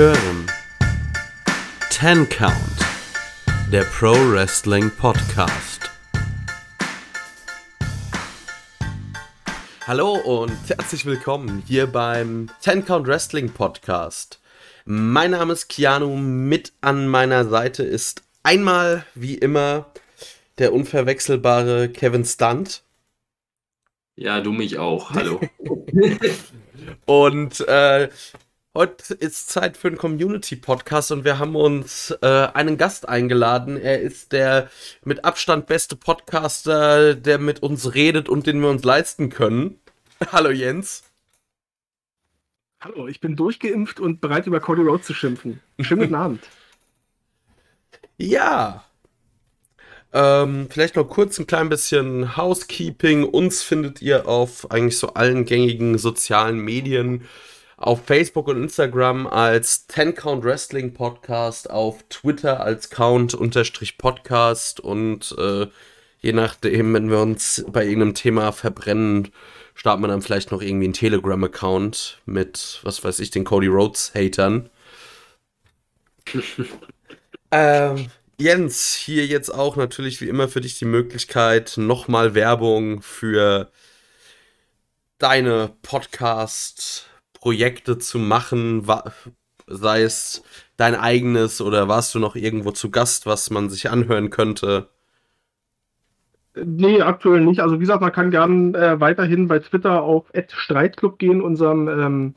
hören Ten Count, der Pro Wrestling Podcast. Hallo und herzlich willkommen hier beim Ten Count Wrestling Podcast. Mein Name ist Keanu, mit an meiner Seite ist einmal wie immer der unverwechselbare Kevin Stunt. Ja, du mich auch. Hallo. und äh, heute ist Zeit für einen Community-Podcast und wir haben uns äh, einen Gast eingeladen. Er ist der mit Abstand beste Podcaster, der mit uns redet und den wir uns leisten können. Hallo Jens. Hallo, ich bin durchgeimpft und bereit über Cody Road zu schimpfen. Schönen guten Abend. Ja, ähm, vielleicht noch kurz ein klein bisschen Housekeeping. Uns findet ihr auf eigentlich so allen gängigen sozialen Medien. Auf Facebook und Instagram als 10 Count Wrestling Podcast, auf Twitter als Count unterstrich Podcast und äh, je nachdem, wenn wir uns bei irgendeinem Thema verbrennen, starten wir dann vielleicht noch irgendwie einen Telegram-Account mit, was weiß ich, den Cody Rhodes Hatern. ähm, Jens, hier jetzt auch natürlich wie immer für dich die Möglichkeit, nochmal Werbung für deine Podcast-Projekte zu machen, sei es dein eigenes oder warst du noch irgendwo zu Gast, was man sich anhören könnte? Nee, aktuell nicht. Also wie gesagt, man kann gern äh, weiterhin bei Twitter auf Streitclub gehen, unserem ähm,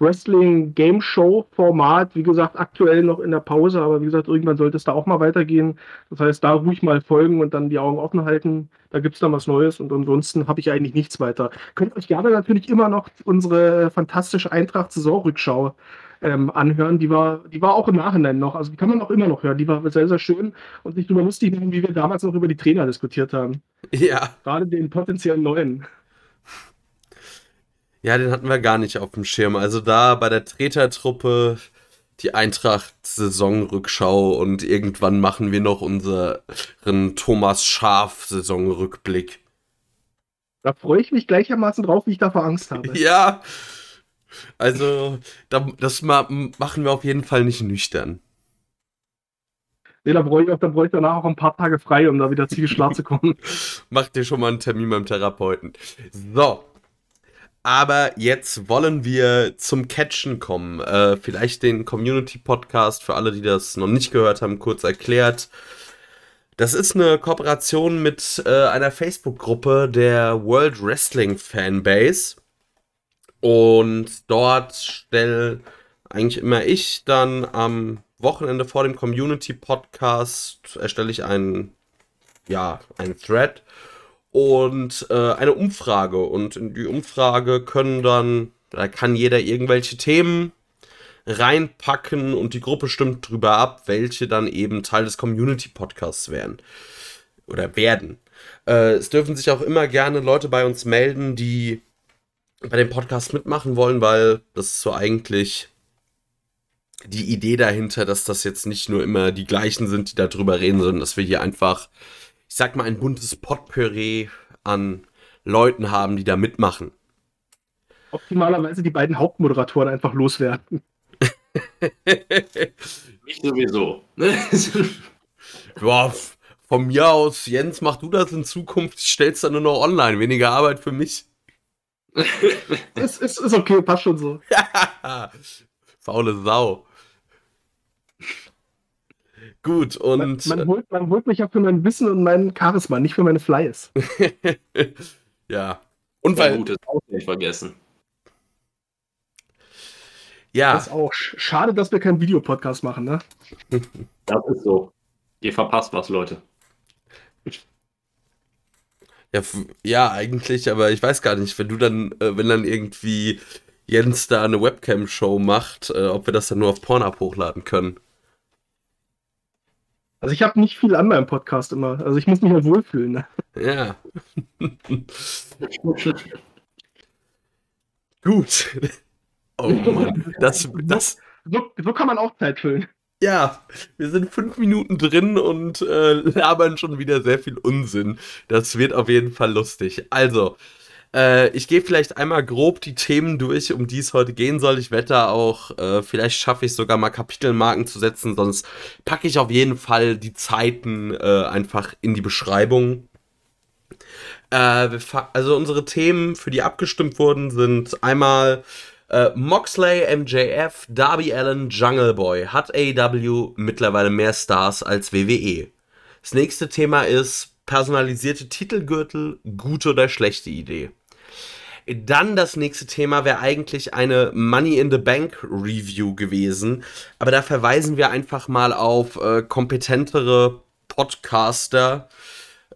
Wrestling Game Show Format, wie gesagt, aktuell noch in der Pause, aber wie gesagt, irgendwann sollte es da auch mal weitergehen. Das heißt, da ruhig mal folgen und dann die Augen offen halten. Da gibt es dann was Neues und ansonsten habe ich eigentlich nichts weiter. Könnt euch gerne natürlich immer noch unsere fantastische Eintracht-Saisonrückschau ähm, anhören. Die war, die war auch im Nachhinein noch, also die kann man auch immer noch hören. Die war sehr, sehr schön und sich darüber lustig wie wir damals noch über die Trainer diskutiert haben. Ja. Gerade den potenziellen neuen. Ja, den hatten wir gar nicht auf dem Schirm. Also da bei der Tretertruppe die Eintracht-Saisonrückschau und irgendwann machen wir noch unseren Thomas Schaf-Saisonrückblick. Da freue ich mich gleichermaßen drauf, wie ich davor Angst habe. Ja, also das machen wir auf jeden Fall nicht nüchtern. Nee, da brauche ich, dann brauche ich danach auch ein paar Tage frei, um da wieder ziemlich klar zu kommen. Mach dir schon mal einen Termin beim Therapeuten. So, aber jetzt wollen wir zum Catchen kommen. Äh, vielleicht den Community-Podcast für alle, die das noch nicht gehört haben, kurz erklärt. Das ist eine Kooperation mit äh, einer Facebook-Gruppe der World Wrestling Fanbase. Und dort stelle eigentlich immer ich dann am Wochenende vor dem Community-Podcast erstelle ich einen, ja, einen Thread und äh, eine Umfrage. Und in die Umfrage können dann, da kann jeder irgendwelche Themen reinpacken und die Gruppe stimmt drüber ab, welche dann eben Teil des Community-Podcasts werden. Oder werden. Äh, es dürfen sich auch immer gerne Leute bei uns melden, die bei dem Podcast mitmachen wollen, weil das ist so eigentlich die Idee dahinter, dass das jetzt nicht nur immer die gleichen sind, die darüber reden, sondern dass wir hier einfach ich sag mal, ein buntes Potpourri an Leuten haben, die da mitmachen. Optimalerweise die beiden Hauptmoderatoren einfach loswerden. Mich sowieso. Boah, von mir aus, Jens, mach du das in Zukunft, ich stell's dann nur noch online, weniger Arbeit für mich. es ist, ist okay, passt schon so. Faule Sau. Gut, und. Man, man, holt, man holt mich ja für mein Wissen und mein Charisma, nicht für meine Flyers. ja. Und weil. Gutes auch nicht vergessen. Ja. Das ist auch schade, dass wir keinen Videopodcast machen, ne? Das ist so. Ihr verpasst was, Leute. Ja, ja, eigentlich, aber ich weiß gar nicht, wenn du dann, äh, wenn dann irgendwie Jens da eine Webcam-Show macht, äh, ob wir das dann nur auf Pornhub hochladen können. Also ich habe nicht viel an meinem Podcast immer. Also ich muss mich halt wohlfühlen. Ne? Ja. Gut. Oh Mann. Das, das, so, so, kann man auch Zeit füllen. Ja, wir sind fünf Minuten drin und äh, labern schon wieder sehr viel Unsinn. Das wird auf jeden Fall lustig. Also, Äh, ich gehe vielleicht einmal grob die Themen durch, um die es heute gehen soll. Ich wette auch, äh, vielleicht schaffe ich sogar mal Kapitelmarken zu setzen, sonst packe ich auf jeden Fall die Zeiten äh, einfach in die Beschreibung. Äh, also unsere Themen, für die abgestimmt wurden, sind einmal äh, Moxley, MJF, Darby Allen, Jungle Boy. Hat AEW mittlerweile mehr Stars als WWE? Das nächste Thema ist personalisierte Titelgürtel, gute oder schlechte Idee. Dann das nächste Thema wäre eigentlich eine Money in the Bank Review gewesen, aber da verweisen wir einfach mal auf äh, kompetentere Podcaster.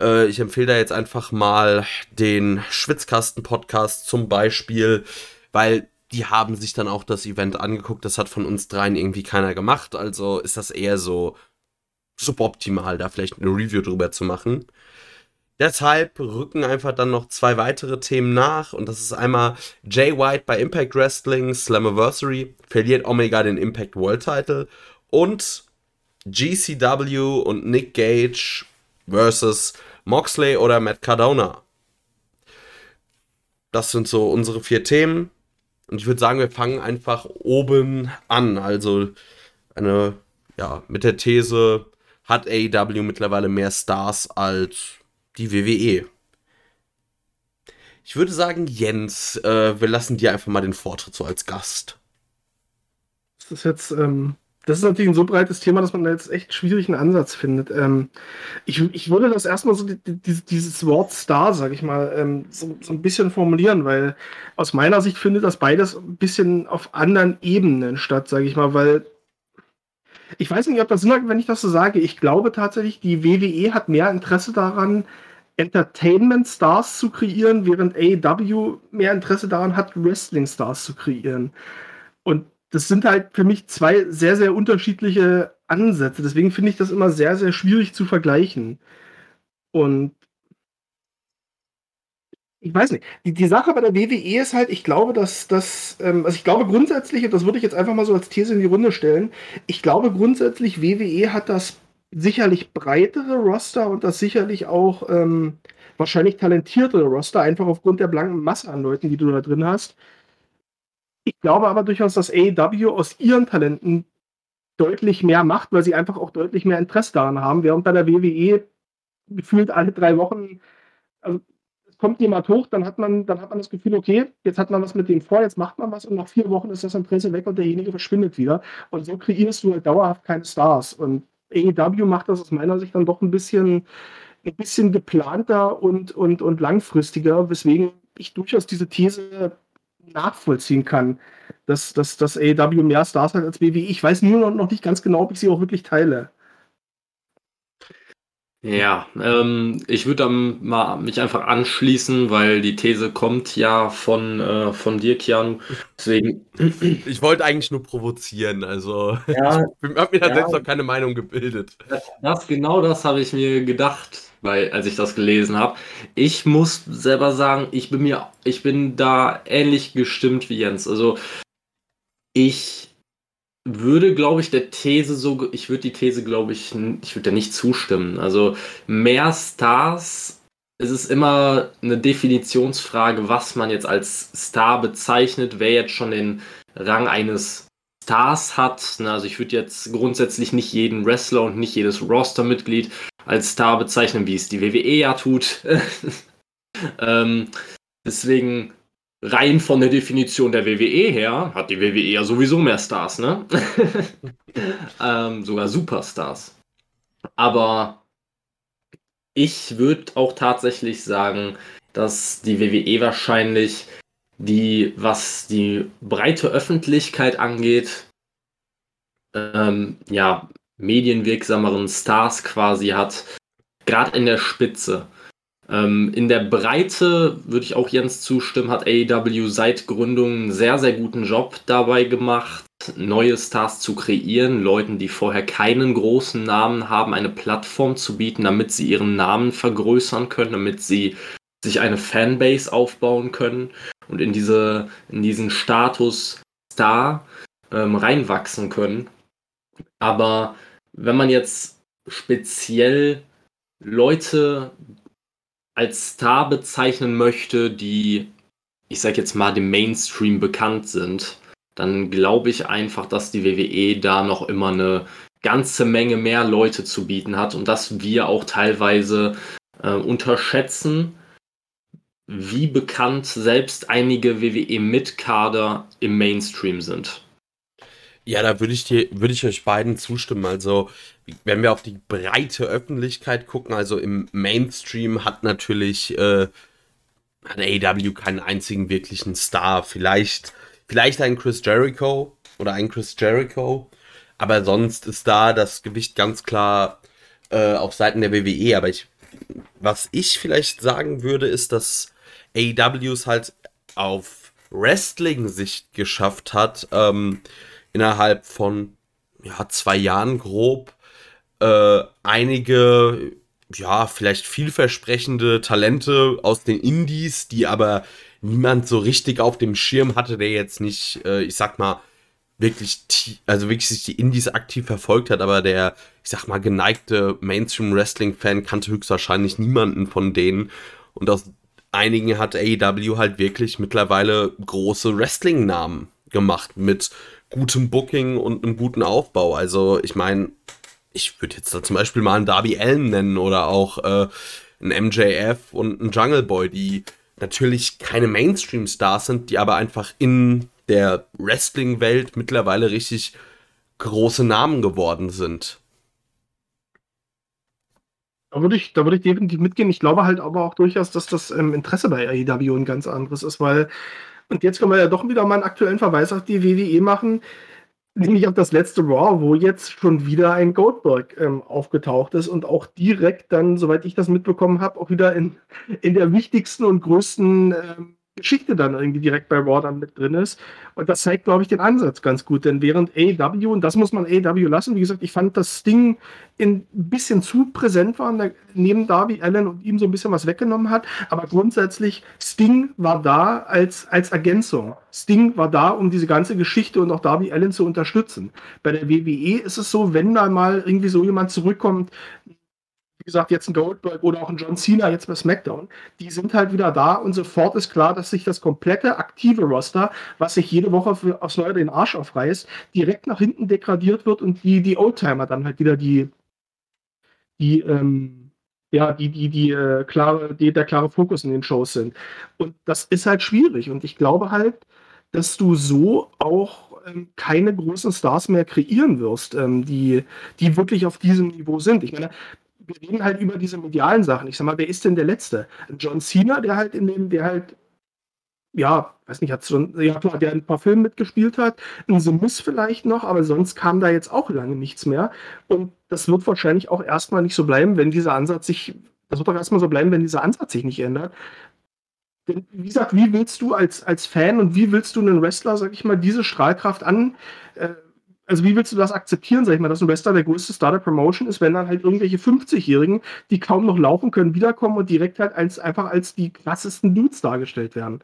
Äh, ich empfehle da jetzt einfach mal den Schwitzkasten-Podcast zum Beispiel, weil die haben sich dann auch das Event angeguckt. Das hat von uns dreien irgendwie keiner gemacht, also ist das eher so suboptimal, da vielleicht eine Review drüber zu machen. Deshalb rücken einfach dann noch zwei weitere Themen nach. Und das ist einmal Jay White bei Impact Wrestling Slammiversary verliert Omega den Impact World Title. Und GCW und Nick Gage versus Moxley oder Matt Cardona. Das sind so unsere vier Themen. Und ich würde sagen, wir fangen einfach oben an, also eine ja, mit der These hat AEW mittlerweile mehr Stars als die WWE. Ich würde sagen, Jens, äh, wir lassen dir einfach mal den Vortritt so als Gast. Das ist jetzt, ähm, das ist natürlich ein so breites Thema, dass man da jetzt echt schwierigen Ansatz findet. Ähm, ich, ich würde das erstmal so, die, die, dieses Wort Star, sag ich mal, ähm, so, so, ein bisschen formulieren, weil aus meiner Sicht findet das beides ein bisschen auf anderen Ebenen statt, sag ich mal, weil ich weiß nicht, ob das Sinn hat, wenn ich das so sage. Ich glaube tatsächlich, die WWE hat mehr Interesse daran, Entertainment-Stars zu kreieren, während AEW mehr Interesse daran hat, Wrestling-Stars zu kreieren. Und das sind halt für mich zwei sehr, sehr unterschiedliche Ansätze. Deswegen finde ich das immer sehr, sehr schwierig zu vergleichen. Und ich weiß nicht. Die, die Sache bei der WWE ist halt, ich glaube, dass das, ähm, also ich glaube grundsätzlich, und das würde ich jetzt einfach mal so als These in die Runde stellen, ich glaube grundsätzlich, WWE hat das sicherlich breitere Roster und das sicherlich auch ähm, wahrscheinlich talentiertere Roster, einfach aufgrund der blanken Masse an Leuten, die du da drin hast. Ich glaube aber durchaus, dass AEW aus ihren Talenten deutlich mehr macht, weil sie einfach auch deutlich mehr Interesse daran haben, während bei der WWE gefühlt alle drei Wochen, also kommt jemand hoch, dann hat man, dann hat man das Gefühl, okay, jetzt hat man was mit dem vor, jetzt macht man was und nach vier Wochen ist das Interesse weg und derjenige verschwindet wieder. Und so kreierst du halt dauerhaft keine Stars. Und AEW macht das aus meiner Sicht dann doch ein bisschen, ein bisschen geplanter und, und, und langfristiger, weswegen ich durchaus diese These nachvollziehen kann, dass, dass, dass AEW mehr Stars hat als WWE. Ich weiß nur noch nicht ganz genau, ob ich sie auch wirklich teile. Ja, ähm, ich würde mal mich einfach anschließen, weil die These kommt ja von, äh, von dir, Kian. Deswegen. Ich wollte eigentlich nur provozieren, also ja, ich habe mir da ja, selbst noch keine Meinung gebildet. Das, genau das habe ich mir gedacht, weil, als ich das gelesen habe. Ich muss selber sagen, ich bin mir, ich bin da ähnlich gestimmt wie Jens. Also ich würde, glaube ich, der These so, ich würde die These, glaube ich, ich würde da nicht zustimmen. Also mehr Stars, es ist immer eine Definitionsfrage, was man jetzt als Star bezeichnet, wer jetzt schon den Rang eines Stars hat. Also ich würde jetzt grundsätzlich nicht jeden Wrestler und nicht jedes Rostermitglied als Star bezeichnen, wie es die WWE ja tut. ähm, deswegen rein von der Definition der WWE her hat die WWE ja sowieso mehr Stars, ne? ähm, sogar Superstars. Aber ich würde auch tatsächlich sagen, dass die WWE wahrscheinlich die, was die breite Öffentlichkeit angeht, ähm, ja, medienwirksameren Stars quasi hat, gerade in der Spitze. Ähm, in der Breite würde ich auch Jens zustimmen, hat AEW seit Gründung einen sehr, sehr guten Job dabei gemacht, neue Stars zu kreieren, Leuten, die vorher keinen großen Namen haben, eine Plattform zu bieten, damit sie ihren Namen vergrößern können, damit sie sich eine Fanbase aufbauen können und in, diese, in diesen Status Star ähm, reinwachsen können. Aber wenn man jetzt speziell Leute als Star bezeichnen möchte, die, ich sag jetzt mal, dem Mainstream bekannt sind, dann glaube ich einfach, dass die WWE da noch immer eine ganze Menge mehr Leute zu bieten hat und dass wir auch teilweise äh, unterschätzen, wie bekannt selbst einige WWE-Mitkader im Mainstream sind. Ja, da würde ich dir, ich euch beiden zustimmen. Also, wenn wir auf die breite Öffentlichkeit gucken, also im Mainstream hat natürlich äh, hat AEW keinen einzigen wirklichen Star. Vielleicht, vielleicht ein Chris Jericho oder ein Chris Jericho, aber sonst ist da das Gewicht ganz klar äh, auf Seiten der WWE. Aber ich, was ich vielleicht sagen würde, ist, dass AEW es halt auf Wrestling-Sicht geschafft hat, ähm, innerhalb von ja, zwei Jahren grob äh, einige, ja, vielleicht vielversprechende Talente aus den Indies, die aber niemand so richtig auf dem Schirm hatte, der jetzt nicht, äh, ich sag mal, wirklich, also wirklich sich die Indies aktiv verfolgt hat, aber der, ich sag mal, geneigte Mainstream-Wrestling-Fan kannte höchstwahrscheinlich niemanden von denen. Und aus einigen hat AEW halt wirklich mittlerweile große Wrestling-Namen gemacht mit gutem Booking und einem guten Aufbau. Also ich meine, ich würde jetzt da zum Beispiel mal einen Darby Allen nennen oder auch äh, einen MJF und einen Jungle Boy, die natürlich keine Mainstream-Stars sind, die aber einfach in der Wrestling-Welt mittlerweile richtig große Namen geworden sind. Da würde ich, da würde ich definitiv mitgehen. Ich glaube halt aber auch durchaus, dass das ähm, Interesse bei AEW ein ganz anderes ist, weil und jetzt können wir ja doch wieder mal einen aktuellen Verweis auf die WWE machen, nämlich auf das letzte Raw, wo jetzt schon wieder ein Goldberg ähm, aufgetaucht ist und auch direkt dann, soweit ich das mitbekommen habe, auch wieder in, in der wichtigsten und größten ähm, Geschichte dann irgendwie direkt bei Raw dann mit drin ist. Und das zeigt, glaube ich, den Ansatz ganz gut. Denn während AEW, und das muss man AEW lassen, wie gesagt, ich fand, dass Sting ein bisschen zu präsent war, neben Darby Allen und ihm so ein bisschen was weggenommen hat. Aber grundsätzlich, Sting war da als, als Ergänzung. Sting war da, um diese ganze Geschichte und auch Darby Allen zu unterstützen. Bei der WWE ist es so, wenn da mal irgendwie so jemand zurückkommt, wie gesagt, jetzt ein Goldberg oder auch ein John Cena jetzt bei SmackDown, die sind halt wieder da und sofort ist klar, dass sich das komplette aktive Roster, was sich jede Woche für, aufs Neue den Arsch aufreißt, direkt nach hinten degradiert wird und die, die Oldtimer dann halt wieder die, die, ähm, ja, die, die, die, äh, klare, die, der klare Fokus in den Shows sind. Und das ist halt schwierig. Und ich glaube halt, dass du so auch ähm, keine großen Stars mehr kreieren wirst, ähm, die, die wirklich auf diesem Niveau sind. Ich meine, wir reden halt über diese medialen Sachen. Ich sag mal, wer ist denn der Letzte? John Cena, der halt in dem, der halt, ja, weiß nicht, hat schon, ja klar, der ein paar Filme mitgespielt hat. Ein The Miss vielleicht noch, aber sonst kam da jetzt auch lange nichts mehr. Und das wird wahrscheinlich auch erstmal nicht so bleiben, wenn dieser Ansatz sich, das wird auch erstmal so bleiben, wenn dieser Ansatz sich nicht ändert. Denn, wie gesagt, wie willst du als, als Fan und wie willst du einen Wrestler, sag ich mal, diese Strahlkraft an, äh, also wie willst du das akzeptieren, sag ich mal, dass ein Wrestler der größte Star der Promotion ist, wenn dann halt irgendwelche 50-Jährigen, die kaum noch laufen können, wiederkommen und direkt halt als, einfach als die krassesten Dudes dargestellt werden.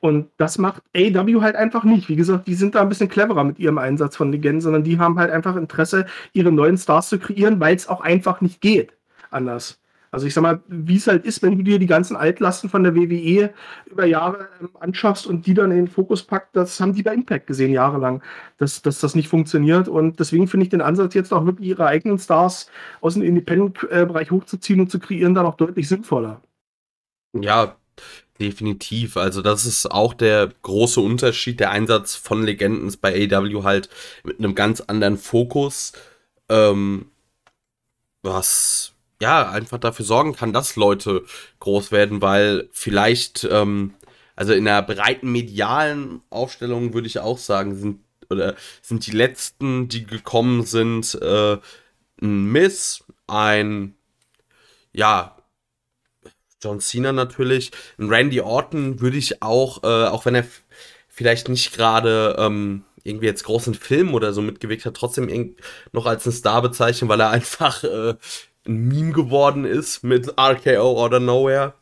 Und das macht AW halt einfach nicht. Wie gesagt, die sind da ein bisschen cleverer mit ihrem Einsatz von Legenden, sondern die haben halt einfach Interesse, ihre neuen Stars zu kreieren, weil es auch einfach nicht geht anders. Also ich sag mal, wie es halt ist, wenn du dir die ganzen Altlasten von der WWE über Jahre ähm, anschaffst und die dann in den Fokus packt, das haben die bei Impact gesehen jahrelang, dass, dass das nicht funktioniert. Und deswegen finde ich den Ansatz jetzt auch wirklich ihre eigenen Stars aus dem Independent-Bereich hochzuziehen und zu kreieren, dann auch deutlich sinnvoller. Ja, definitiv. Also das ist auch der große Unterschied. Der Einsatz von Legenden ist bei AW halt mit einem ganz anderen Fokus. Ähm, was ja, einfach dafür sorgen kann, dass Leute groß werden, weil vielleicht, ähm, also in einer breiten medialen Aufstellung würde ich auch sagen, sind oder sind die letzten, die gekommen sind, äh, ein Miss, ein ja, John Cena natürlich, ein Randy Orton würde ich auch, äh, auch wenn er vielleicht nicht gerade ähm, irgendwie jetzt großen Film oder so mitgewirkt hat, trotzdem noch als ein Star bezeichnen, weil er einfach äh, ein Meme geworden ist mit RKO oder Nowhere.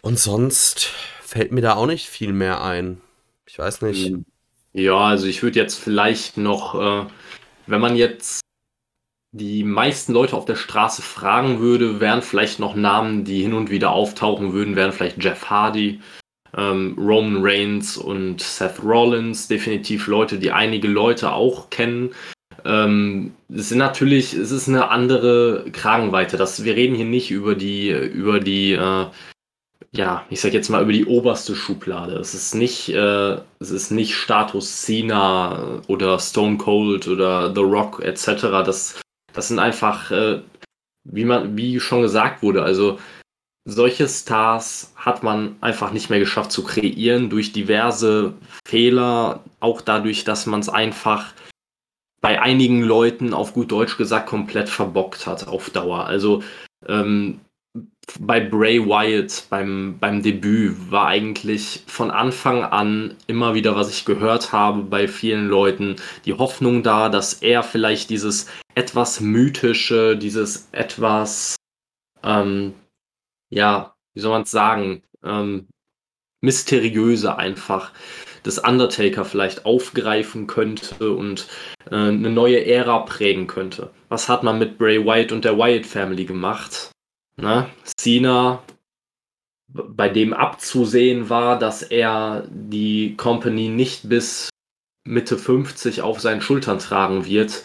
Und sonst fällt mir da auch nicht viel mehr ein. Ich weiß nicht. Hm. Ja, also ich würde jetzt vielleicht noch, äh, wenn man jetzt die meisten Leute auf der Straße fragen würde, wären vielleicht noch Namen, die hin und wieder auftauchen würden, wären vielleicht Jeff Hardy, ähm, Roman Reigns und Seth Rollins, definitiv Leute, die einige Leute auch kennen. Ähm, es sind natürlich, es ist eine andere Kragenweite. Das, wir reden hier nicht über die, über die, äh, ja, ich sag jetzt mal über die oberste Schublade. Es ist nicht, äh, es ist nicht Status Cena oder Stone Cold oder The Rock etc. Das, das sind einfach, äh, wie man, wie schon gesagt wurde, also solche Stars hat man einfach nicht mehr geschafft zu kreieren durch diverse Fehler, auch dadurch, dass man es einfach bei einigen Leuten auf gut Deutsch gesagt komplett verbockt hat auf Dauer. Also ähm, bei Bray Wyatt beim, beim Debüt war eigentlich von Anfang an immer wieder, was ich gehört habe bei vielen Leuten, die Hoffnung da, dass er vielleicht dieses etwas mythische, dieses etwas ähm, ja, wie soll man es sagen, ähm, mysteriöse einfach des Undertaker vielleicht aufgreifen könnte und äh, eine neue Ära prägen könnte. Was hat man mit Bray Wyatt und der Wyatt Family gemacht? Na, Cena, bei dem abzusehen war, dass er die Company nicht bis Mitte 50 auf seinen Schultern tragen wird,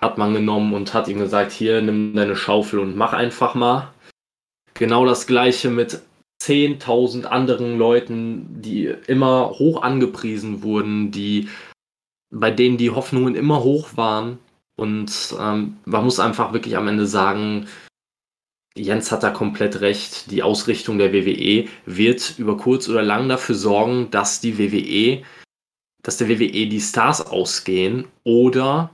hat man genommen und hat ihm gesagt, hier, nimm deine Schaufel und mach einfach mal. Genau das gleiche mit 10.000 anderen Leuten, die immer hoch angepriesen wurden, die, bei denen die Hoffnungen immer hoch waren. Und ähm, man muss einfach wirklich am Ende sagen, Jens hat da komplett recht. Die Ausrichtung der WWE wird über kurz oder lang dafür sorgen, dass die WWE, dass der WWE die Stars ausgehen oder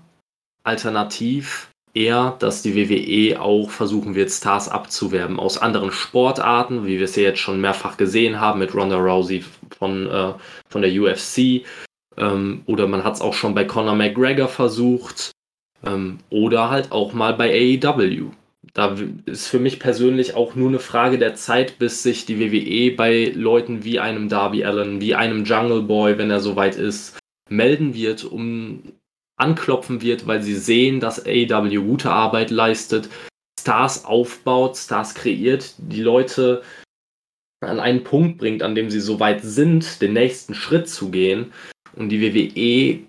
alternativ eher, dass die WWE auch versuchen wird, Stars abzuwerben aus anderen Sportarten, wie wir es ja jetzt schon mehrfach gesehen haben mit Ronda Rousey von, äh, von der UFC. Ähm, oder man hat es auch schon bei Conor McGregor versucht. Ähm, oder halt auch mal bei AEW. Da ist für mich persönlich auch nur eine Frage der Zeit, bis sich die WWE bei Leuten wie einem Darby Allen, wie einem Jungle Boy, wenn er soweit ist, melden wird, um anklopfen wird, weil sie sehen, dass AEW gute Arbeit leistet, Stars aufbaut, Stars kreiert, die Leute an einen Punkt bringt, an dem sie so weit sind, den nächsten Schritt zu gehen. Und die WWE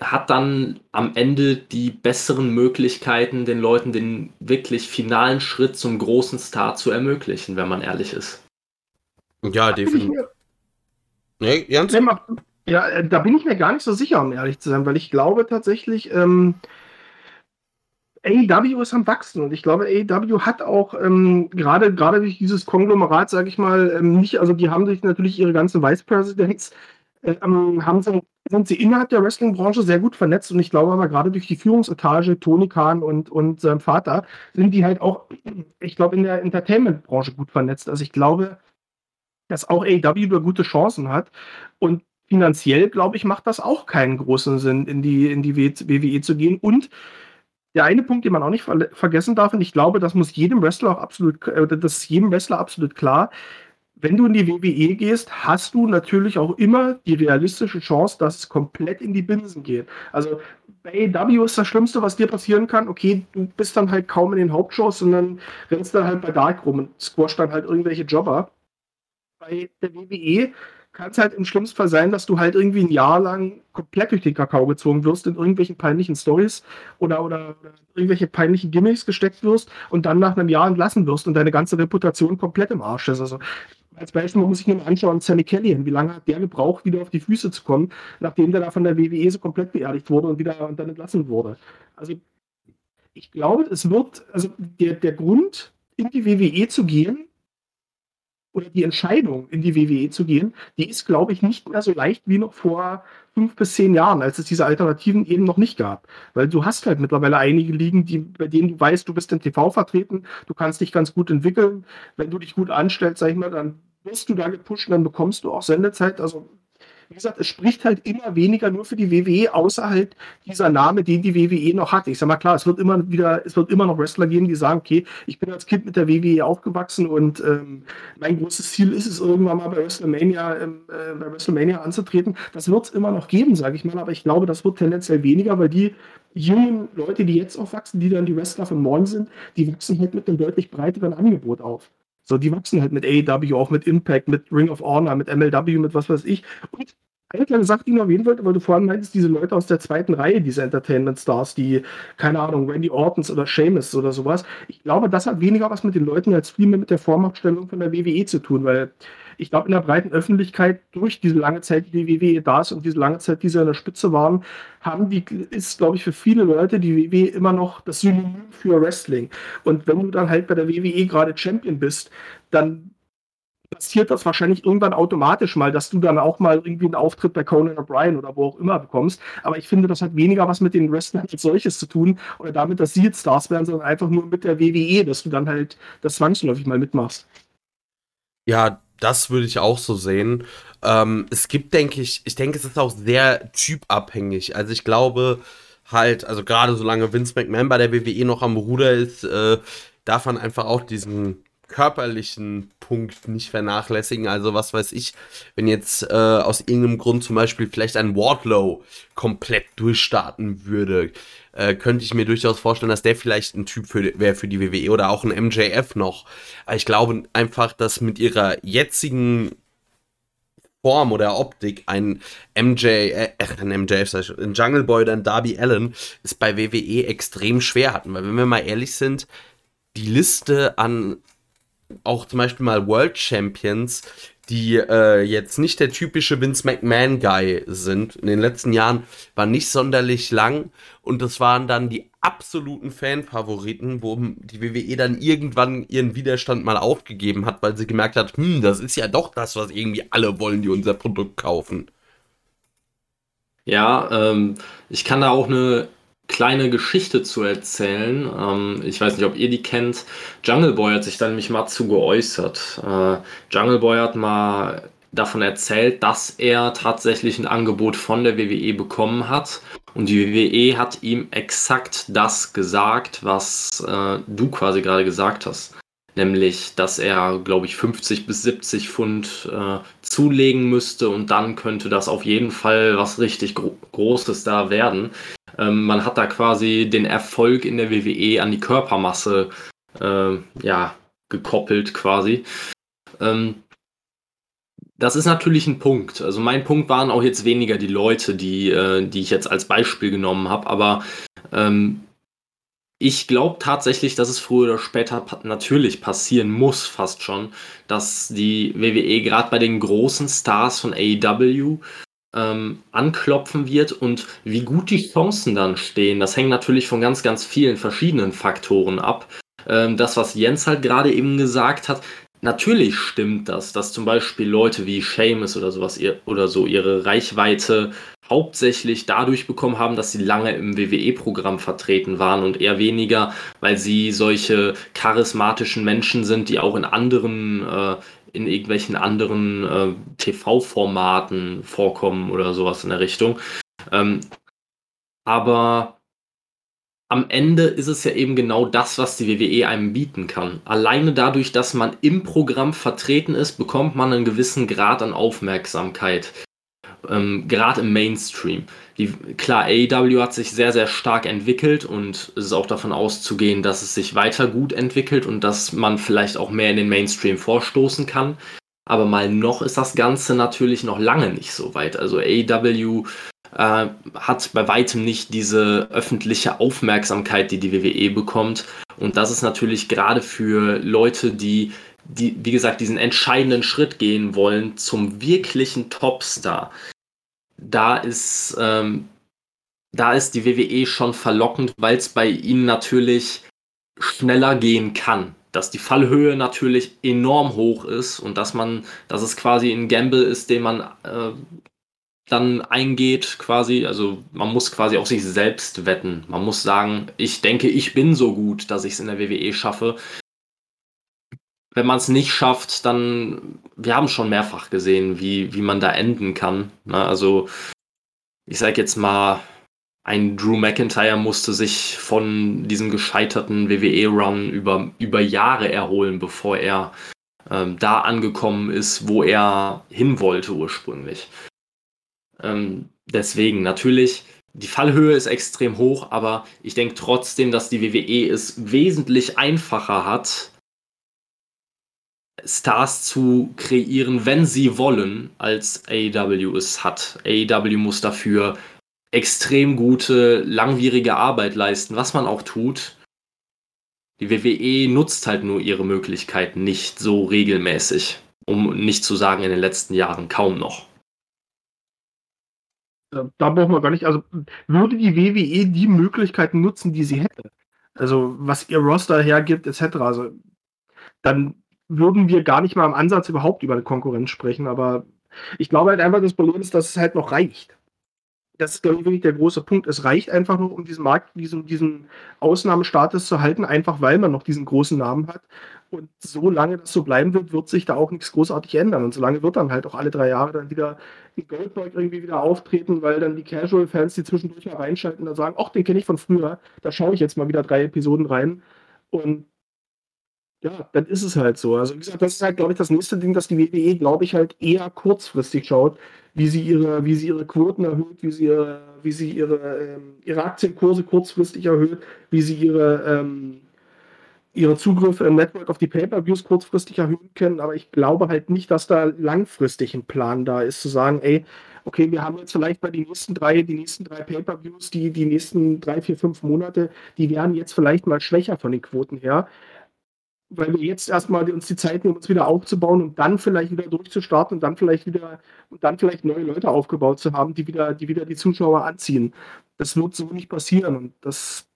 hat dann am Ende die besseren Möglichkeiten, den Leuten den wirklich finalen Schritt zum großen Star zu ermöglichen, wenn man ehrlich ist. Ja, definitiv. Nee, Jens? Ja, äh, da bin ich mir gar nicht so sicher, um ehrlich zu sein, weil ich glaube tatsächlich, ähm, AEW ist am Wachsen und ich glaube, AEW hat auch ähm, gerade gerade durch dieses Konglomerat, sage ich mal, ähm, nicht, also die haben sich natürlich ihre ganzen Vice Presidents, äh, ähm, haben sie, sind sie innerhalb der Wrestling-Branche sehr gut vernetzt und ich glaube aber gerade durch die Führungsetage, Tony Khan und, und sein Vater, sind die halt auch, ich glaube, in der Entertainment-Branche gut vernetzt. Also ich glaube, dass auch AEW gute Chancen hat. Und finanziell, glaube ich, macht das auch keinen großen Sinn, in die, in die WWE zu gehen. Und der eine Punkt, den man auch nicht ver vergessen darf, und ich glaube, das muss jedem Wrestler auch absolut, äh, das ist jedem Wrestler absolut klar, wenn du in die WWE gehst, hast du natürlich auch immer die realistische Chance, dass es komplett in die Binsen geht. Also bei AW ist das Schlimmste, was dir passieren kann. Okay, du bist dann halt kaum in den Hauptshows, sondern rennst dann halt bei Dark rum und squash dann halt irgendwelche Jobber. Bei der WWE kann es halt im schlimmsten Fall sein, dass du halt irgendwie ein Jahr lang komplett durch den Kakao gezogen wirst, in irgendwelchen peinlichen Stories oder, oder, irgendwelche peinlichen Gimmicks gesteckt wirst und dann nach einem Jahr entlassen wirst und deine ganze Reputation komplett im Arsch ist. Also als Beispiel muss ich mir mal anschauen, Sammy Kellyan, wie lange hat der gebraucht, wieder auf die Füße zu kommen, nachdem der da von der WWE so komplett beerdigt wurde und wieder und dann entlassen wurde. Also ich glaube, es wird, also der, der Grund, in die WWE zu gehen, oder die Entscheidung, in die WWE zu gehen, die ist, glaube ich, nicht mehr so leicht wie noch vor fünf bis zehn Jahren, als es diese Alternativen eben noch nicht gab. Weil du hast halt mittlerweile einige Ligen, die, bei denen du weißt, du bist in TV vertreten, du kannst dich ganz gut entwickeln. Wenn du dich gut anstellst, sag ich mal, dann wirst du da gepusht, dann bekommst du auch Sendezeit. Also wie gesagt, es spricht halt immer weniger nur für die WWE, außer halt dieser Name, den die WWE noch hat. Ich sag mal klar, es wird immer wieder, es wird immer noch Wrestler geben, die sagen, okay, ich bin als Kind mit der WWE aufgewachsen und ähm, mein großes Ziel ist es, irgendwann mal bei WrestleMania, ähm, äh, bei WrestleMania anzutreten. Das wird es immer noch geben, sage ich mal, aber ich glaube, das wird tendenziell weniger, weil die jungen Leute, die jetzt aufwachsen, die dann die Wrestler von morgen sind, die wachsen halt mit einem deutlich breiteren Angebot auf. So, die wachsen halt mit AEW, auch mit Impact, mit Ring of Honor, mit MLW, mit was weiß ich. Und eine kleine Sache, die ich noch erwähnen wollte, weil du vorhin meintest, diese Leute aus der zweiten Reihe, diese Entertainment-Stars, die, keine Ahnung, Randy Ortons oder Seamus oder sowas. Ich glaube, das hat weniger was mit den Leuten als vielmehr mit der Vormachtstellung von der WWE zu tun, weil ich glaube, in der breiten Öffentlichkeit durch diese lange Zeit, die WWE da ist und diese lange Zeit, die sie an der Spitze waren, haben die, ist, glaube ich, für viele Leute die WWE immer noch das Synonym für Wrestling. Und wenn du dann halt bei der WWE gerade Champion bist, dann passiert das wahrscheinlich irgendwann automatisch mal, dass du dann auch mal irgendwie einen Auftritt bei Conan O'Brien oder wo auch immer bekommst. Aber ich finde, das hat weniger was mit den Wrestlern als solches zu tun oder damit, dass sie jetzt Stars werden, sondern einfach nur mit der WWE, dass du dann halt das zwangsläufig mal mitmachst. Ja, das würde ich auch so sehen. Ähm, es gibt, denke ich, ich denke, es ist auch sehr typabhängig. Also ich glaube halt, also gerade solange Vince McMahon bei der WWE noch am Ruder ist, äh, darf man einfach auch diesen körperlichen Punkt nicht vernachlässigen. Also was weiß ich, wenn jetzt äh, aus irgendeinem Grund zum Beispiel vielleicht ein Wardlow komplett durchstarten würde, äh, könnte ich mir durchaus vorstellen, dass der vielleicht ein Typ wäre für die WWE oder auch ein MJF noch. Ich glaube einfach, dass mit ihrer jetzigen Form oder Optik ein MJ, äh, ein MJF, ein Jungle Boy oder ein Darby Allen es bei WWE extrem schwer hatten. Weil wenn wir mal ehrlich sind, die Liste an auch zum Beispiel mal World Champions, die äh, jetzt nicht der typische Vince McMahon-Guy sind. In den letzten Jahren war nicht sonderlich lang und das waren dann die absoluten Fanfavoriten, wo die WWE dann irgendwann ihren Widerstand mal aufgegeben hat, weil sie gemerkt hat, hm, das ist ja doch das, was irgendwie alle wollen, die unser Produkt kaufen. Ja, ähm, ich kann da auch eine kleine Geschichte zu erzählen. Ähm, ich weiß nicht, ob ihr die kennt. Jungle Boy hat sich dann nämlich mal zu geäußert. Äh, Jungle Boy hat mal davon erzählt, dass er tatsächlich ein Angebot von der WWE bekommen hat. Und die WWE hat ihm exakt das gesagt, was äh, du quasi gerade gesagt hast. Nämlich, dass er, glaube ich, 50 bis 70 Pfund äh, zulegen müsste und dann könnte das auf jeden Fall was richtig Gro Großes da werden. Ähm, man hat da quasi den Erfolg in der WWE an die Körpermasse äh, ja, gekoppelt quasi. Ähm, das ist natürlich ein Punkt. Also mein Punkt waren auch jetzt weniger die Leute, die, äh, die ich jetzt als Beispiel genommen habe, aber ähm, ich glaube tatsächlich, dass es früher oder später natürlich passieren muss, fast schon, dass die WWE gerade bei den großen Stars von AEW ähm, anklopfen wird und wie gut die Chancen dann stehen, das hängt natürlich von ganz, ganz vielen verschiedenen Faktoren ab. Ähm, das, was Jens halt gerade eben gesagt hat, natürlich stimmt das, dass zum Beispiel Leute wie Seamus oder sowas ihr, oder so ihre Reichweite hauptsächlich dadurch bekommen haben, dass sie lange im WWE-Programm vertreten waren und eher weniger, weil sie solche charismatischen Menschen sind, die auch in anderen äh, in irgendwelchen anderen äh, TV-Formaten vorkommen oder sowas in der Richtung. Ähm, aber am Ende ist es ja eben genau das, was die WWE einem bieten kann. Alleine dadurch, dass man im Programm vertreten ist, bekommt man einen gewissen Grad an Aufmerksamkeit ähm, gerade im Mainstream. Die, klar, AEW hat sich sehr, sehr stark entwickelt und es ist auch davon auszugehen, dass es sich weiter gut entwickelt und dass man vielleicht auch mehr in den Mainstream vorstoßen kann. Aber mal noch ist das Ganze natürlich noch lange nicht so weit. Also AEW äh, hat bei weitem nicht diese öffentliche Aufmerksamkeit, die die WWE bekommt. Und das ist natürlich gerade für Leute, die die, wie gesagt, diesen entscheidenden Schritt gehen wollen zum wirklichen Topstar, da ist, ähm, da ist die WWE schon verlockend, weil es bei ihnen natürlich schneller gehen kann. Dass die Fallhöhe natürlich enorm hoch ist und dass man, dass es quasi ein Gamble ist, den man äh, dann eingeht, quasi. Also man muss quasi auf sich selbst wetten. Man muss sagen, ich denke, ich bin so gut, dass ich es in der WWE schaffe wenn man es nicht schafft, dann, wir haben schon mehrfach gesehen, wie, wie man da enden kann. Ne? Also, ich sag jetzt mal, ein Drew McIntyre musste sich von diesem gescheiterten WWE-Run über, über Jahre erholen, bevor er ähm, da angekommen ist, wo er hin wollte ursprünglich. Ähm, deswegen natürlich, die Fallhöhe ist extrem hoch, aber ich denke trotzdem, dass die WWE es wesentlich einfacher hat, Stars zu kreieren, wenn sie wollen, als AEW es hat. AEW muss dafür extrem gute, langwierige Arbeit leisten, was man auch tut. Die WWE nutzt halt nur ihre Möglichkeiten nicht so regelmäßig, um nicht zu sagen in den letzten Jahren kaum noch. Da brauchen wir gar nicht, also würde die WWE die Möglichkeiten nutzen, die sie hätte, also was ihr Roster hergibt, etc., also dann würden wir gar nicht mal im Ansatz überhaupt über eine Konkurrenz sprechen, aber ich glaube halt einfach, das Problem ist, dass es halt noch reicht. Das ist, glaube ich, wirklich der große Punkt. Es reicht einfach noch, um diesen Markt, diesen, diesen Ausnahmestatus zu halten, einfach weil man noch diesen großen Namen hat. Und solange das so bleiben wird, wird sich da auch nichts großartig ändern. Und solange wird dann halt auch alle drei Jahre dann wieder in Goldberg irgendwie wieder auftreten, weil dann die Casual-Fans, die zwischendurch mal reinschalten, dann sagen, ach, den kenne ich von früher, da schaue ich jetzt mal wieder drei Episoden rein. Und ja, dann ist es halt so. Also wie gesagt, das ist halt, glaube ich, das nächste Ding, dass die WWE, glaube ich, halt eher kurzfristig schaut, wie sie ihre, wie sie ihre Quoten erhöht, wie sie ihre, wie sie ihre, ähm, ihre Aktienkurse kurzfristig erhöht, wie sie ihre, ähm, ihre Zugriffe im Network auf die Pay-Per-Views kurzfristig erhöhen können. Aber ich glaube halt nicht, dass da langfristig ein Plan da ist, zu sagen, ey, okay, wir haben jetzt vielleicht bei den nächsten drei, die nächsten drei Pay-Per-Views, die, die nächsten drei, vier, fünf Monate, die werden jetzt vielleicht mal schwächer von den Quoten her weil wir jetzt erstmal uns die Zeit nehmen, uns wieder aufzubauen und dann vielleicht wieder durchzustarten und dann vielleicht wieder und dann vielleicht neue Leute aufgebaut zu haben, die wieder, die wieder die Zuschauer anziehen. Das wird so nicht passieren und das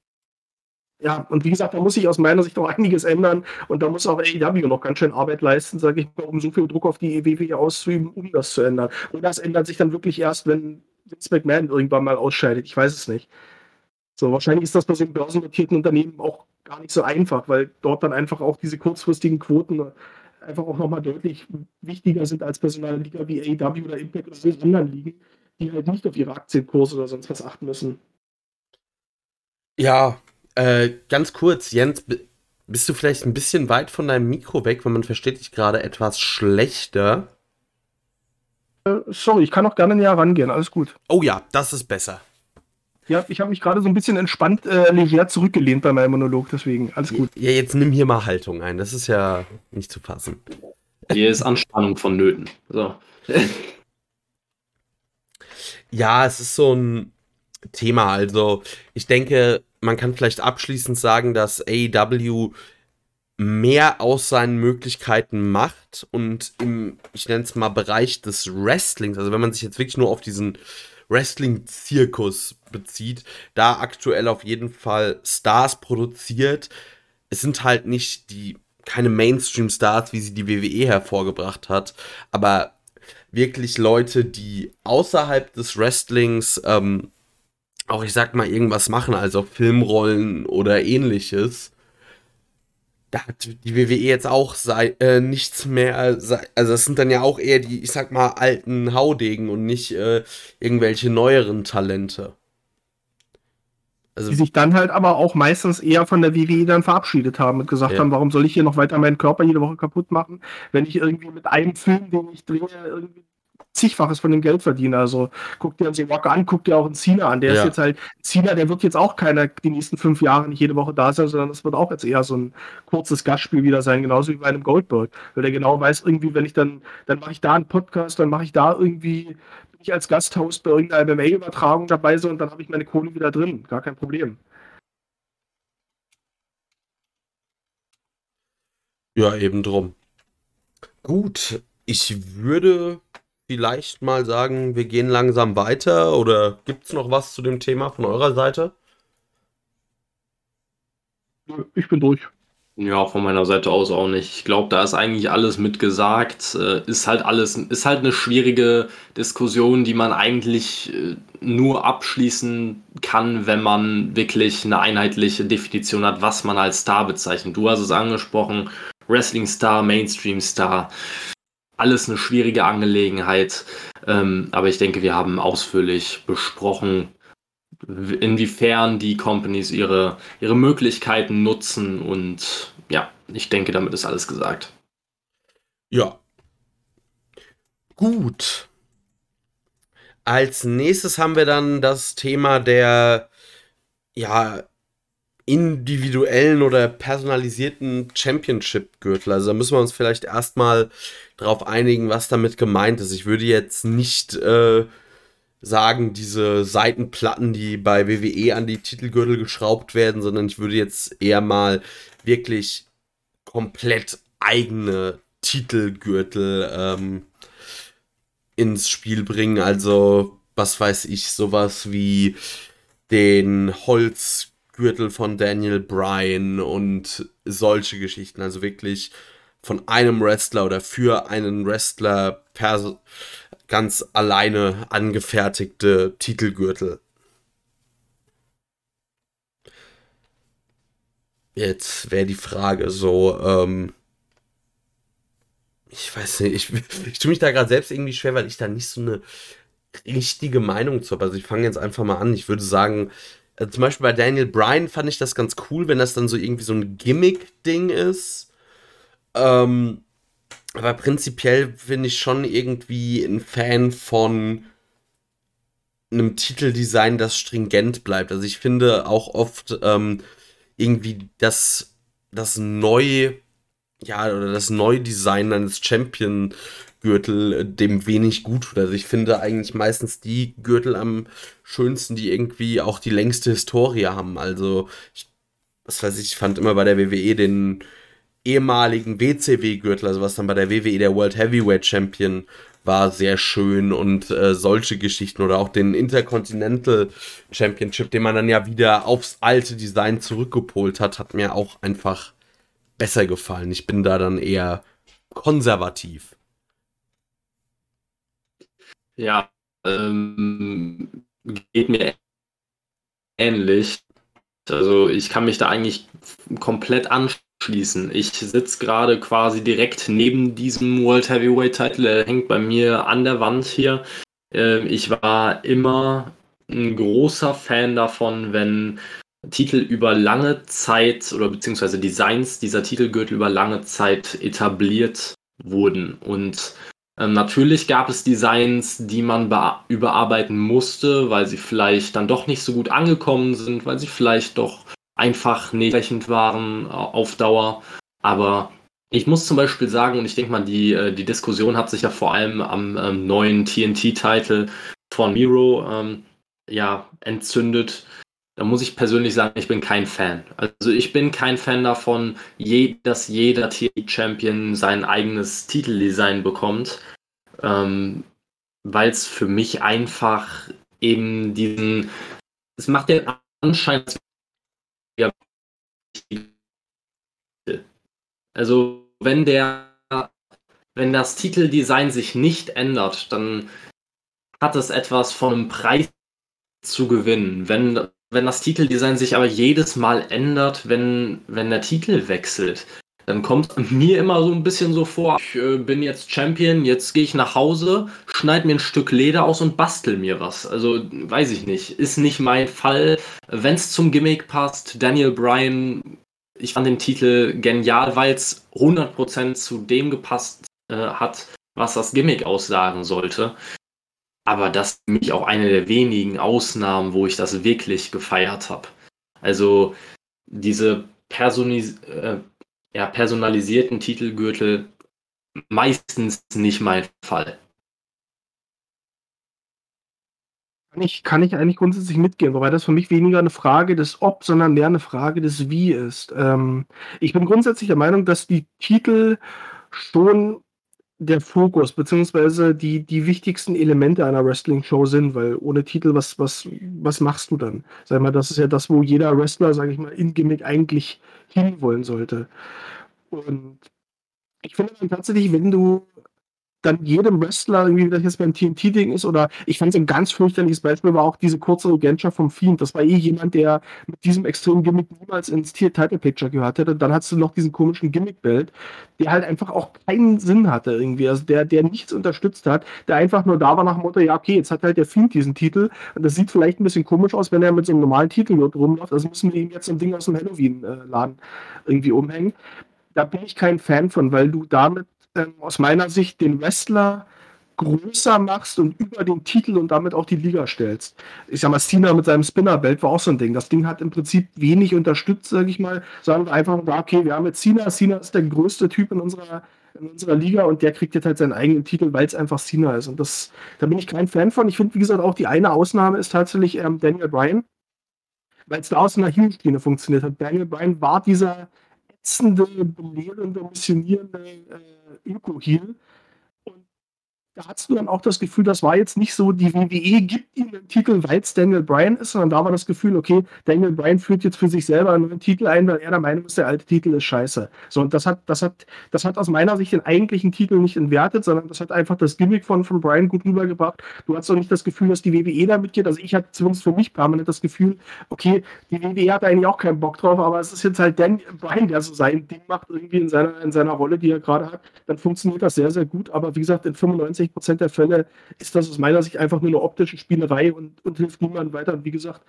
ja, und wie gesagt, da muss sich aus meiner Sicht auch einiges ändern und da muss auch AEW noch ganz schön Arbeit leisten, sage ich mal, um so viel Druck auf die EWW auszuüben, um das zu ändern. Und das ändert sich dann wirklich erst, wenn Vince McMahon irgendwann mal ausscheidet. Ich weiß es nicht. So, wahrscheinlich ist das bei so einem börsennotierten Unternehmen auch gar nicht so einfach, weil dort dann einfach auch diese kurzfristigen Quoten einfach auch nochmal deutlich wichtiger sind als Personalliga wie AEW oder Impact oder so anderen Ligen, die halt nicht auf ihre Aktienkurse oder sonst was achten müssen. Ja, äh, ganz kurz, Jens, bist du vielleicht ein bisschen weit von deinem Mikro weg, weil man versteht dich gerade etwas schlechter? Äh, sorry, ich kann auch gerne näher rangehen, alles gut. Oh ja, das ist besser. Ja, ich habe mich gerade so ein bisschen entspannt äh, leger zurückgelehnt bei meinem Monolog, deswegen alles gut. Ja, jetzt nimm hier mal Haltung ein, das ist ja nicht zu fassen. Hier ist Anspannung vonnöten. So. ja, es ist so ein Thema. Also, ich denke, man kann vielleicht abschließend sagen, dass AEW mehr aus seinen Möglichkeiten macht und im, ich nenne es mal, Bereich des Wrestlings, also wenn man sich jetzt wirklich nur auf diesen Wrestling-Zirkus bezieht, da aktuell auf jeden Fall Stars produziert. Es sind halt nicht die, keine Mainstream-Stars, wie sie die WWE hervorgebracht hat, aber wirklich Leute, die außerhalb des Wrestlings ähm, auch, ich sag mal, irgendwas machen, also Filmrollen oder ähnliches da hat die WWE jetzt auch sei, äh, nichts mehr, sei, also es sind dann ja auch eher die, ich sag mal, alten Haudegen und nicht äh, irgendwelche neueren Talente. Also, die sich dann halt aber auch meistens eher von der WWE dann verabschiedet haben und gesagt ja. haben, warum soll ich hier noch weiter meinen Körper jede Woche kaputt machen, wenn ich irgendwie mit einem Film, den ich drehe, irgendwie zigfaches von dem Geld verdienen. Also guck dir den Walker an, guck dir auch einen Cena an. Der ja. ist jetzt halt, Cena, der wird jetzt auch keiner die nächsten fünf Jahre nicht jede Woche da sein, sondern das wird auch jetzt eher so ein kurzes Gastspiel wieder sein, genauso wie bei einem Goldberg. Weil der genau weiß, irgendwie, wenn ich dann, dann mache ich da einen Podcast, dann mache ich da irgendwie, bin ich als Gasthost bei irgendeiner MMA-Übertragung dabei so und dann habe ich meine Kohle wieder drin. Gar kein Problem. Ja, eben drum. Gut, ich würde vielleicht mal sagen, wir gehen langsam weiter oder gibt es noch was zu dem Thema von eurer Seite? Ich bin durch. Ja, von meiner Seite aus auch nicht. Ich glaube, da ist eigentlich alles mitgesagt. Äh, ist halt alles, ist halt eine schwierige Diskussion, die man eigentlich äh, nur abschließen kann, wenn man wirklich eine einheitliche Definition hat, was man als Star bezeichnet. Du hast es angesprochen, Wrestling-Star, Mainstream-Star. Alles eine schwierige Angelegenheit. Ähm, aber ich denke, wir haben ausführlich besprochen, inwiefern die Companies ihre, ihre Möglichkeiten nutzen. Und ja, ich denke, damit ist alles gesagt. Ja. Gut. Als nächstes haben wir dann das Thema der ja individuellen oder personalisierten Championship-Gürtel. Also da müssen wir uns vielleicht erstmal darauf einigen, was damit gemeint ist. Ich würde jetzt nicht äh, sagen, diese Seitenplatten, die bei WWE an die Titelgürtel geschraubt werden, sondern ich würde jetzt eher mal wirklich komplett eigene Titelgürtel ähm, ins Spiel bringen. Also, was weiß ich, sowas wie den Holzgürtel von Daniel Bryan und solche Geschichten. Also wirklich von einem Wrestler oder für einen Wrestler ganz alleine angefertigte Titelgürtel. Jetzt wäre die Frage so, ähm, ich weiß nicht, ich, ich tue mich da gerade selbst irgendwie schwer, weil ich da nicht so eine richtige Meinung zu habe. Also ich fange jetzt einfach mal an. Ich würde sagen, äh, zum Beispiel bei Daniel Bryan fand ich das ganz cool, wenn das dann so irgendwie so ein Gimmick-Ding ist. Ähm, aber prinzipiell bin ich schon irgendwie ein Fan von einem Titeldesign, das stringent bleibt. Also ich finde auch oft ähm, irgendwie das, das neu, ja, oder das Neudesign eines Champion-Gürtel äh, dem wenig gut tut. Also ich finde eigentlich meistens die Gürtel am schönsten, die irgendwie auch die längste Historie haben. Also, ich, was weiß ich, ich fand immer bei der WWE den ehemaligen WCW-Gürtel, also was dann bei der WWE der World Heavyweight Champion war, sehr schön und äh, solche Geschichten oder auch den Intercontinental Championship, den man dann ja wieder aufs alte Design zurückgepolt hat, hat mir auch einfach besser gefallen. Ich bin da dann eher konservativ. Ja, ähm, geht mir ähnlich. Also ich kann mich da eigentlich komplett anschließen schließen. Ich sitze gerade quasi direkt neben diesem World Heavyweight Title. Er hängt bei mir an der Wand hier. Ähm, ich war immer ein großer Fan davon, wenn Titel über lange Zeit oder beziehungsweise Designs dieser Titelgürtel über lange Zeit etabliert wurden. Und natürlich gab es Designs, die man überarbeiten musste, weil sie vielleicht dann doch nicht so gut angekommen sind, weil sie vielleicht doch einfach nicht entsprechend waren äh, auf Dauer. Aber ich muss zum Beispiel sagen, und ich denke mal, die, äh, die Diskussion hat sich ja vor allem am ähm, neuen TNT-Titel von Miro ähm, ja, entzündet. Da muss ich persönlich sagen, ich bin kein Fan. Also ich bin kein Fan davon, dass jeder TNT-Champion sein eigenes Titeldesign bekommt. Ähm, Weil es für mich einfach eben diesen, es macht den Anschein, also wenn der, wenn das Titeldesign sich nicht ändert, dann hat es etwas von einem Preis zu gewinnen. Wenn, wenn das Titeldesign sich aber jedes Mal ändert, wenn, wenn der Titel wechselt, dann kommt mir immer so ein bisschen so vor, ich äh, bin jetzt Champion, jetzt gehe ich nach Hause, schneide mir ein Stück Leder aus und bastel mir was. Also weiß ich nicht, ist nicht mein Fall. Wenn es zum Gimmick passt, Daniel Bryan, ich fand den Titel genial, weil es 100% zu dem gepasst äh, hat, was das Gimmick aussagen sollte. Aber das ist für mich auch eine der wenigen Ausnahmen, wo ich das wirklich gefeiert habe. Also diese äh, ja, personalisierten Titelgürtel meistens nicht mein Fall. Kann ich, kann ich eigentlich grundsätzlich mitgehen, wobei das für mich weniger eine Frage des Ob, sondern mehr eine Frage des Wie ist. Ähm, ich bin grundsätzlich der Meinung, dass die Titel schon der Fokus, beziehungsweise die, die wichtigsten Elemente einer Wrestling-Show sind, weil ohne Titel, was, was, was machst du dann? Sag mal, das ist ja das, wo jeder Wrestler, sage ich mal, in Gimmick eigentlich hinwollen sollte. Und ich finde dann tatsächlich, wenn du dann jedem Wrestler, irgendwie, wie das jetzt beim TNT-Ding ist, oder ich fand es ein ganz fürchterliches Beispiel, war auch diese kurze Regentschaft vom Fiend. Das war eh jemand, der mit diesem extremen Gimmick niemals ins Title-Picture gehört hätte. Dann hast du noch diesen komischen Gimmick-Belt, der halt einfach auch keinen Sinn hatte irgendwie, also der, der nichts unterstützt hat, der einfach nur da war nach dem Motto, ja, okay, jetzt hat halt der Fiend diesen Titel und das sieht vielleicht ein bisschen komisch aus, wenn er mit so einem normalen Titel rumläuft, also müssen wir ihm jetzt so ein Ding aus dem Halloween-Laden irgendwie umhängen. Da bin ich kein Fan von, weil du damit ähm, aus meiner Sicht den Wrestler größer machst und über den Titel und damit auch die Liga stellst. Ich sag mal, Cena mit seinem Spinnerbelt war auch so ein Ding. Das Ding hat im Prinzip wenig unterstützt, sag ich mal, sondern einfach, okay, wir haben jetzt Cena. Cena ist der größte Typ in unserer, in unserer Liga und der kriegt jetzt halt seinen eigenen Titel, weil es einfach Cena ist. Und das, da bin ich kein Fan von. Ich finde, wie gesagt, auch die eine Ausnahme ist tatsächlich ähm, Daniel Bryan, weil es da aus einer Heel-Schiene funktioniert hat. Daniel Bryan war dieser ätzende, belehrende, missionierende äh, incohérent da hast du dann auch das Gefühl, das war jetzt nicht so, die WWE gibt ihm den Titel, weil es Daniel Bryan ist, sondern da war das Gefühl, okay, Daniel Bryan führt jetzt für sich selber einen neuen Titel ein, weil er der Meinung ist, der alte Titel ist scheiße. So, und das hat, das hat, das hat aus meiner Sicht den eigentlichen Titel nicht entwertet, sondern das hat einfach das Gimmick von, von Bryan gut rübergebracht. Du hast doch nicht das Gefühl, dass die WWE da mitgeht. Also ich hatte zumindest für mich permanent das Gefühl, okay, die WWE hat eigentlich auch keinen Bock drauf, aber es ist jetzt halt Dan Bryan, der so sein Ding macht, irgendwie in seiner, in seiner Rolle, die er gerade hat. Dann funktioniert das sehr, sehr gut. Aber wie gesagt, in 95 90 Prozent der Fälle ist das aus meiner Sicht einfach nur eine optische Spielerei und, und hilft niemandem weiter. Und wie gesagt,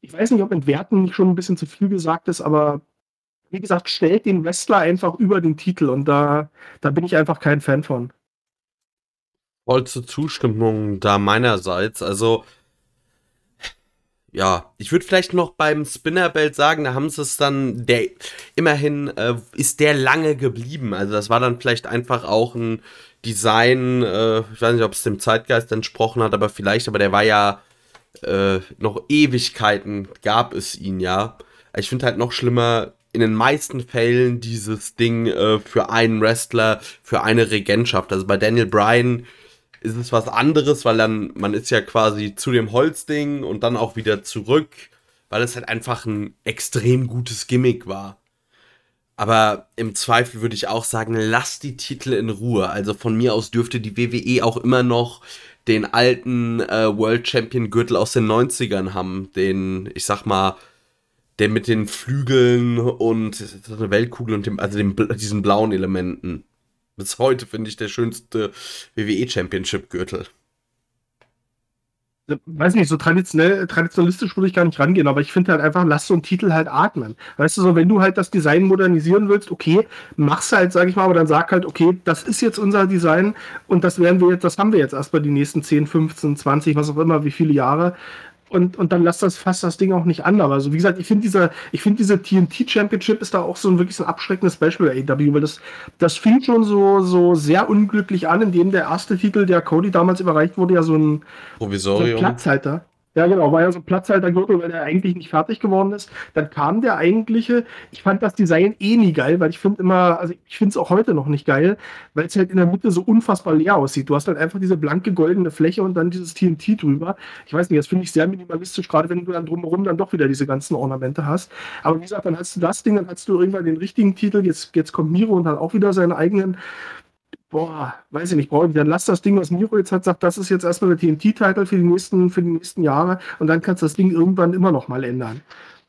ich weiß nicht, ob Entwerten nicht schon ein bisschen zu viel gesagt ist, aber wie gesagt, stellt den Wrestler einfach über den Titel und da, da bin ich einfach kein Fan von. Vollste Zustimmung da meinerseits. Also, ja, ich würde vielleicht noch beim Spinnerbelt sagen, da haben sie es dann, der immerhin äh, ist der lange geblieben. Also das war dann vielleicht einfach auch ein Design, äh, ich weiß nicht, ob es dem Zeitgeist entsprochen hat, aber vielleicht, aber der war ja äh, noch Ewigkeiten, gab es ihn ja. Ich finde halt noch schlimmer, in den meisten Fällen dieses Ding äh, für einen Wrestler, für eine Regentschaft. Also bei Daniel Bryan ist es was anderes, weil dann, man ist ja quasi zu dem Holzding und dann auch wieder zurück, weil es halt einfach ein extrem gutes Gimmick war. Aber im Zweifel würde ich auch sagen, lass die Titel in Ruhe. Also von mir aus dürfte die WWE auch immer noch den alten äh, World Champion Gürtel aus den 90ern haben. Den, ich sag mal, der mit den Flügeln und eine Weltkugel und dem, also dem, diesen blauen Elementen. Bis heute finde ich der schönste WWE Championship Gürtel weiß nicht, so traditionell, traditionalistisch würde ich gar nicht rangehen, aber ich finde halt einfach, lass so einen Titel halt atmen. Weißt du, so, wenn du halt das Design modernisieren willst, okay, mach's halt, sag ich mal, aber dann sag halt, okay, das ist jetzt unser Design und das werden wir jetzt, das haben wir jetzt erstmal die nächsten 10, 15, 20, was auch immer, wie viele Jahre und, und dann lasst das fast das Ding auch nicht an. Aber also wie gesagt, ich finde dieser, ich finde diese TNT Championship ist da auch so ein wirklich so ein abschreckendes Beispiel der AW, weil das, das fing schon so, so sehr unglücklich an, indem der erste Titel, der Cody damals überreicht wurde, ja so ein, Provisorium. So ein Platzhalter. Ja, genau, war ja so ein Platzhaltergürtel, weil der eigentlich nicht fertig geworden ist. Dann kam der eigentliche, ich fand das Design eh nie geil, weil ich finde immer, also ich finde es auch heute noch nicht geil, weil es halt in der Mitte so unfassbar leer aussieht. Du hast halt einfach diese blanke goldene Fläche und dann dieses TNT drüber. Ich weiß nicht, das finde ich sehr minimalistisch, gerade wenn du dann drumherum dann doch wieder diese ganzen Ornamente hast. Aber wie gesagt, dann hast du das Ding, dann hast du irgendwann den richtigen Titel, jetzt, jetzt kommt Miro und hat auch wieder seinen eigenen boah, weiß ich nicht, brauche ich, dann lass das Ding, was Miro jetzt hat, sagt, das ist jetzt erstmal der TNT-Titel für die nächsten, für die nächsten Jahre und dann kannst du das Ding irgendwann immer noch mal ändern.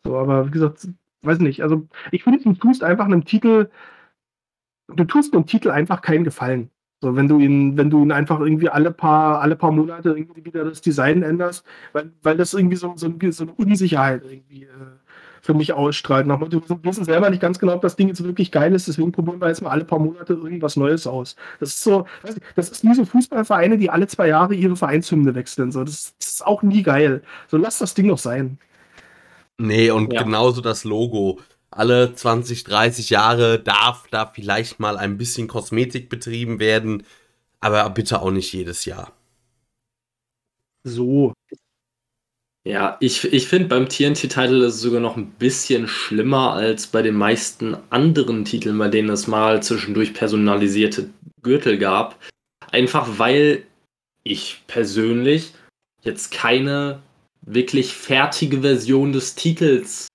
So, aber wie gesagt, weiß nicht, also ich finde, du tust einfach einem Titel, du tust dem Titel einfach keinen Gefallen. So, wenn du ihn, wenn du ihn einfach irgendwie alle paar, alle paar Monate irgendwie wieder das Design änderst, weil, weil das irgendwie so, so, so eine Unsicherheit irgendwie äh, für mich ausstrahlt. Nach wir wissen selber nicht ganz genau, ob das Ding jetzt wirklich geil ist, deswegen probieren wir jetzt mal alle paar Monate irgendwas Neues aus. Das ist so, das ist nie so Fußballvereine, die alle zwei Jahre ihre Vereinshymne wechseln. So, das, das ist auch nie geil. So, lass das Ding doch sein. Nee, und ja. genauso das Logo. Alle 20, 30 Jahre darf da vielleicht mal ein bisschen Kosmetik betrieben werden, aber bitte auch nicht jedes Jahr. So, ja, ich, ich finde beim TNT-Titel ist es sogar noch ein bisschen schlimmer als bei den meisten anderen Titeln, bei denen es mal zwischendurch personalisierte Gürtel gab. Einfach weil ich persönlich jetzt keine wirklich fertige Version des Titels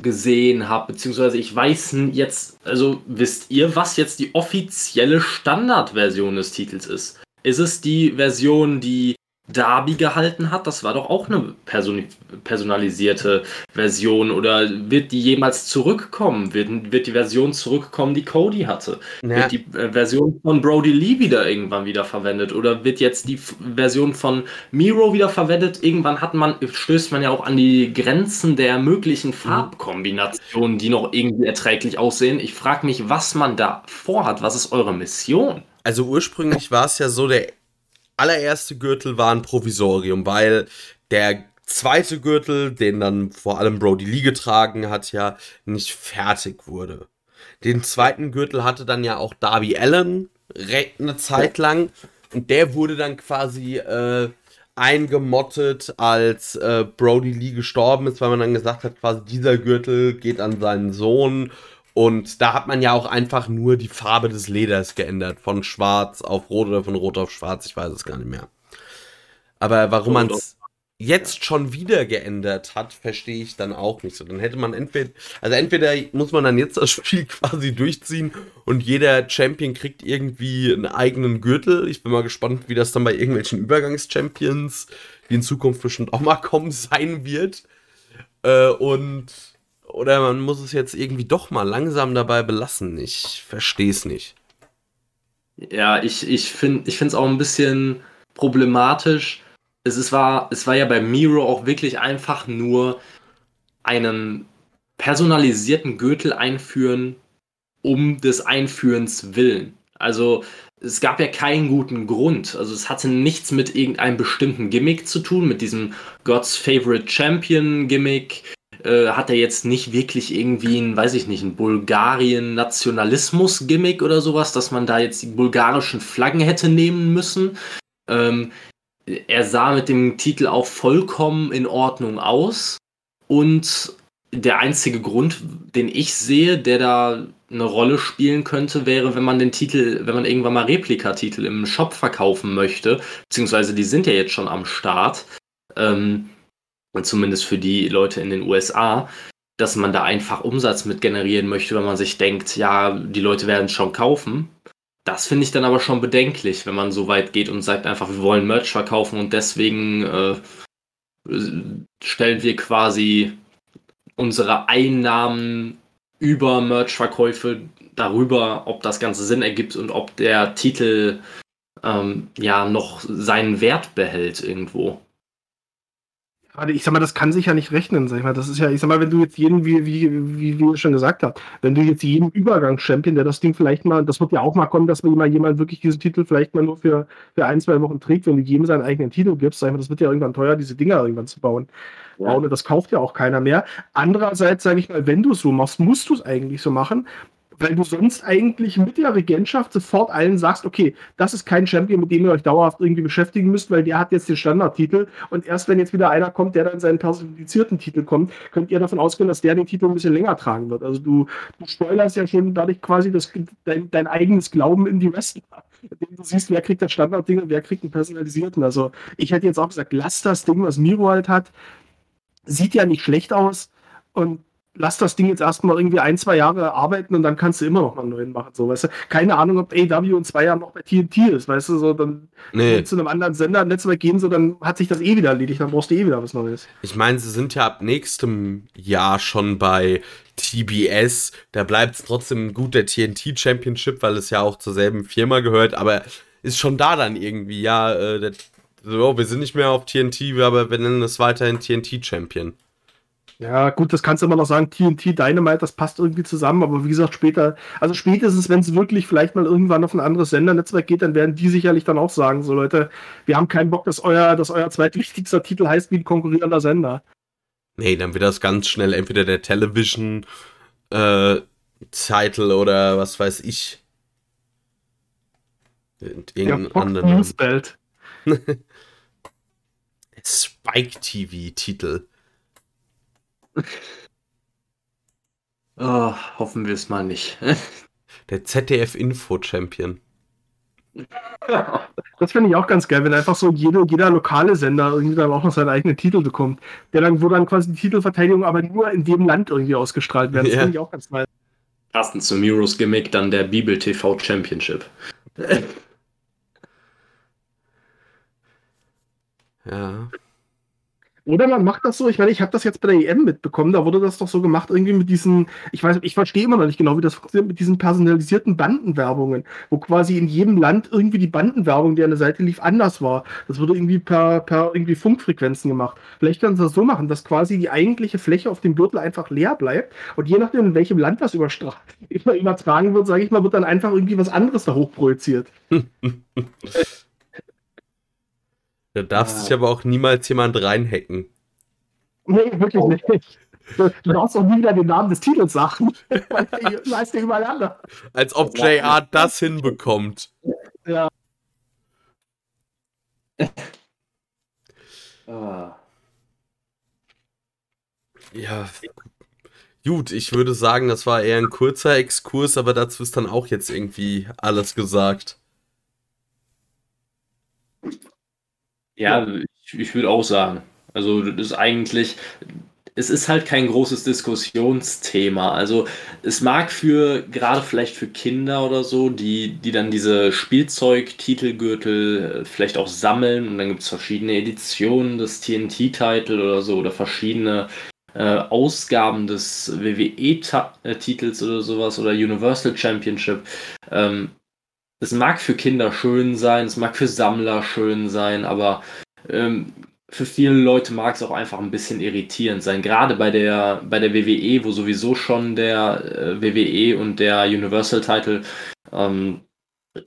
gesehen habe, beziehungsweise ich weiß jetzt, also wisst ihr, was jetzt die offizielle Standardversion des Titels ist? Ist es die Version, die Darby gehalten hat, das war doch auch eine person personalisierte Version. Oder wird die jemals zurückkommen? Wird, wird die Version zurückkommen, die Cody hatte? Ja. Wird die äh, Version von Brody Lee wieder irgendwann wieder verwendet? Oder wird jetzt die Version von Miro wieder verwendet? Irgendwann hat man, stößt man ja auch an die Grenzen der möglichen mhm. Farbkombinationen, die noch irgendwie erträglich aussehen. Ich frage mich, was man da vorhat. Was ist eure Mission? Also ursprünglich war es ja so, der allererste Gürtel war ein Provisorium, weil der zweite Gürtel, den dann vor allem Brody Lee getragen hat, ja nicht fertig wurde. Den zweiten Gürtel hatte dann ja auch Darby Allen eine Zeit lang und der wurde dann quasi äh, eingemottet, als äh, Brody Lee gestorben ist, weil man dann gesagt hat, quasi dieser Gürtel geht an seinen Sohn und da hat man ja auch einfach nur die Farbe des Leders geändert. Von schwarz auf rot oder von rot auf schwarz, ich weiß es gar nicht mehr. Aber warum man es jetzt schon wieder geändert hat, verstehe ich dann auch nicht so. Dann hätte man entweder, also entweder muss man dann jetzt das Spiel quasi durchziehen und jeder Champion kriegt irgendwie einen eigenen Gürtel. Ich bin mal gespannt, wie das dann bei irgendwelchen Übergangschampions, die in Zukunft bestimmt auch mal kommen, sein wird. Äh, und oder man muss es jetzt irgendwie doch mal langsam dabei belassen. Ich verstehe es nicht. Ja, ich, ich finde es auch ein bisschen problematisch. Es, ist, war, es war ja bei Miro auch wirklich einfach nur einen personalisierten Gürtel einführen, um des Einführens willen. Also es gab ja keinen guten Grund. Also es hatte nichts mit irgendeinem bestimmten Gimmick zu tun, mit diesem God's Favorite Champion Gimmick äh, hat er jetzt nicht wirklich irgendwie ein, weiß ich nicht, ein Bulgarien-Nationalismus-Gimmick oder sowas, dass man da jetzt die bulgarischen Flaggen hätte nehmen müssen. Ähm, er sah mit dem Titel auch vollkommen in Ordnung aus. Und der einzige Grund, den ich sehe, der da eine Rolle spielen könnte, wäre, wenn man den Titel, wenn man irgendwann mal Replikatitel im Shop verkaufen möchte, beziehungsweise die sind ja jetzt schon am Start. Ähm, zumindest für die Leute in den USA, dass man da einfach Umsatz mit generieren möchte, wenn man sich denkt, ja, die Leute werden es schon kaufen. Das finde ich dann aber schon bedenklich, wenn man so weit geht und sagt einfach, wir wollen Merch verkaufen und deswegen äh, stellen wir quasi unsere Einnahmen über Merch-Verkäufe darüber, ob das Ganze Sinn ergibt und ob der Titel ähm, ja noch seinen Wert behält irgendwo ich sag mal, das kann sich ja nicht rechnen, sag ich mal. Das ist ja, ich sag mal, wenn du jetzt jeden, wie, wie, wie, wie ihr schon gesagt habt, wenn du jetzt jeden Übergangschampion, der das Ding vielleicht mal, das wird ja auch mal kommen, dass man mal jemand wirklich diesen Titel vielleicht mal nur für, für ein, zwei Wochen trägt, wenn du jedem seinen eigenen Titel gibst, sag ich mal, das wird ja irgendwann teuer, diese Dinger irgendwann zu bauen. Ja. Und das kauft ja auch keiner mehr. Andererseits, sage ich mal, wenn du es so machst, musst du es eigentlich so machen, weil du sonst eigentlich mit der Regentschaft sofort allen sagst, okay, das ist kein Champion, mit dem ihr euch dauerhaft irgendwie beschäftigen müsst, weil der hat jetzt den Standardtitel und erst wenn jetzt wieder einer kommt, der dann seinen personifizierten Titel kommt, könnt ihr davon ausgehen, dass der den Titel ein bisschen länger tragen wird. Also du, du spoilerst ja schon dadurch quasi das, dein, dein eigenes Glauben in die Wrestler. Du siehst, wer kriegt das Standardding und wer kriegt einen personalisierten. Also ich hätte jetzt auch gesagt, lass das Ding, was Miro halt hat, sieht ja nicht schlecht aus und lass das Ding jetzt erstmal irgendwie ein, zwei Jahre arbeiten und dann kannst du immer noch mal einen neuen machen. So, weißt du? Keine Ahnung, ob AW in zwei Jahren noch bei TNT ist, weißt du, so dann nee. zu einem anderen Sender Netzwerk gehen, so dann hat sich das eh wieder erledigt, dann brauchst du eh wieder was Neues. Ich meine, sie sind ja ab nächstem Jahr schon bei TBS, da bleibt es trotzdem gut der TNT Championship, weil es ja auch zur selben Firma gehört, aber ist schon da dann irgendwie, ja, äh, der, so, wir sind nicht mehr auf TNT, aber wir nennen es weiterhin TNT Champion. Ja, gut, das kannst du immer noch sagen, TNT Dynamite, das passt irgendwie zusammen, aber wie gesagt, später, also spätestens, wenn es wirklich vielleicht mal irgendwann auf ein anderes Sendernetzwerk geht, dann werden die sicherlich dann auch sagen, so Leute, wir haben keinen Bock, dass euer, dass euer zweitwichtigster Titel heißt wie ein konkurrierender Sender. Nee, dann wird das ganz schnell entweder der Television äh, Title oder was weiß ich. Irgendeinen ja, anderen. Newsbelt. Spike TV Titel. Oh, hoffen wir es mal nicht. Der ZDF Info Champion. Das finde ich auch ganz geil, wenn einfach so jede, jeder lokale Sender irgendwie dann auch noch seinen eigenen Titel bekommt. Der dann, wo dann quasi die Titelverteidigung aber nur in dem Land irgendwie ausgestrahlt werden. Das Ja. finde ich auch ganz nice. Passend zum Heroes Gimmick dann der Bibel TV Championship. Ja. Oder man macht das so, ich meine, ich habe das jetzt bei der EM mitbekommen, da wurde das doch so gemacht, irgendwie mit diesen, ich weiß, ich verstehe immer noch nicht genau, wie das funktioniert, mit diesen personalisierten Bandenwerbungen, wo quasi in jedem Land irgendwie die Bandenwerbung, die an der Seite lief, anders war. Das wurde irgendwie per, per irgendwie Funkfrequenzen gemacht. Vielleicht können sie das so machen, dass quasi die eigentliche Fläche auf dem Gürtel einfach leer bleibt und je nachdem, in welchem Land das überstra- immer übertragen wird, sage ich mal, wird dann einfach irgendwie was anderes da hochprojiziert. Da darf Ja. sich aber auch niemals jemand reinhacken. Nee, wirklich nicht. Du, du darfst auch nie wieder den Namen des Titels sagen, heißt ja überall anders. Als ob JR das hinbekommt. Ja. Ah. Ja. Gut, ich würde sagen, das war eher ein kurzer Exkurs, aber dazu ist dann auch jetzt irgendwie alles gesagt. Ja, ich, ich würde auch sagen. Also, das ist eigentlich, es ist halt kein großes Diskussionsthema. Also, es mag für, gerade vielleicht für Kinder oder so, die, die dann diese Spielzeug-Titelgürtel äh, vielleicht auch sammeln und dann gibt es verschiedene Editionen des TNT-Titel oder so oder verschiedene äh, Ausgaben des WWE-Titels oder sowas oder Universal Championship. Ähm, es mag für Kinder schön sein, es mag für Sammler schön sein, aber ähm, für viele Leute mag es auch einfach ein bisschen irritierend sein. Gerade bei der, bei der WWE, wo sowieso schon der äh, WWE und der Universal Title ähm,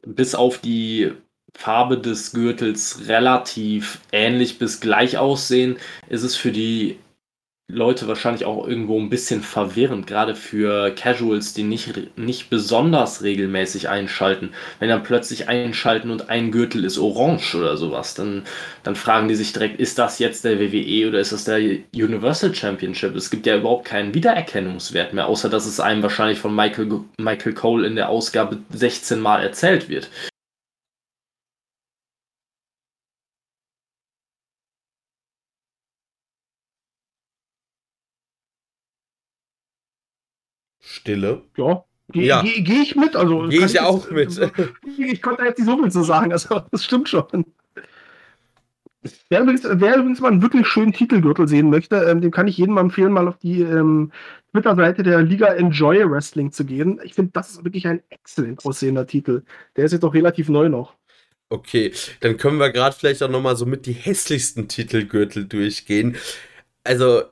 bis auf die Farbe des Gürtels relativ ähnlich bis gleich aussehen, ist es für die Leute wahrscheinlich auch irgendwo ein bisschen verwirrend, gerade für Casuals, die nicht, nicht besonders regelmäßig einschalten. Wenn dann plötzlich einschalten und ein Gürtel ist orange oder sowas, dann, dann fragen die sich direkt, ist das jetzt der WWE oder ist das der Universal Championship? Es gibt ja überhaupt keinen Wiedererkennungswert mehr, außer dass es einem wahrscheinlich von Michael, Michael Cole in der Ausgabe 16 Mal erzählt wird. Stille. Ja. Gehe Ja. geh, geh ich mit. Also, Gehe ich jetzt- auch mit. Ich konnte da jetzt nicht so viel zu sagen, also das stimmt schon. Wer übrigens, wer übrigens mal einen wirklich schönen Titelgürtel sehen möchte, ähm, dem kann ich jedem mal empfehlen, mal auf die ähm, Twitter-Seite der Liga Enjoy Wrestling zu gehen. Ich finde, das ist wirklich ein exzellent aussehender Titel. Der ist jetzt auch relativ neu noch. Okay, dann können wir gerade vielleicht auch noch mal so mit die hässlichsten Titelgürtel durchgehen. Also,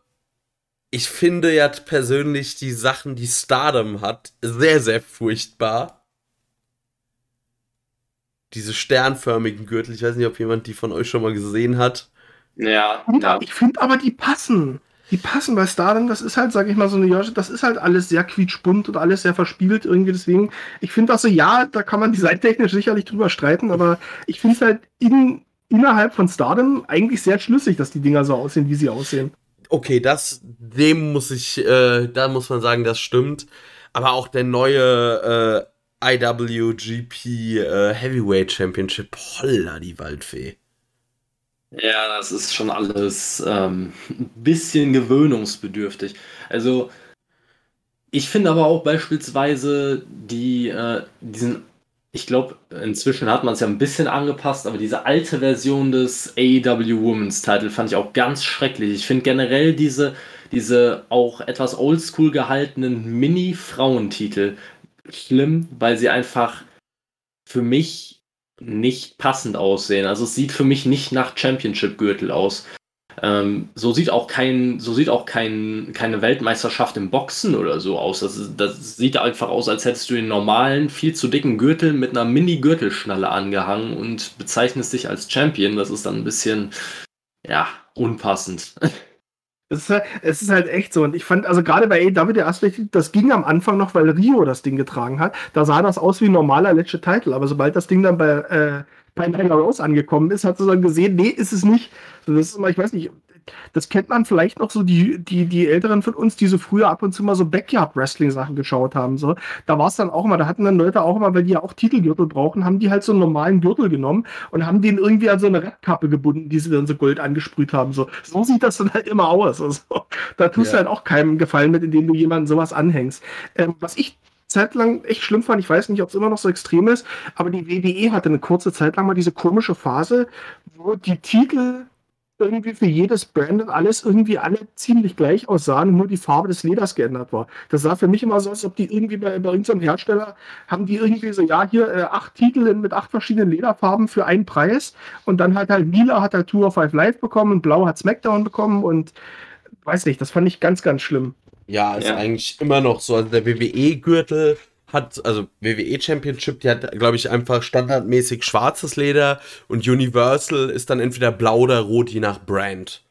ich finde ja persönlich die Sachen, die Stardom hat, sehr, sehr furchtbar. Diese sternförmigen Gürtel, ich weiß nicht, ob jemand die von euch schon mal gesehen hat. Ja, ja. Ich finde aber, die passen. Die passen bei Stardom. Das ist halt, sag ich mal, so eine Josche, das ist halt alles sehr quietschbunt und alles sehr verspielt irgendwie. Deswegen, ich finde das so, ja, da kann man designtechnisch sicherlich drüber streiten, aber ich finde es halt in, innerhalb von Stardom eigentlich sehr schlüssig, dass die Dinger so aussehen, wie sie aussehen. Okay, das, dem muss ich, äh, da muss man sagen, das stimmt. Aber auch der neue äh, IWGP äh, Heavyweight Championship, holla die Waldfee. Ja, das ist schon alles ähm, ein bisschen gewöhnungsbedürftig. Also, ich finde aber auch beispielsweise die, äh, diesen, ich glaube, inzwischen hat man es ja ein bisschen angepasst, aber diese alte Version des AEW Women's Title fand ich auch ganz schrecklich. Ich finde generell diese, diese auch etwas oldschool gehaltenen Mini-Frauentitel schlimm, weil sie einfach für mich nicht passend aussehen. Also es sieht für mich nicht nach Championship-Gürtel aus. Ähm, so sieht auch kein, so sieht auch kein, keine Weltmeisterschaft im Boxen oder so aus. Das, das sieht einfach aus, als hättest du den normalen, viel zu dicken Gürtel mit einer Mini-Gürtelschnalle angehangen und bezeichnest dich als Champion. Das ist dann ein bisschen, ja, unpassend. Es ist, halt, es ist halt echt so. Und ich fand, also gerade bei AEW, der Aspekt, das ging am Anfang noch, weil Rio das Ding getragen hat. Da sah das aus wie ein normaler Legit Title. Aber sobald das Ding dann bei, äh, bei Nyla Rose angekommen ist, hat sie dann gesehen, nee, ist es nicht. Das ist immer, ich weiß nicht, das kennt man vielleicht noch so die, die, die Älteren von uns, die so früher ab und zu mal so Backyard-Wrestling-Sachen geschaut haben. So. Da war es dann auch immer, da hatten dann Leute auch immer, weil die ja auch Titelgürtel brauchen, haben die halt so einen normalen Gürtel genommen und haben den irgendwie an so eine Radkappe gebunden, die sie dann so Gold angesprüht haben. So, so sieht das dann halt immer aus. Also, da tust ja. du halt auch keinem Gefallen mit, indem du jemanden sowas anhängst. Ähm, was ich zeitlang echt schlimm fand. Ich weiß nicht, ob es immer noch so extrem ist, aber die WWE hatte eine kurze Zeit lang mal diese komische Phase, wo die Titel irgendwie für jedes Brand alles irgendwie alle ziemlich gleich aussahen und nur die Farbe des Leders geändert war. Das sah für mich immer so aus, als ob die irgendwie bei, bei irgendeinem Hersteller haben die irgendwie so, ja, hier äh, acht Titel mit acht verschiedenen Lederfarben für einen Preis und dann hat halt Lila hat halt Tour of Five Live bekommen und Blau hat SmackDown bekommen und weiß nicht, das fand ich ganz, ganz schlimm. Ja, ist ja. eigentlich immer noch so. Also der WWE-Gürtel hat, also WWE Championship, die hat, glaube ich, einfach standardmäßig schwarzes Leder und Universal ist dann entweder blau oder rot, je nach Brand.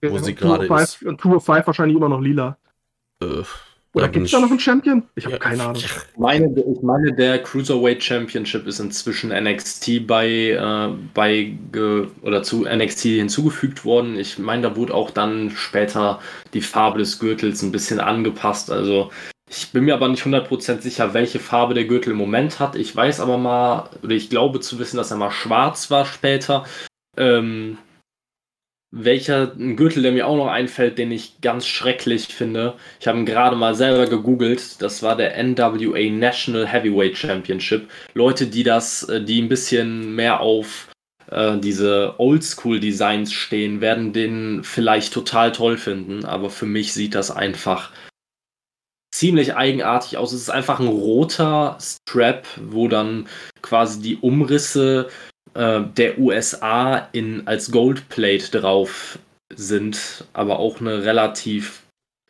Wo ja, sie gerade ist. Und Tour of Five wahrscheinlich immer noch lila. Äh, oder gibt es da noch einen Champion? Ich habe ja, keine Ahnung. Ich meine, ich meine, der Cruiserweight Championship ist inzwischen NXT bei, äh, bei oder zu NXT hinzugefügt worden. Ich meine, da wurde auch dann später die Farbe des Gürtels ein bisschen angepasst. Also ich bin mir aber nicht 100% sicher, welche Farbe der Gürtel im Moment hat. Ich weiß aber mal, oder ich glaube zu wissen, dass er mal schwarz war später. Ähm, welcher ein Gürtel, der mir auch noch einfällt, den ich ganz schrecklich finde. Ich habe ihn gerade mal selber gegoogelt. Das war der NWA National Heavyweight Championship. Leute, die das, äh, die ein bisschen mehr auf äh, diese Oldschool-Designs stehen, werden den vielleicht total toll finden. Aber für mich sieht das einfach ziemlich eigenartig aus. Es ist einfach ein roter Strap, wo dann quasi die Umrisse äh, der USA in, als Goldplate drauf sind, aber auch eine relativ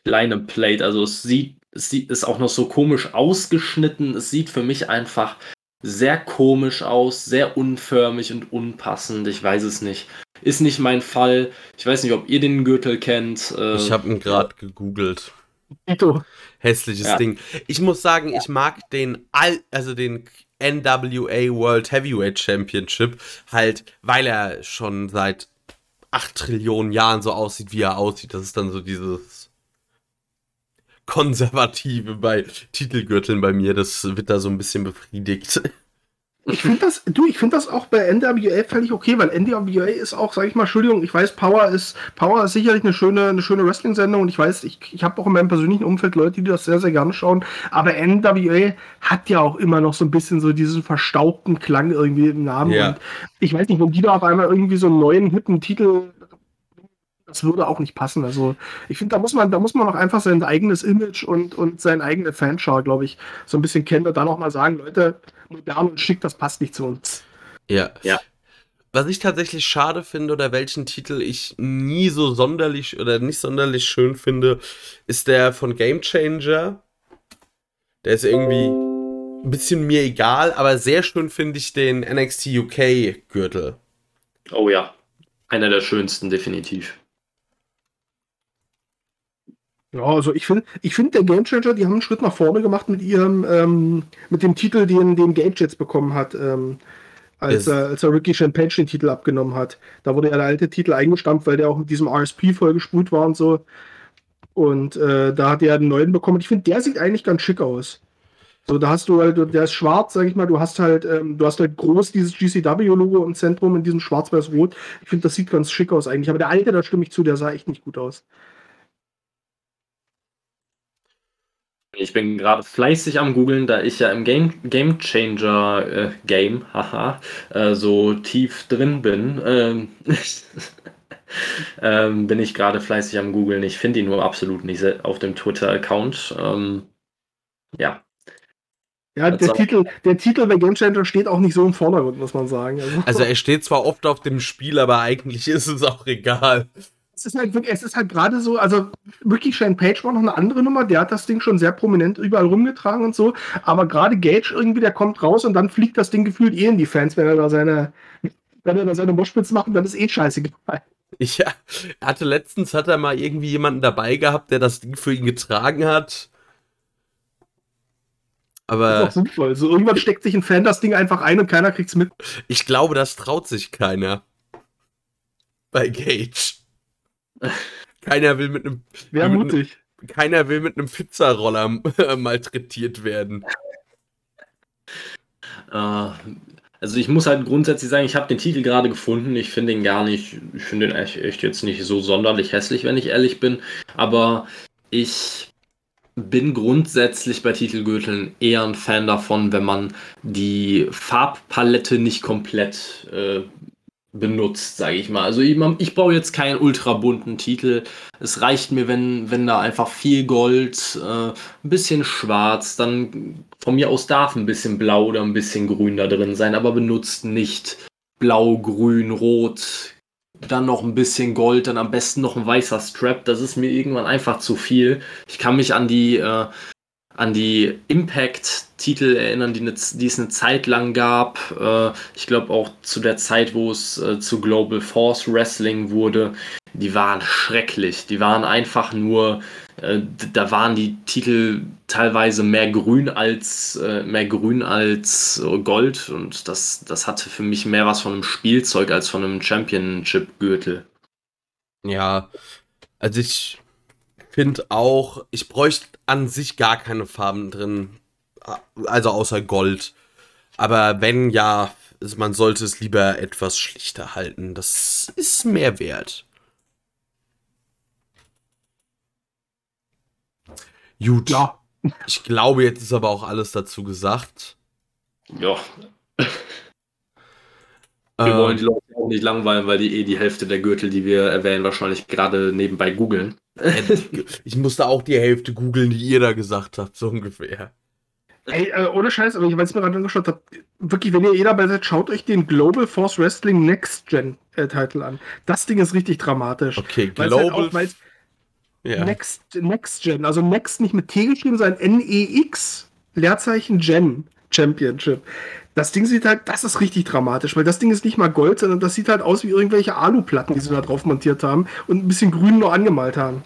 kleine Plate. Also es sieht, es sieht, ist auch noch so komisch ausgeschnitten. Es sieht für mich einfach sehr komisch aus, sehr unförmig und unpassend. Ich weiß es nicht. Ist nicht mein Fall. Ich weiß nicht, ob ihr den Gürtel kennt. Äh, ich habe ihn gerade gegoogelt. Hässliches ja. Ding. Ich muss sagen, ich mag den all, also den NWA World Heavyweight Championship, halt, weil er schon seit 8 Trillionen Jahren so aussieht, wie er aussieht. Das ist dann so dieses Konservative bei Titelgürteln bei mir. Das wird da so ein bisschen befriedigt. Ich finde das, du, ich finde das auch bei NWA völlig okay, weil NWA ist auch, sag ich mal, Entschuldigung, ich weiß, Power ist, Power ist sicherlich eine schöne, eine schöne Wrestling-Sendung und ich weiß, ich, ich habe auch in meinem persönlichen Umfeld Leute, die das sehr, sehr gerne schauen, aber NWA hat ja auch immer noch so ein bisschen so diesen verstaubten Klang irgendwie im Namen ja. und ich weiß nicht, wenn die da auf einmal irgendwie so einen neuen, hippen Titel das würde auch nicht passen. Also ich finde, da muss man, da muss man auch einfach sein eigenes Image und, und seine eigene Fanschar, glaube ich, so ein bisschen kennen und dann auch mal sagen, Leute, modern und schick, das passt nicht zu uns. Ja. Ja. Was ich tatsächlich schade finde oder welchen Titel ich nie so sonderlich oder nicht sonderlich schön finde, ist der von Game Changer. Der ist irgendwie ein bisschen mir egal, aber sehr schön finde ich den NXT UK Gürtel. Oh ja, einer der schönsten definitiv. Ja, also ich finde, ich finde, der Gamechanger, die haben einen Schritt nach vorne gemacht mit ihrem, ähm, mit dem Titel, den, den Gage jetzt bekommen hat, ähm, als, er, als er Ricky Champagne den Titel abgenommen hat. Da wurde ja der alte Titel eingestampft, weil der auch mit diesem RSP vollgesprüht war und so. Und äh, da hat er einen neuen bekommen. Ich finde, der sieht eigentlich ganz schick aus. So, da hast du halt, der ist schwarz, sag ich mal, du hast halt, ähm, du hast halt groß dieses GCW-Logo im Zentrum in diesem schwarz-weiß-rot. Ich finde, das sieht ganz schick aus eigentlich. Aber der alte, da stimme ich zu, der sah echt nicht gut aus. Ich bin gerade fleißig am googeln, da ich ja im Game, Game Changer äh, Game, haha, äh, so tief drin bin, ähm, ähm, bin ich gerade fleißig am googeln. Ich finde ihn nur absolut nicht auf dem Twitter-Account. Ähm, ja. Ja, der Titel, der Titel bei Game Changer steht auch nicht so im Vordergrund, muss man sagen. Also, also er steht zwar oft auf dem Spiel, aber eigentlich ist es auch egal es ist halt es ist halt gerade so, also wirklich Shane Page war noch eine andere Nummer, der hat das Ding schon sehr prominent überall rumgetragen und so, aber gerade Gage irgendwie, der kommt raus und dann fliegt das Ding gefühlt eh in die Fans, wenn er da seine, wenn er da seine Moschpitz macht und dann ist eh scheiße gefallen. Ja, er hatte letztens hat er mal irgendwie jemanden dabei gehabt, der das Ding für ihn getragen hat. Aber. Das ist auch sinnvoll. So irgendwann steckt sich ein Fan das Ding einfach ein und keiner kriegt's mit. Ich glaube, das traut sich keiner. bei Gage. Keiner will mit einem. Mit mutig. einem- Keiner will mit einem Pizzaroller äh, malträtiert werden. Äh, also ich muss halt grundsätzlich sagen, ich habe den Titel gerade gefunden. Ich finde ihn gar nicht, ich finde ihn echt, echt jetzt nicht so sonderlich hässlich, wenn ich ehrlich bin. Aber ich bin grundsätzlich bei Titelgürteln eher ein Fan davon, wenn man die Farbpalette nicht komplett äh, benutzt, sage ich mal. Also ich, ich brauche jetzt keinen ultra bunten Titel. Es reicht mir, wenn, wenn da einfach viel Gold, äh, ein bisschen schwarz, dann von mir aus darf ein bisschen blau oder ein bisschen grün da drin sein, aber benutzt nicht blau, grün, rot, dann noch ein bisschen Gold, dann am besten noch ein weißer Strap. Das ist mir irgendwann einfach zu viel. Ich kann mich an die äh, an die Impact-Titel erinnern, die, ne, die es eine Zeit lang gab. Äh, ich glaube auch zu der Zeit, wo es äh, zu Global Force Wrestling wurde. Die waren schrecklich. Die waren einfach nur, äh, da waren die Titel teilweise mehr grün als mehr grün als Gold und das, das hatte für mich mehr was von einem Spielzeug als von einem Championship-Gürtel. Ja, also ich finde auch, ich bräuchte an sich gar keine Farben drin. Also außer Gold. Aber wenn ja, man sollte es lieber etwas schlichter halten. Das ist mehr wert. Gut. Ja. Ich glaube, jetzt ist aber auch alles dazu gesagt. Ja. Wir Ähm, wollen die Leute auch nicht langweilen, weil die eh die Hälfte der Gürtel, die wir erwähnen, wahrscheinlich gerade nebenbei googeln. Ich musste auch die Hälfte googeln, die ihr da gesagt habt, so ungefähr. Ey, äh, ohne Scheiß, aber ich weiß mir gerade angeschaut habe, wirklich, wenn ihr eh dabei seid, schaut euch den Global Force Wrestling Next Gen äh, Titel an. Das Ding ist richtig dramatisch. Okay, halt Global. auch, weil's ja. Next, Next Gen, also Next nicht mit T geschrieben, sondern N-E-X, Leerzeichen Gen Championship. Das Ding sieht halt, das ist richtig dramatisch, weil das Ding ist nicht mal Gold, sondern das sieht halt aus wie irgendwelche Aluplatten, die sie da drauf montiert haben und ein bisschen grün nur angemalt haben.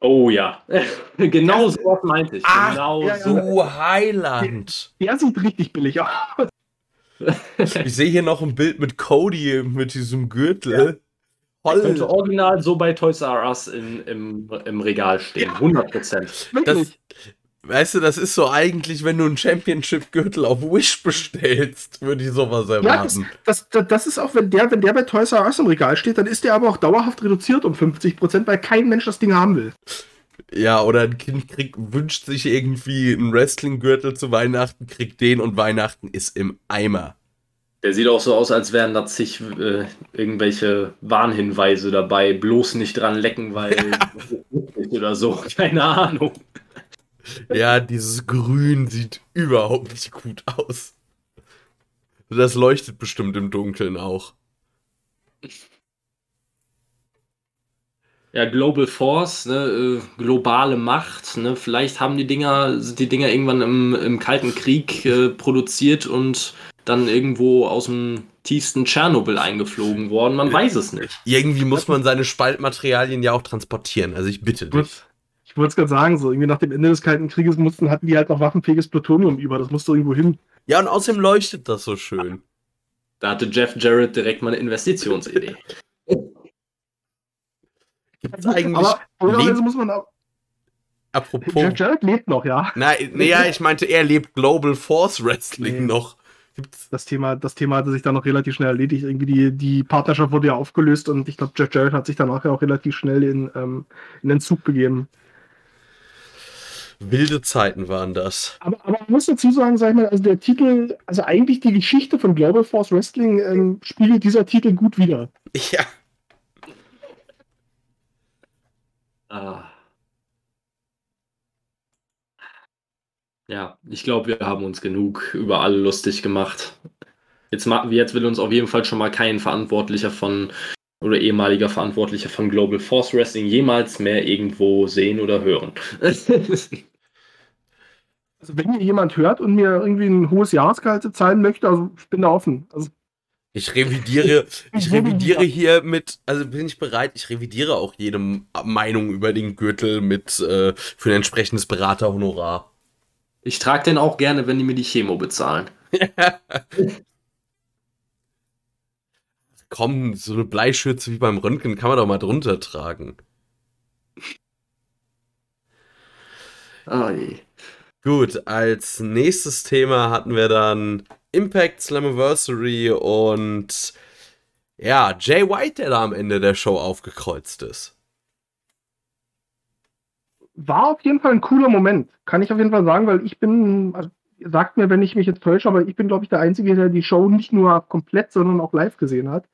Oh ja. genau so was meinte ich. Ah, genau ja, ja. so. Heiland. Der sieht richtig billig aus. Ich sehe hier noch ein Bild mit Cody mit diesem Gürtel. Könnte Toll. original so bei Toys R Us in, im, im Regal stehen. 100 Prozent. Wirklich. Weißt du, das ist so eigentlich, wenn du einen Championship-Gürtel auf Wish bestellst, würde ich sowas Ja, das, erwarten. das, das, das ist auch, wenn der, wenn der bei Toys R Us im Regal steht, dann ist der aber auch dauerhaft reduziert um 50%, weil kein Mensch das Ding haben will. Ja, oder ein Kind kriegt, wünscht sich irgendwie einen Wrestling-Gürtel zu Weihnachten, kriegt den und Weihnachten ist im Eimer. Der sieht auch so aus, als wären da zig äh, irgendwelche Warnhinweise dabei. Bloß nicht dran lecken, weil oder so. Keine Ahnung. Ja, dieses Grün sieht überhaupt nicht gut aus. Das leuchtet bestimmt im Dunkeln auch. Ja, Global Force, ne, äh, globale Macht, ne, vielleicht haben die Dinger, sind die Dinger irgendwann im, im Kalten Krieg äh, produziert und dann irgendwo aus dem tiefsten Tschernobyl eingeflogen worden. Man weiß es nicht. Irgendwie muss man seine Spaltmaterialien ja auch transportieren. Also ich bitte dich. Ich wollte es gerade sagen, so irgendwie nach dem Ende des Kalten Krieges mussten, hatten die halt noch waffenfähiges Plutonium über. Das musste irgendwo hin. Ja, und außerdem leuchtet das so schön. Da hatte Jeff Jarrett direkt mal eine Investitionsidee. Gibt es eigentlich. Aber Leb- muss man auch. apropos. Jeff Jarrett lebt noch, ja. Nein, nee, ja, ich meinte, er lebt Global Force Wrestling Nee. noch. Gibt's. Das Thema, das Thema hatte sich dann noch relativ schnell erledigt. Irgendwie die, die Partnerschaft wurde ja aufgelöst und ich glaube, Jeff Jarrett hat sich danach ja auch relativ schnell in, ähm, in den Zug begeben. Wilde Zeiten waren das. Aber, aber man muss dazu sagen, sag ich mal, also der Titel, also eigentlich die Geschichte von Global Force Wrestling ähm, spiegelt dieser Titel gut wider. Ja. Ah. Ja, ich glaube, wir haben uns genug über alle lustig gemacht. Jetzt, ma- jetzt will uns auf jeden Fall schon mal kein Verantwortlicher von oder ehemaliger Verantwortlicher von Global Force Wrestling jemals mehr irgendwo sehen oder hören. Also wenn ihr jemand hört und mir irgendwie ein hohes Jahresgehalt zahlen möchte, also ich bin da offen. Also Ich revidiere, ich revidiere hier mit, also bin ich bereit, ich revidiere auch jede Meinung über den Gürtel mit äh, für ein entsprechendes Beraterhonorar. ich trage den auch gerne, wenn die mir die Chemo bezahlen. komm, so eine Bleischürze wie beim Röntgen kann man doch mal drunter tragen. Oh je. Gut, als nächstes Thema hatten wir dann Impact Slammiversary und ja, Jay White, der da am Ende der Show aufgekreuzt ist. War auf jeden Fall ein cooler Moment, kann ich auf jeden Fall sagen, weil ich bin, also sagt mir, wenn ich mich jetzt täusche, aber ich bin, glaube ich, der Einzige, der die Show nicht nur komplett, sondern auch live gesehen hat.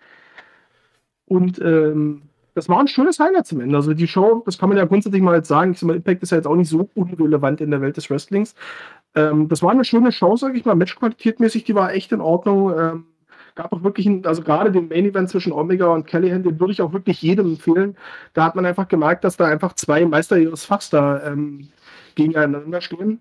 Und ähm, das war ein schönes Highlight zum Ende. Also die Show, das kann man ja grundsätzlich mal jetzt sagen, ich sag mal, Impact ist ja jetzt auch nicht so unrelevant in der Welt des Wrestlings. Ähm, das war eine schöne Show, sage ich mal, Matchqualitätmäßig, die war echt in Ordnung. Ähm, gab auch wirklich, ein, also gerade den Main Event zwischen Omega und Callahan, den würde ich auch wirklich jedem empfehlen. Da hat man einfach gemerkt, dass da einfach zwei Meister ihres Fachs da ähm, gegeneinander stehen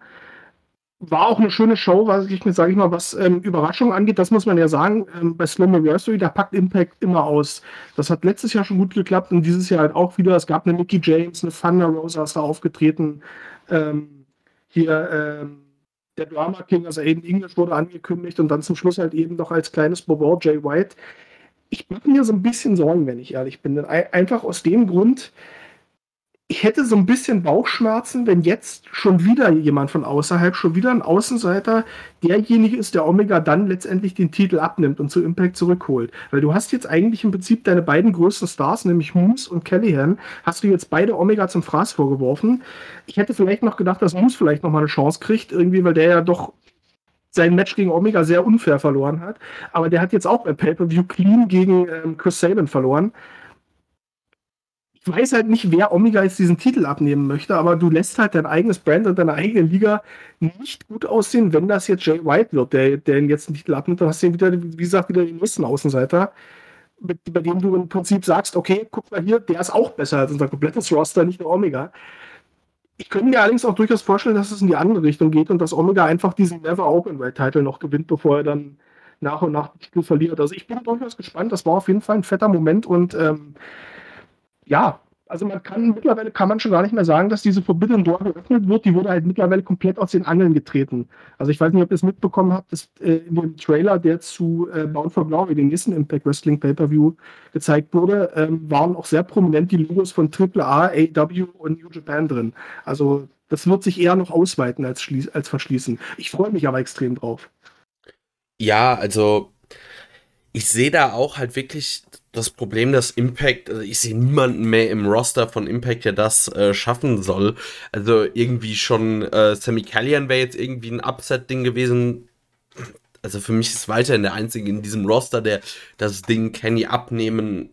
war auch eine schöne Show, was ich mir, sage ich mal, was ähm, Überraschungen angeht. Das muss man ja sagen. Ähm, bei Slammiversary, da packt Impact immer aus. Das hat letztes Jahr schon gut geklappt und dieses Jahr halt auch wieder. Es gab eine Mickey James, eine Thunder Rosa ist da aufgetreten. Ähm, hier ähm, der Drama King, also Aiden English wurde angekündigt und dann zum Schluss halt eben noch als kleines Bobo Jay White. Ich mache mir so ein bisschen Sorgen, wenn ich ehrlich bin. Einfach aus dem Grund, ich hätte so ein bisschen Bauchschmerzen, wenn jetzt schon wieder jemand von außerhalb, schon wieder ein Außenseiter, derjenige ist, der Omega dann letztendlich den Titel abnimmt und zu Impact zurückholt. Weil du hast jetzt eigentlich im Prinzip deine beiden größten Stars, nämlich Moose und Callahan, hast du jetzt beide Omega zum Fraß vorgeworfen. Ich hätte vielleicht noch gedacht, dass Moose vielleicht noch mal eine Chance kriegt, irgendwie, weil der ja doch sein Match gegen Omega sehr unfair verloren hat. Aber der hat jetzt auch bei Pay-Per-View clean gegen ähm, Chris Sabin verloren weiß halt nicht, wer Omega jetzt diesen Titel abnehmen möchte, aber du lässt halt dein eigenes Brand und deine eigene Liga nicht gut aussehen, wenn das jetzt Jay White wird, der, der jetzt einen Titel abnimmt, dann hast du wieder, wie gesagt, wieder den nächsten Außenseiter, mit, bei dem du im Prinzip sagst, okay, guck mal hier, der ist auch besser als unser komplettes Roster, nicht nur Omega. Ich könnte mir allerdings auch durchaus vorstellen, dass es in die andere Richtung geht und dass Omega einfach diesen Never Open World Title noch gewinnt, bevor er dann nach und nach den Titel verliert. Also ich bin durchaus gespannt. Das war auf jeden Fall ein fetter Moment und ähm, ja, also man kann mittlerweile kann man schon gar nicht mehr sagen, dass diese Forbidden Door geöffnet wird. Die wurde halt mittlerweile komplett aus den Angeln getreten. Also ich weiß nicht, ob ihr es mitbekommen habt, dass äh, in dem Trailer, der zu äh, Bound for Glory, dem nächsten Impact Wrestling Pay-Per-View gezeigt wurde, ähm, waren auch sehr prominent die Logos von AAA, AW und New Japan drin. Also das wird sich eher noch ausweiten als, als verschließen. Ich freue mich aber extrem drauf. Ja, also ich sehe da auch halt wirklich das Problem, dass Impact, also ich sehe niemanden mehr im Roster von Impact, der das äh, schaffen soll. Also irgendwie schon äh, Sammy Callian wäre jetzt irgendwie ein Upset-Ding gewesen. Also für mich ist weiterhin der Einzige in diesem Roster, der das Ding Kenny abnehmen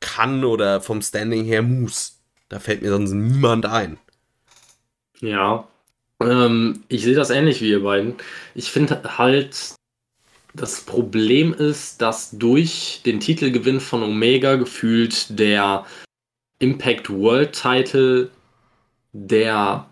kann oder vom Standing her muss. Da fällt mir sonst niemand ein. Ja, ähm, ich sehe das ähnlich wie ihr beiden. Ich finde halt, das Problem ist, dass durch den Titelgewinn von Omega gefühlt der Impact World Title der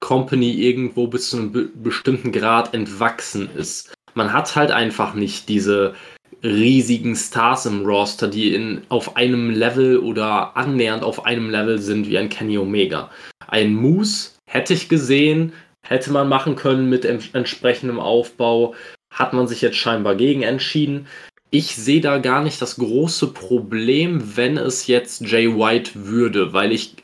Company irgendwo bis zu einem be bestimmten Grad entwachsen ist. Man hat halt einfach nicht diese riesigen Stars im Roster, die in, auf einem Level oder annähernd auf einem Level sind wie ein Kenny Omega. Ein Moose hätte ich gesehen, hätte man machen können mit entsprechendem Aufbau hat man sich jetzt scheinbar gegen entschieden. Ich sehe da gar nicht das große Problem, wenn es jetzt Jay White würde, weil ich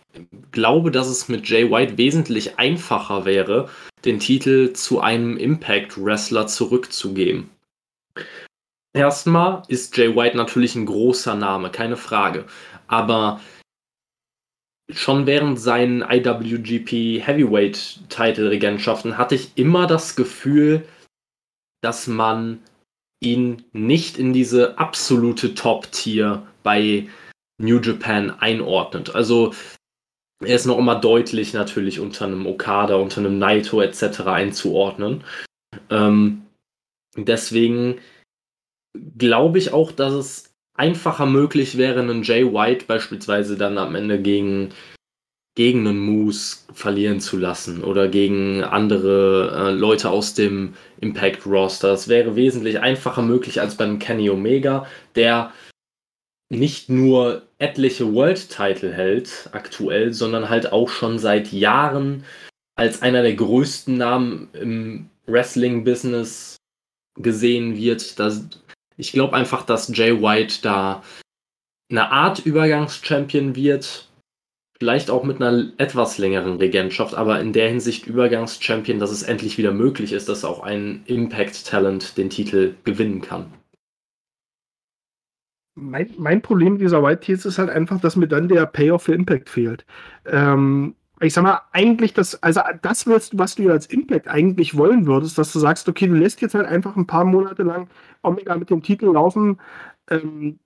glaube, dass es mit Jay White wesentlich einfacher wäre, den Titel zu einem Impact-Wrestler zurückzugeben. Erstmal ist Jay White natürlich ein großer Name, keine Frage. Aber schon während seinen IWGP Heavyweight-Title-Regentschaften hatte ich immer das Gefühl, dass man ihn nicht in diese absolute Top-Tier bei New Japan einordnet. Also er ist noch immer deutlich natürlich unter einem Okada, unter einem Naito etc. einzuordnen. Ähm, deswegen glaube ich auch, dass es einfacher möglich wäre, einen Jay White beispielsweise dann am Ende gegen gegen einen Moose verlieren zu lassen oder gegen andere äh, Leute aus dem Impact Roster. Das wäre wesentlich einfacher möglich als beim Kenny Omega, der nicht nur etliche World Title hält aktuell, sondern halt auch schon seit Jahren als einer der größten Namen im Wrestling Business gesehen wird. Das Ich glaube einfach, dass Jay White da eine Art Übergangs-Champion wird. Vielleicht auch mit einer etwas längeren Regentschaft, aber in der Hinsicht Übergangs-Champion, dass es endlich wieder möglich ist, dass auch ein Impact-Talent den Titel gewinnen kann. Mein, mein Problem dieser White Tears ist halt einfach, dass mir dann der Payoff für Impact fehlt. Ähm, ich sag mal, eigentlich das, also das willst, was du als Impact eigentlich wollen würdest, dass du sagst, okay, du lässt jetzt halt einfach ein paar Monate lang Omega mit dem Titel laufen. Ähm,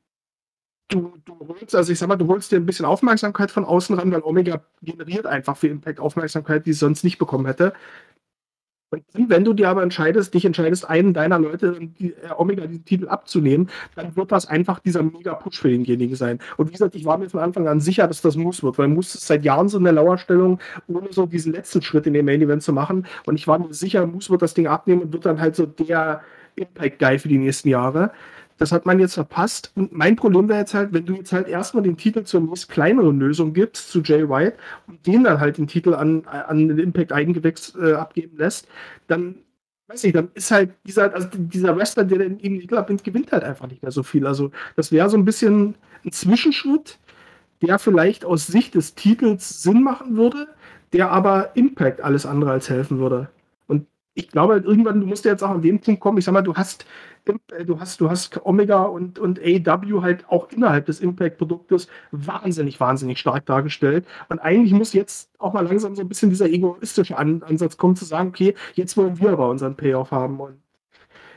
du, du holst, also ich sag mal, du holst dir ein bisschen Aufmerksamkeit von außen ran, weil Omega generiert einfach für Impact Aufmerksamkeit, die es sonst nicht bekommen hätte. Und wenn du dir aber entscheidest, dich entscheidest, einen deiner Leute, die, äh, Omega, diesen Titel abzunehmen, dann wird das einfach dieser Mega-Push für denjenigen sein. Und wie gesagt, ich war mir von Anfang an sicher, dass das Moose wird, weil Moose ist seit Jahren so in der Lauerstellung, ohne so diesen letzten Schritt in dem Main-Event zu machen. Und ich war mir sicher, Moose wird das Ding abnehmen und wird dann halt so der Impact-Guy für die nächsten Jahre. Das hat man jetzt verpasst. Und mein Problem wäre jetzt halt, wenn du jetzt halt erstmal den Titel zur nächst kleineren Lösung gibst, zu Jay White, und den dann halt den Titel an, an den Impact Eigengewächs äh, abgeben lässt, dann weiß ich, dann ist halt dieser, also dieser Wrestler, der den Titel abnimmt, gewinnt halt einfach nicht mehr so viel. Also das wäre so ein bisschen ein Zwischenschritt, der vielleicht aus Sicht des Titels Sinn machen würde, der aber Impact alles andere als helfen würde. Ich glaube irgendwann, du musst ja jetzt auch an den Punkt kommen, ich sag mal, du hast äh, du hast, du hast Omega und, und AW halt auch innerhalb des Impact-Produktes wahnsinnig, wahnsinnig stark dargestellt. Und eigentlich muss jetzt auch mal langsam so ein bisschen dieser egoistische An Ansatz kommen, zu sagen, okay, jetzt wollen wir aber unseren Payoff haben. Und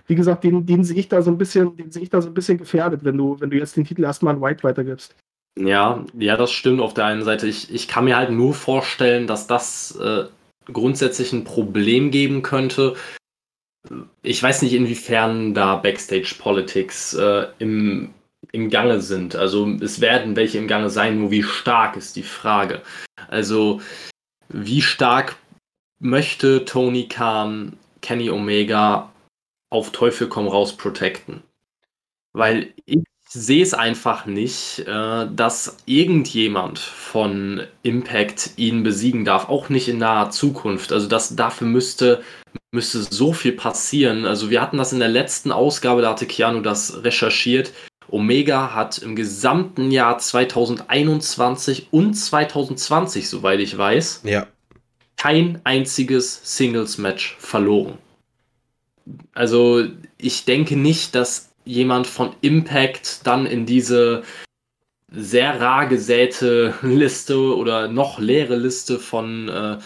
wie gesagt, den, den sehe ich da so ein bisschen, den sehe ich da so ein bisschen gefährdet, wenn du, wenn du jetzt den Titel erstmal an White weitergibst. Ja, ja, das stimmt auf der einen Seite. Ich, ich kann mir halt nur vorstellen, dass das äh, grundsätzlich ein Problem geben könnte, ich weiß nicht, inwiefern da Backstage-Politics äh, im, im Gange sind. Also es werden welche im Gange sein, nur wie stark ist die Frage. Also wie stark möchte Tony Khan Kenny Omega auf Teufel komm raus protecten? Weil ich sehe es einfach nicht, äh, dass irgendjemand von Impact ihn besiegen darf, auch nicht in naher Zukunft. Also das dafür müsste müsste so viel passieren. Also wir hatten das in der letzten Ausgabe, da hatte Keanu das recherchiert. Omega hat im gesamten Jahr 2021 und 2020, soweit ich weiß, ja. kein einziges Singles-Match verloren. Also ich denke nicht, dass jemand von Impact dann in diese sehr rar gesäte Liste oder noch leere Liste von äh,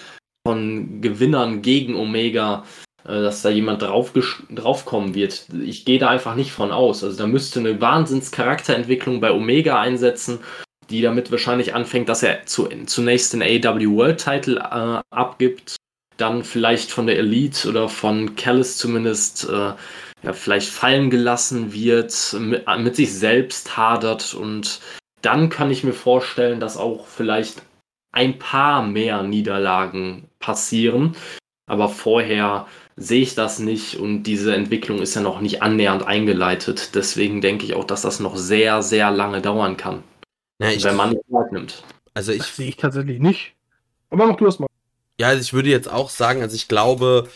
von Gewinnern gegen Omega, äh, dass da jemand drauf draufkommen wird. Ich gehe da einfach nicht von aus. Also da müsste eine Wahnsinns-Charakterentwicklung bei Omega einsetzen, die damit wahrscheinlich anfängt, dass er zu, zunächst den AW World Title äh, abgibt, dann vielleicht von der Elite oder von Callis zumindest äh, ja, vielleicht fallen gelassen wird, mit, mit sich selbst hadert und dann kann ich mir vorstellen, dass auch vielleicht ein paar mehr Niederlagen passieren. Aber vorher sehe ich das nicht und diese Entwicklung ist ja noch nicht annähernd eingeleitet. Deswegen denke ich auch, dass das noch sehr, sehr lange dauern kann. Ja, wenn man nicht Zeit nimmt. Also ich das sehe ich tatsächlich nicht. Aber mach du das mal. Ja, also ich würde jetzt auch sagen, also ich glaube,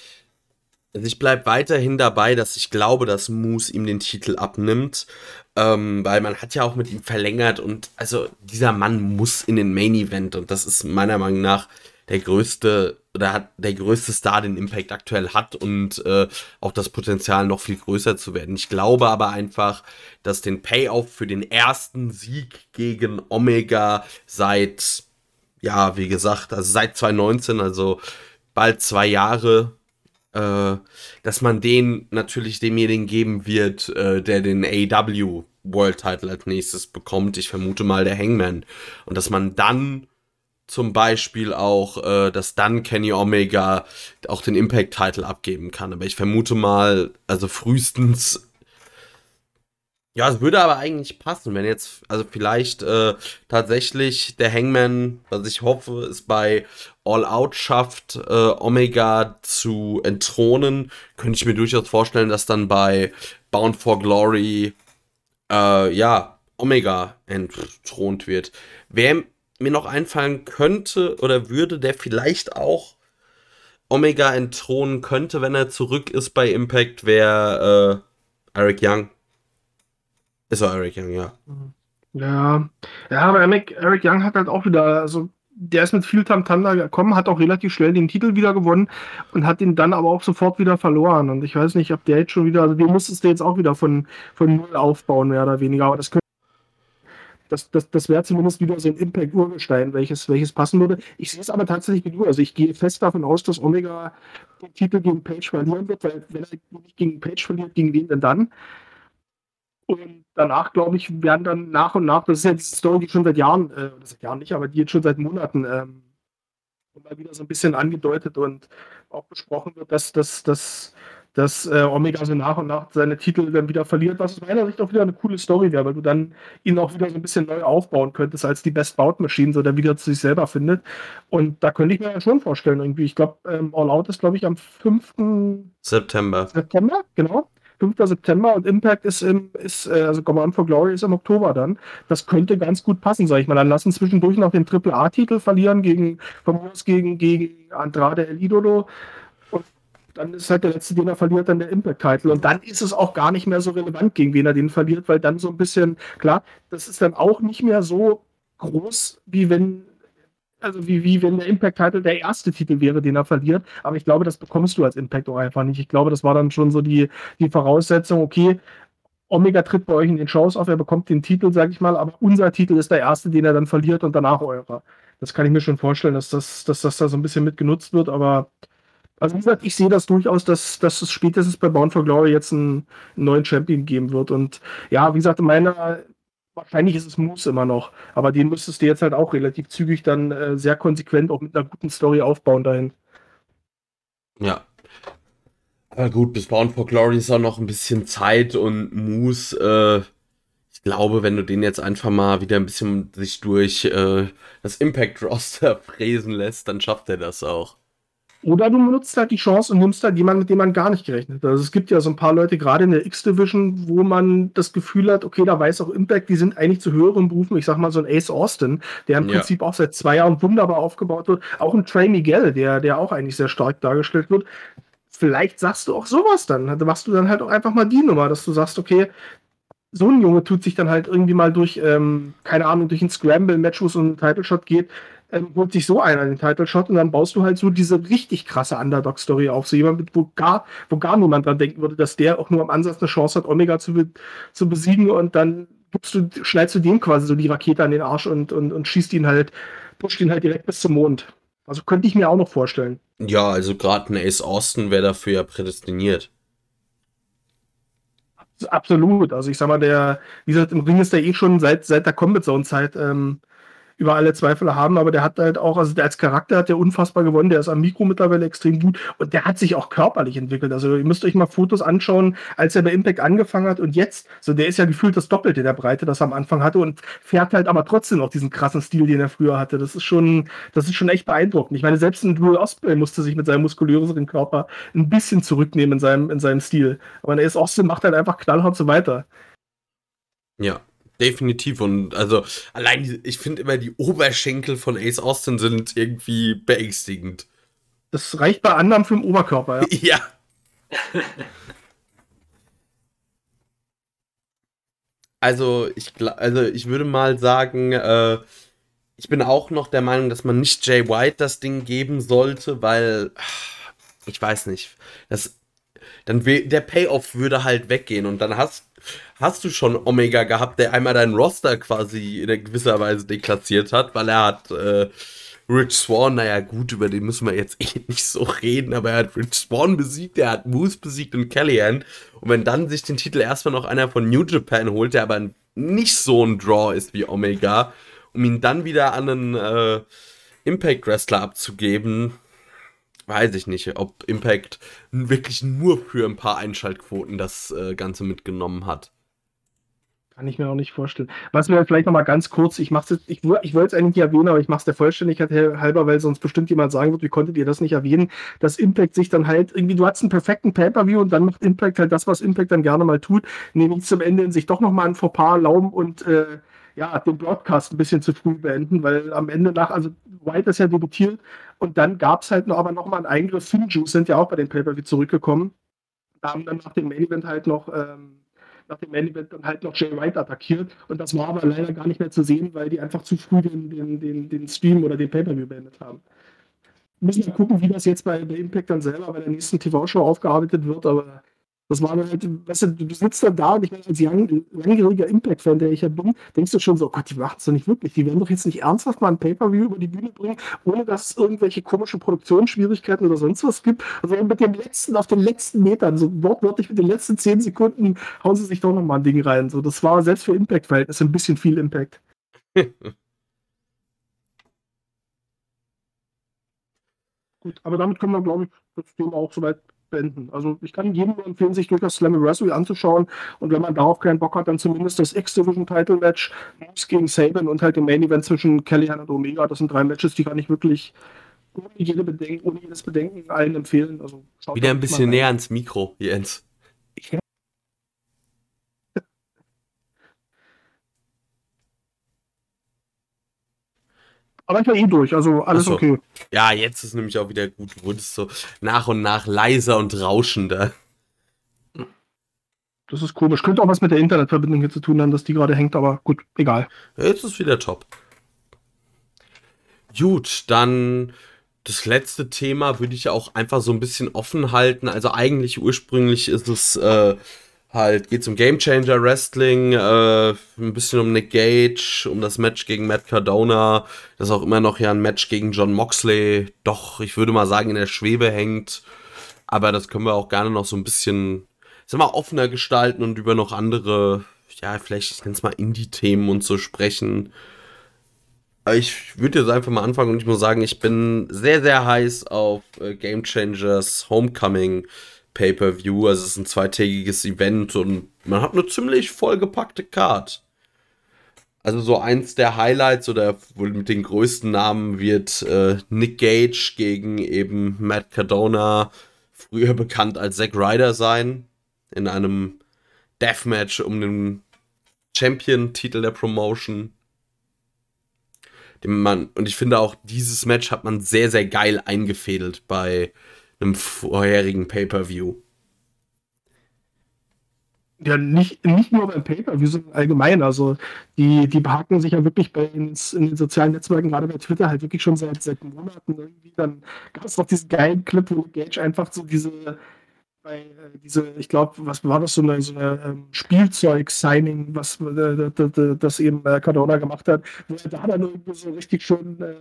also ich bleibe weiterhin dabei, dass ich glaube, dass Moose ihm den Titel abnimmt. Ähm, weil man hat ja auch mit ihm verlängert und also dieser Mann muss in den Main Event und das ist meiner Meinung nach der größte oder hat der größte Star, den Impact aktuell hat und äh, auch das Potenzial noch viel größer zu werden. Ich glaube aber einfach, dass den Payoff für den ersten Sieg gegen Omega seit, ja, wie gesagt, also seit 2019, also bald zwei Jahre, äh, dass man den natürlich demjenigen geben wird, äh, der den AW World Title als nächstes bekommt. Ich vermute mal der Hangman. Und dass man dann zum Beispiel auch, äh, dass dann Kenny Omega auch den Impact-Title abgeben kann. Aber ich vermute mal, also frühestens ja, es würde aber eigentlich passen, wenn jetzt, also vielleicht äh, tatsächlich der Hangman, was ich hoffe, es bei All Out schafft, äh, Omega zu entthronen, könnte ich mir durchaus vorstellen, dass dann bei Bound for Glory, äh, ja, Omega entthront wird. Wer mir noch einfallen könnte oder würde, der vielleicht auch Omega entthronen könnte, wenn er zurück ist bei Impact, wäre äh, Eric Young Ist auch Eric Young, ja. Ja, ja, aber Eric, Eric Young hat halt auch wieder, also der ist mit viel Tamtam da gekommen, hat auch relativ schnell den Titel wieder gewonnen und hat ihn dann aber auch sofort wieder verloren. Und ich weiß nicht, ob der jetzt schon wieder, also den musstest du jetzt auch wieder von, von Null aufbauen, mehr oder weniger. Aber das könnte das, das, das wäre zumindest wieder so ein Impact-Urgestein, welches, welches passen würde. Ich sehe es aber tatsächlich wie du. Also ich gehe fest davon aus, dass Omega den Titel gegen Page verlieren wird, weil wenn er nicht gegen Page verliert, gegen wen denn dann? Und danach, glaube ich, werden dann nach und nach, das ist ja diese Story, die schon seit Jahren, äh, seit Jahren nicht, aber die jetzt schon seit Monaten ähm, mal wieder so ein bisschen angedeutet und auch besprochen wird, dass, dass, dass dass äh, Omega so nach und nach seine Titel dann wieder verliert, was aus meiner Sicht auch wieder eine coole Story wäre, weil du dann ihn auch wieder so ein bisschen neu aufbauen könntest als die Best Bout Machine, so der wieder zu sich selber findet. Und da könnte ich mir ja schon vorstellen, irgendwie. Ich glaube, ähm, All Out ist, glaube ich, am 5. September. September, genau. 5. September und Impact ist im, ist, äh, also Command for Glory ist im Oktober dann. Das könnte ganz gut passen, sag ich mal. Dann lassen zwischendurch noch den Triple A-Titel verlieren gegen, von gegen, gegen Andrade El Idolo dann ist halt der letzte, den er verliert, dann der Impact-Title. Und dann ist es auch gar nicht mehr so relevant, gegen wen er den verliert, weil dann so ein bisschen, klar, das ist dann auch nicht mehr so groß, wie wenn, also wie, wie wenn der Impact-Title der erste Titel wäre, den er verliert. Aber ich glaube, das bekommst du als Impact auch einfach nicht. Ich glaube, das war dann schon so die, die Voraussetzung, okay, Omega tritt bei euch in den Shows auf, er bekommt den Titel, sag ich mal, aber unser Titel ist der erste, den er dann verliert und danach eurer. Das kann ich mir schon vorstellen, dass das, dass das da so ein bisschen mit genutzt wird, aber also wie gesagt, ich sehe das durchaus, dass, dass es spätestens bei Bound for Glory jetzt einen, einen neuen Champion geben wird. Und ja, wie gesagt, meiner, wahrscheinlich ist es Moose immer noch, aber den müsstest du jetzt halt auch relativ zügig dann äh, sehr konsequent auch mit einer guten Story aufbauen dahin. Ja. Aber gut, bis Bound for Glory ist auch noch ein bisschen Zeit und Moose, äh, ich glaube, wenn du den jetzt einfach mal wieder ein bisschen sich durch äh, das Impact-Roster fräsen lässt, dann schafft er das auch. Oder du benutzt halt die Chance und nimmst halt jemanden, mit dem man gar nicht gerechnet hat. Also es gibt ja so ein paar Leute, gerade in der X-Division, wo man das Gefühl hat, okay, da weiß auch Impact, die sind eigentlich zu höheren Berufen. Ich sag mal so ein Ace Austin, der im ja. Prinzip auch seit zwei Jahren wunderbar aufgebaut wird. Auch ein Trey Miguel, der, der auch eigentlich sehr stark dargestellt wird. Vielleicht sagst du auch sowas dann. Also machst du dann halt auch einfach mal die Nummer, dass du sagst, okay, so ein Junge tut sich dann halt irgendwie mal durch, ähm, keine Ahnung, durch ein Scramble-Match, wo es um einen Title-Shot geht, ähm, holt sich so einer den Title Shot und dann baust du halt so diese richtig krasse Underdog-Story auf. So jemand, wo gar, wo gar niemand dran denken würde, dass der auch nur am Ansatz eine Chance hat, Omega zu, be zu besiegen und dann gibst du, schneidest du dem quasi so die Rakete an den Arsch und, und, und schießt ihn halt, pusht ihn halt direkt bis zum Mond. Also könnte ich mir auch noch vorstellen. Ja, also gerade ein Ace Austin wäre dafür ja prädestiniert. Absolut. Also ich sag mal, der, wie gesagt, im Ring ist der eh schon seit, seit der Combat Zone Zeit ähm, über alle Zweifel haben, aber der hat halt auch, also der als Charakter hat der unfassbar gewonnen, der ist am Mikro mittlerweile extrem gut und der hat sich auch körperlich entwickelt. Also ihr müsst euch mal Fotos anschauen, als er bei Impact angefangen hat und jetzt, so der ist ja gefühlt das Doppelte der Breite, das er am Anfang hatte und fährt halt aber trotzdem noch diesen krassen Stil, den er früher hatte. Das ist schon, das ist schon echt beeindruckend. Ich meine, selbst ein Drew Osprey musste sich mit seinem muskulöseren Körper ein bisschen zurücknehmen in seinem, in seinem Stil. Aber der ist Austin macht halt einfach knallhart so weiter. Ja, Definitiv und also allein, ich finde immer die Oberschenkel von Ace Austin sind irgendwie beängstigend. Das reicht bei anderen für den Oberkörper, ja. ja. also ich, also ich würde mal sagen, äh, ich bin auch noch der Meinung, dass man nicht Jay White das Ding geben sollte, weil ich weiß nicht, das dann der Payoff würde halt weggehen und dann hast hast du schon Omega gehabt, der einmal deinen Roster quasi in gewisser Weise deklassiert hat, weil er hat äh, Rich Swan, naja gut, über den müssen wir jetzt eh nicht so reden, aber er hat Rich Swan besiegt, er hat Moose besiegt und Kellyanne. Und wenn dann sich den Titel erstmal noch einer von New Japan holt, der aber nicht so ein Draw ist wie Omega, um ihn dann wieder an einen äh, Impact Wrestler abzugeben, weiß ich nicht, ob Impact wirklich nur für ein paar Einschaltquoten das äh, Ganze mitgenommen hat. Kann ich mir auch nicht vorstellen. Was mir vielleicht noch mal ganz kurz, ich mach's jetzt, ich, ich wollte es eigentlich nicht erwähnen, aber ich mache es der Vollständigkeit halber, weil sonst bestimmt jemand sagen wird, wie konntet ihr das nicht erwähnen, dass Impact sich dann halt irgendwie, du hast einen perfekten Pay-Per-View und dann macht Impact halt das, was Impact dann gerne mal tut, nämlich zum Ende in sich doch noch mal ein Fauxpas erlauben und äh, ja, den Broadcast ein bisschen zu früh beenden, weil am Ende nach, also White ist ja debütiert und dann gab es halt noch, aber noch mal einen Eingriff. Finjuice sind ja auch bei den Pay-Per-View zurückgekommen. Da haben dann nach dem Main Event halt noch ähm, nach dem Main Event dann halt noch Jay White attackiert. Und das war aber leider gar nicht mehr zu sehen, weil die einfach zu früh den, den, den, den Stream oder den Pay-Per-View beendet haben. Müssen wir gucken, wie das jetzt bei, bei Impact dann selber bei der nächsten TV-Show aufgearbeitet wird, aber das war halt, weißt du, du sitzt dann da und ich meine, als lang, langjähriger Impact-Fan, der ich ja bin, denkst du schon so, oh Gott, die machen es doch nicht wirklich. Die werden doch jetzt nicht ernsthaft mal ein Pay-Per-View über die Bühne bringen, ohne dass es irgendwelche komischen Produktionsschwierigkeiten oder sonst was gibt. Also mit dem letzten, auf den letzten Metern, so wortwörtlich mit den letzten zehn Sekunden, hauen sie sich doch nochmal ein Ding rein. So, das war selbst für Impact-Verhältnisse ein bisschen viel Impact. Gut, aber damit können wir, glaube ich, das Thema auch soweit beenden. Also ich kann jedem nur empfehlen, sich durchaus Slammiversary anzuschauen und wenn man darauf keinen Bock hat, dann zumindest das X-Division-Title-Match Moose gegen Saban und halt den Main-Event zwischen Kellyanne und Omega. Das sind drei Matches, die kann ich wirklich ohne, jede Bedenken, ohne jedes Bedenken allen empfehlen. Also, Wieder ein bisschen näher ans Mikro, Jens. Ich Aber ich war eh durch, also alles so. okay. Ja, jetzt ist nämlich auch wieder gut. Du wurdest so nach und nach leiser und rauschender. Das ist komisch. Könnte auch was mit der Internetverbindung hier zu tun haben, dass die gerade hängt, aber gut, egal. Jetzt ist wieder top. Gut, dann das letzte Thema würde ich auch einfach so ein bisschen offen halten. Also eigentlich ursprünglich ist es äh, halt geht es um Game Changer Wrestling, äh, ein bisschen um Nick Gage, um das Match gegen Matt Cardona, das auch immer noch ja ein Match gegen John Moxley, doch, ich würde mal sagen, in der Schwebe hängt. Aber das können wir auch gerne noch so ein bisschen, sag mal, offener gestalten und über noch andere, ja, vielleicht, ich nenne es mal Indie-Themen und so sprechen. Ich würde jetzt einfach mal anfangen und ich muss sagen, ich bin sehr, sehr heiß auf äh, Game Changers Homecoming Pay-per-View. Also es ist ein zweitägiges Event und man hat eine ziemlich vollgepackte Card. Also so eins der Highlights oder wohl mit den größten Namen wird äh, Nick Gage gegen eben Matt Cardona, früher bekannt als Zack Ryder sein, in einem Deathmatch um den Champion-Titel der Promotion. Den man, und ich finde auch, dieses Match hat man sehr, sehr geil eingefädelt bei einem vorherigen Pay-Per-View. Ja, nicht, nicht nur beim Pay-Per-View, sondern allgemein. Also, die, die behaken sich ja wirklich bei ins, in den sozialen Netzwerken, gerade bei Twitter, halt wirklich schon seit, seit Monaten irgendwie. Dann gab es noch diesen geilen Clip, wo Gage einfach so diese, äh, diese, ich glaube, was war das, so eine, so eine ähm, Spielzeug-Signing, was äh, das eben äh, Cardona gemacht hat, wo er da dann irgendwie so richtig schon. Äh,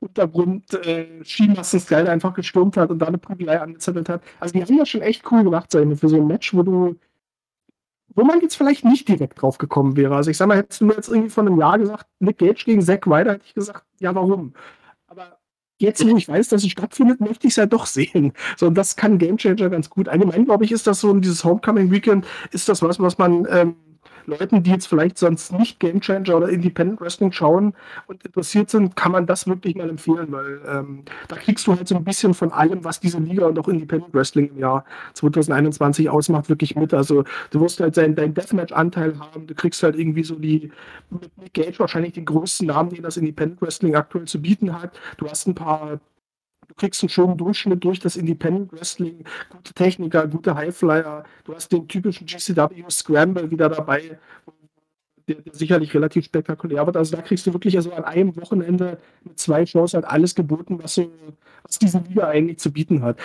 Untergrund äh, Skimassen-Style einfach gestürmt hat und da eine Prügelei angezettelt hat. Also die haben das schon echt cool gemacht, sein für so ein Match, wo du wo man jetzt vielleicht nicht direkt drauf gekommen wäre. Also ich sag mal, hättest du mir jetzt irgendwie vor einem Jahr gesagt, Nick Gage gegen Zack Ryder, hätte ich gesagt, ja, warum? Aber jetzt, wo ich weiß, dass es stattfindet, möchte ich es ja doch sehen. So, und das kann Game Changer ganz gut. Allgemein, glaube ich, ist das so, dieses Homecoming Weekend, ist das was, was man ähm, Leuten, die jetzt vielleicht sonst nicht Game Changer oder Independent Wrestling schauen und interessiert sind, kann man das wirklich mal empfehlen, weil ähm, da kriegst du halt so ein bisschen von allem, was diese Liga und auch Independent Wrestling im Jahr 2021 ausmacht, wirklich mit. Also du wirst halt deinen dein Deathmatch-Anteil haben, du kriegst halt irgendwie so die mit Nick Gage wahrscheinlich den größten Namen, den das Independent Wrestling aktuell zu bieten hat. Du hast ein paar du kriegst einen schönen Durchschnitt durch das Independent Wrestling, gute Techniker, gute Highflyer, du hast den typischen GCW Scramble wieder dabei, der, der, sicherlich relativ spektakulär wird. Also da kriegst du wirklich also an einem Wochenende mit zwei Shows halt alles geboten, was, so, was diese Liga eigentlich zu bieten hat.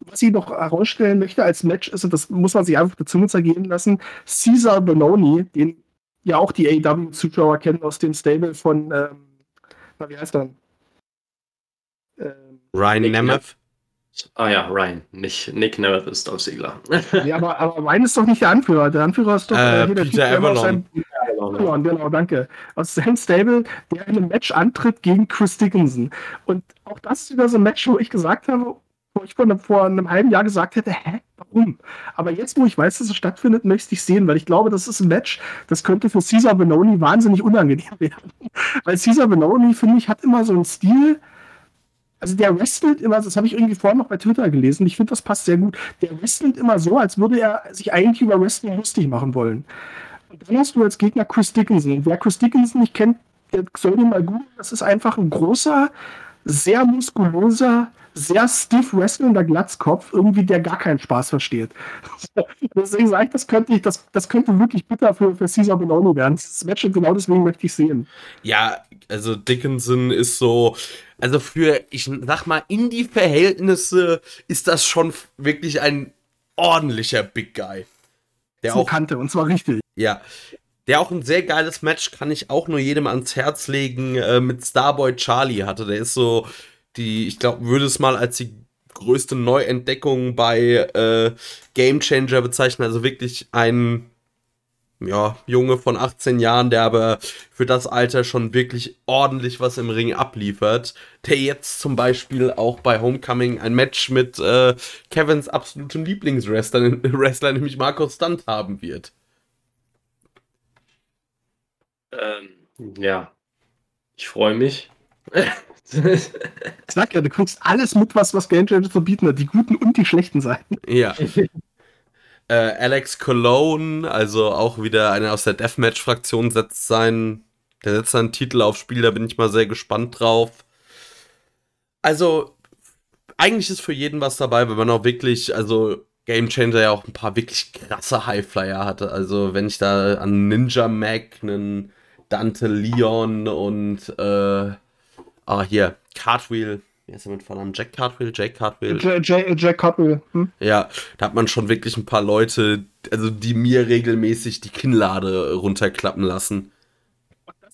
Was ich noch herausstellen möchte als Match ist, und das muss man sich einfach dazu zergehen lassen, Caesar Bononi, den ja auch die AEW-Zuschauer kennen aus dem Stable von, ähm, na, wie heißt er? Ryan Nick Nemeth? Ah ja, Ryan. Nicht Nick Nemeth ist Dolph Ziggler. ja, aber, aber Ryan ist doch nicht der Anführer. Der Anführer ist doch äh, äh, Peter Avalon. Avalon, genau, danke. Aus Sam Stable, der in einem Match antritt gegen Chris Dickinson. Und auch das ist wieder so ein Match, wo ich gesagt habe, wo ich vor einem, vor einem halben Jahr gesagt hätte, hä, warum? Aber jetzt, wo ich weiß, dass es stattfindet, möchte ich sehen, weil ich glaube, das ist ein Match, das könnte für Caesar Benoni wahnsinnig unangenehm werden. weil Caesar Benoni, finde ich, hat immer so einen Stil, also der wrestelt immer, das habe ich irgendwie vorhin noch bei Twitter gelesen, ich finde, das passt sehr gut. Der wrestelt immer so, als würde er sich eigentlich über Wrestling lustig machen wollen. Und dann hast du als Gegner Chris Dickinson. Wer Chris Dickinson nicht kennt, der soll den mal googeln. Das ist einfach ein großer, sehr muskulöser, sehr stiff wrestlender Glatzkopf, irgendwie der gar keinen Spaß versteht. deswegen sage ich, das könnte ich, das, das könnte wirklich bitter für, für Caesar Bononi werden. Das Match und genau deswegen möchte ich sehen. Ja, also Dickinson ist so, also für, ich sag mal, Indie-Verhältnisse ist das schon wirklich ein ordentlicher Big Guy. Der so auch kannte, und zwar richtig. Ja. Der auch ein sehr geiles Match kann ich auch nur jedem ans Herz legen äh, mit Starboy Charlie hatte. Der ist so die, ich glaube, würde es mal als die größte Neuentdeckung bei äh, Game Changer bezeichnen. Also wirklich ein ja, Junge von 18 Jahren, der aber für das Alter schon wirklich ordentlich was im Ring abliefert, der jetzt zum Beispiel auch bei Homecoming ein Match mit äh, Kevins absolutem Lieblingswrestler, Wrestler, nämlich Marco Stunt haben wird. Ähm, ja, ich freue mich. ich sag ja, du kriegst alles mit, was, was Game Changer zu bieten hat, die guten und die schlechten Seiten. Ja. Äh, Alex Cologne, also auch wieder einer aus der Deathmatch-Fraktion, setzt seinen, der setzt seinen Titel aufs Spiel, da bin ich mal sehr gespannt drauf. Also, eigentlich ist für jeden was dabei, wenn man auch wirklich, also Game Changer ja auch ein paar wirklich krasse Highflyer hatte. Also, wenn ich da an Ninja Mac, einen Dante Leon und, äh, ah, hier, Cartwheel, wie heißt er mit Vornamen? Jack Cartwheel? Jake Cartwheel? J J Jack Cartwheel. Hm? Ja, da hat man schon wirklich ein paar Leute, also die mir regelmäßig die Kinnlade runterklappen lassen.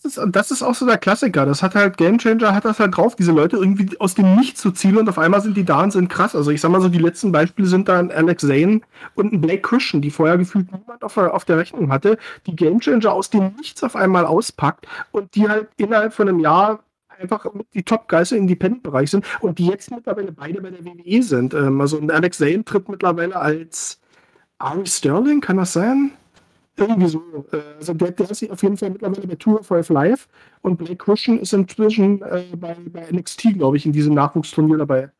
Das ist, das ist auch so der Klassiker. Das hat halt Game Changer, hat das halt drauf, diese Leute irgendwie aus dem Nichts zu zielen und auf einmal sind die da und sind krass. Also ich sag mal so, die letzten Beispiele sind da ein Alex Zane und ein Blake Christian, die vorher gefühlt niemand auf der, auf der Rechnung hatte, die Game Changer aus dem Nichts auf einmal auspackt und die halt innerhalb von einem Jahr einfach die Top-Guys im Independent-Bereich sind und die jetzt mittlerweile beide bei der WWE sind. Ähm, also Alex Zane tritt mittlerweile als Ari Sterling, kann das sein? Irgendwie so. Äh, also der, der ist auf jeden Fall mittlerweile bei Tour of Live und Blake Christian ist inzwischen äh, bei, bei NXT, glaube ich, in diesem Nachwuchsturnier dabei.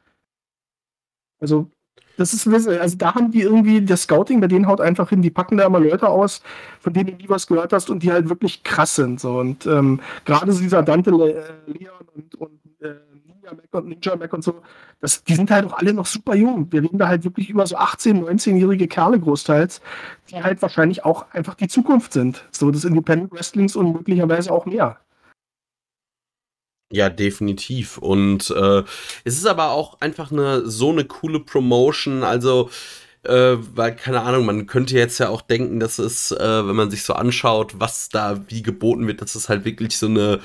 Also das ist, also da haben die irgendwie, das Scouting bei denen haut einfach hin, die packen da immer Leute aus, von denen du nie was gehört hast und die halt wirklich krass sind. So. Und ähm, gerade so dieser Dante äh, Leon und, und äh, Ninja Mac und Ninja Mac und so, das, die sind halt auch alle noch super jung. Wir reden da halt wirklich über so 18-, 19-jährige Kerle großteils, die halt wahrscheinlich auch einfach die Zukunft sind. So des Independent Wrestlings und möglicherweise auch mehr. Ja, definitiv. Und äh, es ist aber auch einfach eine so eine coole Promotion. Also, äh, weil, keine Ahnung, man könnte jetzt ja auch denken, dass es, äh, wenn man sich so anschaut, was da wie geboten wird, dass es halt wirklich so eine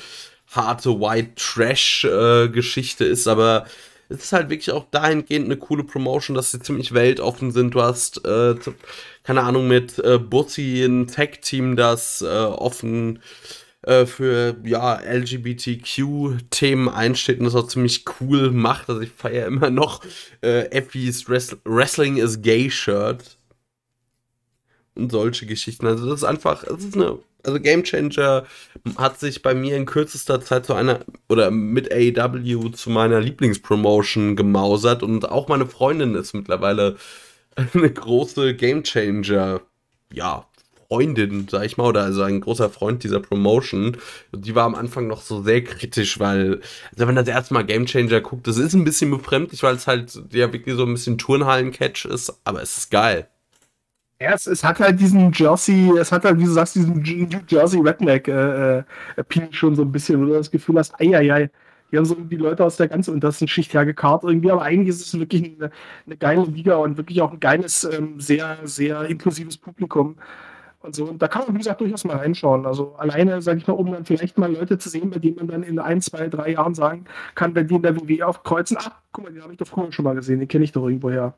harte White Trash-Geschichte äh, ist, aber es ist halt wirklich auch dahingehend eine coole Promotion, dass sie ziemlich weltoffen sind. Du hast, äh, keine Ahnung, mit äh, Bussi ein Tag-Team, das äh, offen äh, für ja, LGBTQ-Themen einsteht und das auch ziemlich cool macht. Also ich feiere immer noch äh, Effis Wrestling is Gay Shirt und solche Geschichten. Also das ist einfach, das ist eine, also Game Changer hat sich bei mir in kürzester Zeit zu einer oder mit AEW zu meiner Lieblingspromotion gemausert und auch meine Freundin ist mittlerweile eine große Game Changer ja, Freundin, sag ich mal, oder also ein großer Freund dieser Promotion, die war am Anfang noch so sehr kritisch, weil, also wenn man das erste Mal Game Changer guckt, das ist ein bisschen befremdlich, weil es halt ja wirklich so ein bisschen Turnhallen-Catch ist, aber es ist geil. Ja, es, es, hat halt diesen Jersey, es hat halt, wie du sagst, diesen New Jersey Redneck äh, Appeal schon so ein bisschen, wo du das Gefühl hast, eieiei, die haben so die Leute aus der ganz untersten Schicht hergekarrt irgendwie, aber eigentlich ist es wirklich eine, eine geile Liga und wirklich auch ein geiles, ähm, sehr, sehr inklusives Publikum. Und so. Und da kann man, wie gesagt, durchaus mal reinschauen. Also alleine, sage ich mal, um dann vielleicht mal Leute zu sehen, bei denen man dann in ein, zwei, drei Jahren sagen kann, wenn die in der WWE aufkreuzen, ach, guck mal, den habe ich doch früher schon mal gesehen, den kenne ich doch irgendwoher.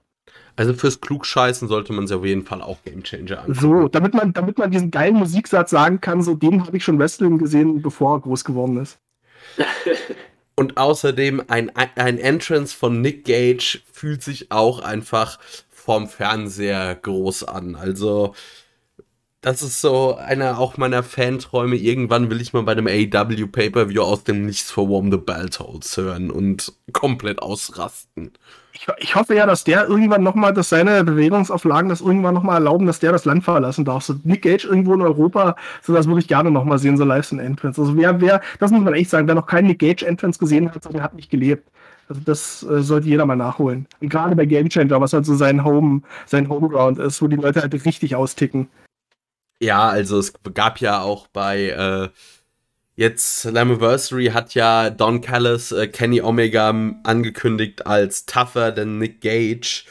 Also fürs Klugscheißen sollte man sich auf jeden Fall auch Game Changer anschauen. So, damit man, damit man diesen geilen Musiksatz sagen kann, so den habe ich schon Wrestling gesehen, bevor er groß geworden ist. Und außerdem ein, ein Entrance von Nick Gage fühlt sich auch einfach vorm Fernseher groß an. Also das ist so einer auch meiner Fanträume. Irgendwann will ich mal bei einem AEW Pay-Per-View aus dem Nichts vor Warm the Belt Holds hören und komplett ausrasten. Ich, ich, hoffe ja, dass der irgendwann nochmal, dass seine Bewegungsauflagen das irgendwann nochmal erlauben, dass der das Land verlassen darf. So Nick Gage irgendwo in Europa, so das würde ich gerne nochmal sehen, so live in Entrance. Also wer, wer, das muss man echt sagen, wer noch keinen Nick Gage Entrance gesehen hat, der hat nicht gelebt. Also das äh, sollte jeder mal nachholen. Und gerade bei Game Changer, was halt so sein Home, sein Homeground ist, wo die Leute halt richtig austicken. Ja, also es gab ja auch bei äh, jetzt Slammiversary hat ja Don Callis äh, Kenny Omega angekündigt als tougher than Nick Gage.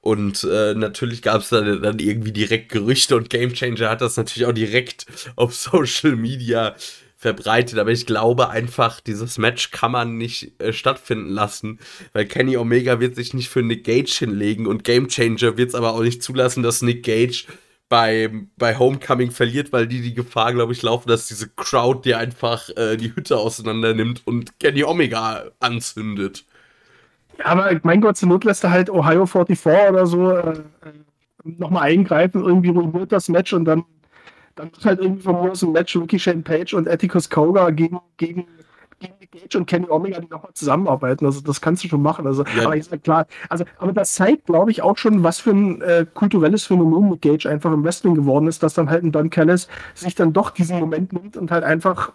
Und äh, natürlich gab es dann, dann irgendwie direkt Gerüchte und Game Changer hat das natürlich auch direkt auf Social Media verbreitet. Aber ich glaube einfach, dieses Match kann man nicht äh, stattfinden lassen, weil Kenny Omega wird sich nicht für Nick Gage hinlegen und Game Changer wird es aber auch nicht zulassen, dass Nick Gage bei, bei Homecoming verliert, weil die die Gefahr, glaube ich, laufen, dass diese Crowd dir einfach äh, die Hütte auseinander nimmt und Kenny Omega anzündet. Ja, aber mein Gott, zur Not lässt er halt Ohio 44 oder so äh, äh nochmal eingreifen, irgendwie ruiniert das Match und dann, dann wird halt irgendwie aus ein Match Ricky Shane Page und Atticus Koga gegen gegen Nick Gage und Kenny Omega, die nochmal zusammenarbeiten. Also das kannst du schon machen. Also, ja. aber sag klar, also, aber das zeigt, glaube ich, auch schon, was für ein äh, kulturelles Phänomen Nick Gage einfach im Wrestling geworden ist, dass dann halt ein Don Callis sich dann doch diesen Moment nimmt und halt einfach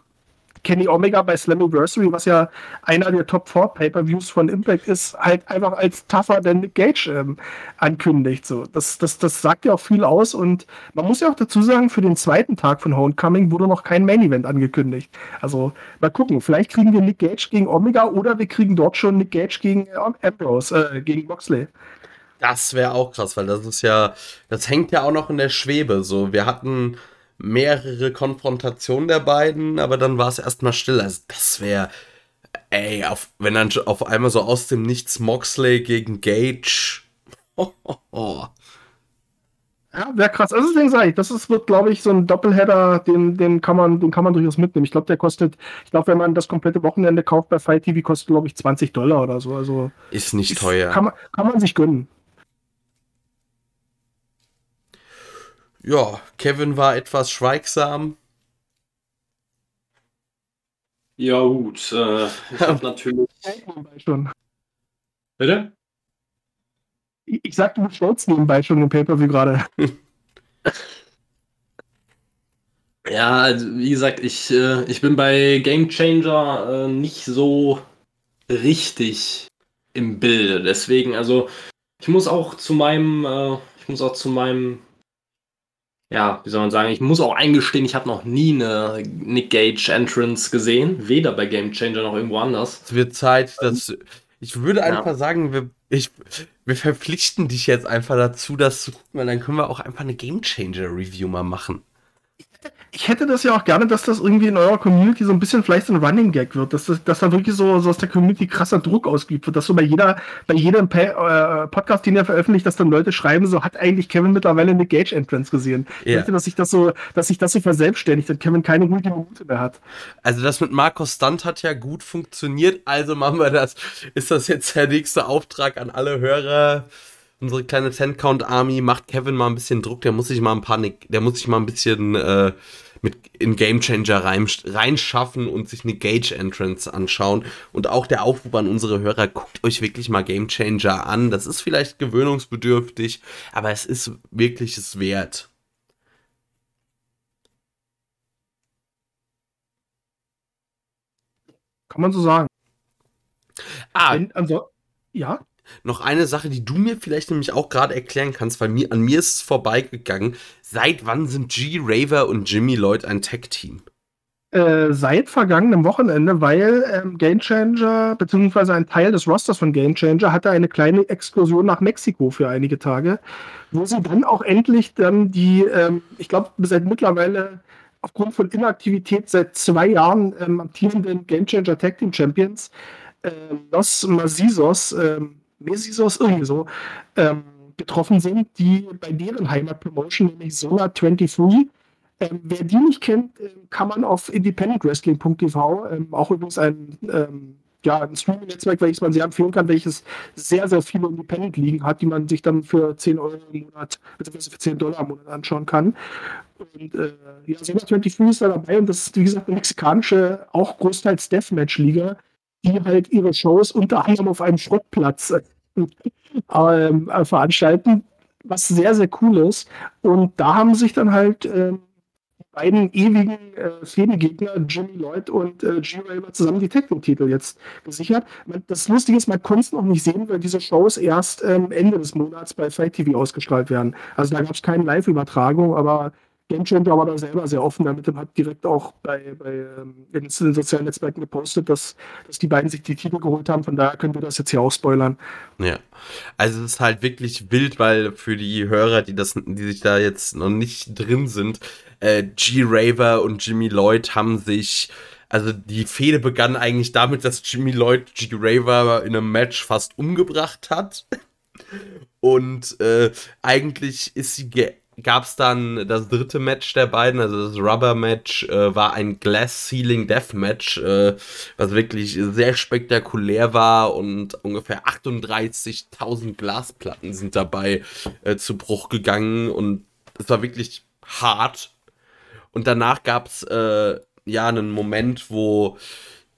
Kenny Omega bei Slammiversary, was ja einer der Top 4 Pay-Per-Views von Impact ist, halt einfach als tougher than Nick Gage ähm, ankündigt. So. Das, das, das sagt ja auch viel aus und man muss ja auch dazu sagen, für den zweiten Tag von Homecoming wurde noch kein Main-Event angekündigt. Also mal gucken, vielleicht kriegen wir Nick Gage gegen Omega oder wir kriegen dort schon Nick Gage gegen äh, Ambrose, äh, gegen Moxley. Das wäre auch krass, weil das ist ja, das hängt ja auch noch in der Schwebe. So, wir hatten mehrere Konfrontationen der beiden, aber dann war es erstmal still. Also das wäre, ey, auf, wenn dann auf einmal so aus dem Nichts Moxley gegen Gage. Oh, oh, oh. Ja, wäre krass. Also deswegen sage ich, das ist, wird, glaube ich, so ein Doppelheader, den, den, kann man, den kann man durchaus mitnehmen. Ich glaube, der kostet, ich glaube, wenn man das komplette Wochenende kauft bei Fight TV, kostet, glaube ich, 20 Dollar oder so. Also ist nicht ist, teuer. Kann man, kann man sich gönnen. Ja, Kevin war etwas schweigsam. Ja, gut. Äh, ich habe natürlich. Schon. Bitte? Ich, ich sag, du bestellst nebenbei schon den Pay-Per-View gerade. ja, also, wie gesagt, ich, äh, ich bin bei Game Changer äh, nicht so richtig im Bilde. Deswegen, also, ich muss auch zu meinem, äh, ich muss auch zu meinem ja, wie soll man sagen, ich muss auch eingestehen, ich habe noch nie eine Nick Gage Entrance gesehen, weder bei Game Changer noch irgendwo anders. Es wird Zeit, dass ich würde einfach ja. sagen, wir, ich, wir verpflichten dich jetzt einfach dazu, das zu gucken, weil dann können wir auch einfach eine Game Changer Review mal machen ich hätte das ja auch gerne, dass das irgendwie in eurer Community so ein bisschen vielleicht so ein Running Gag wird, dass, das, dass da wirklich so, so aus der Community krasser Druck ausgeübt wird, dass so bei jeder, bei jedem pa äh, Podcast, den ihr veröffentlicht, dass dann Leute schreiben, so hat eigentlich Kevin mittlerweile eine Gage Entrance gesehen. Ja. Ich möchte, dass sich das so, dass sich das so verselbstständigt, dass Kevin keine gute Minute mehr hat. Also das mit Markus Stunt hat ja gut funktioniert, also machen wir das. Ist das jetzt der nächste Auftrag an alle Hörer? Unsere kleine Ten-Count-Army macht Kevin mal ein bisschen Druck, der muss sich mal ein paar, der muss sich mal ein bisschen äh, mit in Game Changer rein, reinschaffen und sich eine Gage Entrance anschauen. Und auch der Aufruf an unsere Hörer, guckt euch wirklich mal Game Changer an. Das ist vielleicht gewöhnungsbedürftig, aber es ist wirklich es wert. Kann man so sagen. Ah. Wenn, also, ja noch eine Sache, die du mir vielleicht nämlich auch gerade erklären kannst, weil mir, an mir ist es vorbeigegangen. Seit wann sind G. Raver und Jimmy Lloyd ein Tech-Team? Äh, seit vergangenem Wochenende, weil ähm, Game Changer, beziehungsweise ein Teil des Rosters von Game Changer, hatte eine kleine Exkursion nach Mexiko für einige Tage, wo sie dann auch endlich dann die, ähm, ich glaube, seit mittlerweile aufgrund von Inaktivität seit zwei Jahren ähm, amtierenden Game Changer Tag Team Champions äh, Los Masisos ähm, Mesisos irgendwie so, ähm, getroffen sind, die bei deren Heimatpromotion, nämlich Solar 23, ähm, wer die nicht kennt, äh, kann man auf independentwrestling.tv, ähm, auch übrigens ein, ähm, ja, ein Streaming-Netzwerk, welches man sehr empfehlen kann, welches sehr, sehr viele Independent-Ligen hat, die man sich dann für 10 Euro im Monat, beziehungsweise für 10 Dollar im Monat anschauen kann. Und äh, ja, Solar 23 ist da dabei und das ist, wie gesagt, eine mexikanische, auch großteils Deathmatch-Liga, die halt ihre Shows unter anderem auf einem Schrottplatz äh, ähm, äh, veranstalten, was sehr, sehr cool ist. Und da haben sich dann halt äh, beiden ewigen äh, Fädengegner, Jimmy Lloyd und äh, G. Raver, zusammen die Tag-Titel jetzt gesichert. Das Lustige ist, man konnte es noch nicht sehen, weil diese Shows erst ähm, Ende des Monats bei Fight TV ausgestrahlt werden. Also da gab es keine Live-Übertragung, aber Game war da selber sehr offen damit und hat direkt auch bei, bei ähm, in den sozialen Netzwerken gepostet, dass, dass die beiden sich die Titel geholt haben. Von daher können wir das jetzt hier auch spoilern. Ja, also es ist halt wirklich wild, weil für die Hörer, die das, die sich da jetzt noch nicht drin sind, äh, G. Raver und Jimmy Lloyd haben sich also die Fehde begann eigentlich damit, dass Jimmy Lloyd G. Raver in einem Match fast umgebracht hat. Und äh, eigentlich ist sie gab es dann das dritte Match der beiden, also das Rubber-Match, äh, war ein Glass-Ceiling Death-Match, äh, was wirklich sehr spektakulär war und ungefähr 38.000 Glasplatten sind dabei äh, zu Bruch gegangen und es war wirklich hart. Und danach gab es äh, ja einen Moment, wo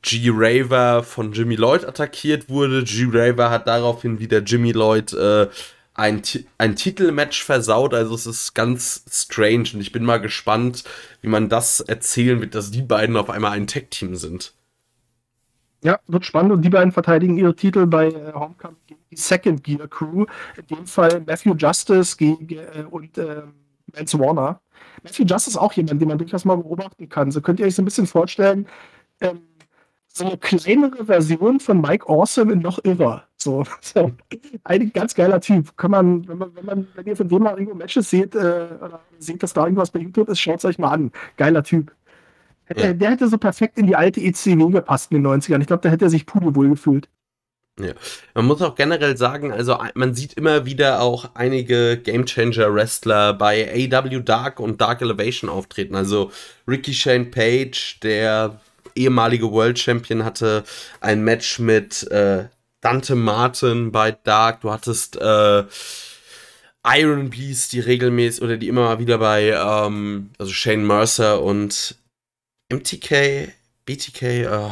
G. Raver von Jimmy Lloyd attackiert wurde. G. Raver hat daraufhin wieder Jimmy Lloyd äh, ein, ein Titelmatch versaut. Also es ist ganz strange und ich bin mal gespannt, wie man das erzählen wird, dass die beiden auf einmal ein Tech-Team sind. Ja, wird spannend und die beiden verteidigen ihre Titel bei äh, Homecoming gegen die Second Gear Crew. In dem Fall Matthew Justice gegen, äh, und äh, Vance Warner. Matthew Justice ist auch jemand, den man durchaus mal beobachten kann. So könnt ihr euch so ein bisschen vorstellen, ähm, so eine kleinere Version von Mike Awesome in noch irrer. So, so ein ganz geiler Typ. Kann man, wenn man, wenn man, wenn ihr von dem mal irgendwo Matches seht, äh, oder seht, dass da irgendwas bei YouTube ist, schaut es euch mal an. Geiler Typ. Hätte, ja. Der hätte so perfekt in die alte ECW gepasst in den 90ern. Ich glaube, da hätte er sich pudelwohl gefühlt. Ja. Man muss auch generell sagen, also man sieht immer wieder auch einige Gamechanger Wrestler bei AW Dark und Dark Elevation auftreten. Also Ricky Shane Page, der ehemalige World Champion, hatte ein Match mit äh, Dante Martin bei Dark. Du hattest äh, Iron Beast, die regelmäßig oder die immer mal wieder bei, ähm, also Shane Mercer und MTK, BTK, äh,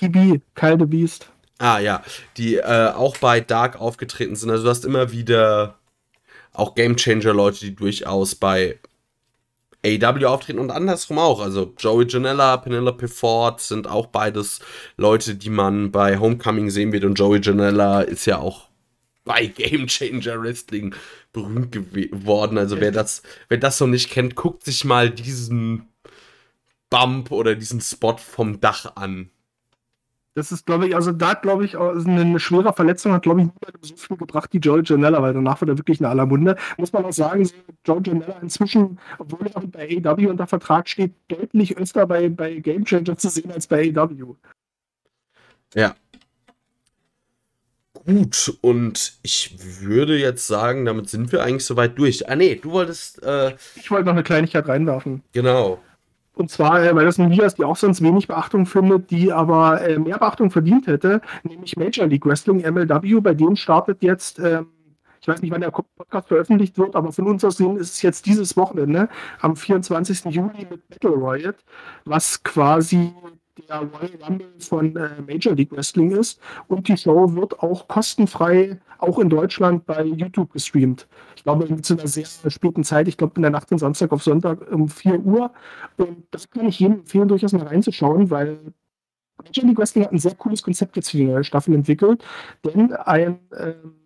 TB, Kalte Beast. Ah ja, die äh, auch bei Dark aufgetreten sind. Also du hast immer wieder auch Gamechanger-Leute, die durchaus bei AW auftreten und andersrum auch. Also Joey Janella, Penelope Ford sind auch beides Leute, die man bei Homecoming sehen wird. Und Joey Janella ist ja auch bei Game Changer Wrestling berühmt geworden. Also wer das, wer das noch nicht kennt, guckt sich mal diesen Bump oder diesen Spot vom Dach an. Das ist, glaube ich, also da glaube ich, eine, eine schwere Verletzung hat, glaube ich, niemandem so viel gebracht wie Joel Janella, weil danach wird er wirklich in aller Munde. Muss man auch sagen, so Joel Janella inzwischen, obwohl er bei AW unter Vertrag steht, deutlich öfter bei, bei Game Changer zu sehen als bei AW. Ja. Gut, und ich würde jetzt sagen, damit sind wir eigentlich soweit durch. Ah, nee, du wolltest. Äh, ich wollte noch eine Kleinigkeit reinwerfen. Genau. Und zwar, äh, weil das ein Liga ist, die auch sonst wenig Beachtung findet, die aber äh, mehr Beachtung verdient hätte, nämlich Major League Wrestling MLW. Bei dem startet jetzt, ähm, ich weiß nicht, wann der Podcast veröffentlicht wird, aber von uns aus sehen ist es jetzt dieses Wochenende am 24. Juli mit Battle Riot, was quasi der Royal Rumble von äh, Major League Wrestling ist. Und die Show wird auch kostenfrei, auch in Deutschland, bei YouTube gestreamt. Ich glaube, zu einer sehr späten Zeit, ich glaube in der Nacht von Samstag auf Sonntag um 4 Uhr. Und das kann ich jedem empfehlen, durchaus mal reinzuschauen, weil Major League Wrestling hat ein sehr cooles Konzept jetzt für die neue Staffel entwickelt. Denn ein. Ähm,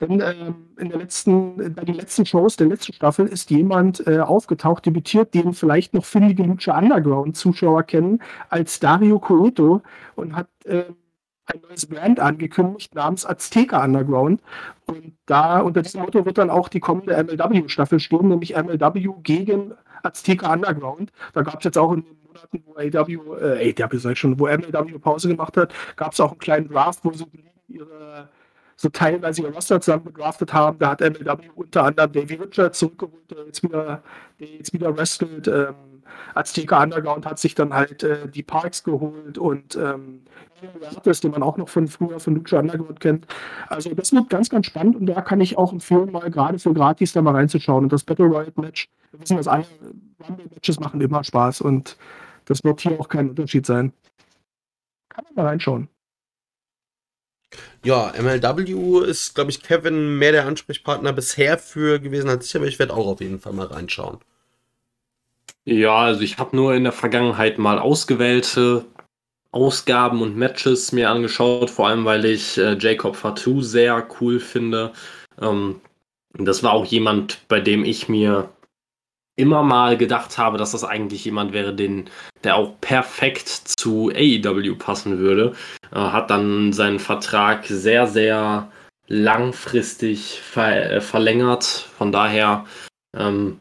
denn ähm, in der letzten, bei den letzten Shows der letzten Staffel ist jemand äh, aufgetaucht, debütiert, den vielleicht noch findige Lucha Underground-Zuschauer kennen, als Dario Coeto und hat äh, ein neues Brand angekündigt namens Azteca Underground. Und da unter diesem Motto wird dann auch die kommende MLW-Staffel stehen, nämlich MLW gegen Azteca Underground. Da gab es jetzt auch in den Monaten, wo AW, äh, AW sag ich schon, wo MLW Pause gemacht hat, gab es auch einen kleinen Draft, wo sie ihre so teilweise ihr Roster zusammen gedraftet haben. Da hat MLW unter anderem Davey Richards zurückgeholt, der jetzt wieder, der jetzt wieder wrestelt. Ähm, Azteca Underground hat sich dann halt äh, die Parks geholt und ähm, Artist, den man auch noch von früher von Lucha Underground kennt. Also das wird ganz, ganz spannend und da kann ich auch empfehlen, mal gerade für gratis da mal reinzuschauen. Und das Battle Royale Match, wir wissen, dass alle Rumble-Matches machen immer Spaß und das wird hier auch kein Unterschied sein. Kann man mal reinschauen. Ja, MLW ist, glaube ich, Kevin mehr der Ansprechpartner bisher für gewesen als ich, aber ich werde auch auf jeden Fall mal reinschauen. Ja, also ich habe nur in der Vergangenheit mal ausgewählte Ausgaben und Matches mir angeschaut, vor allem weil ich äh, Jacob Fatou sehr cool finde. Ähm, das war auch jemand, bei dem ich mir immer mal gedacht habe, dass das eigentlich jemand wäre, den, der auch perfekt zu AEW passen würde. Äh, hat dann seinen Vertrag sehr, sehr langfristig ver äh, verlängert. Von daher ähm,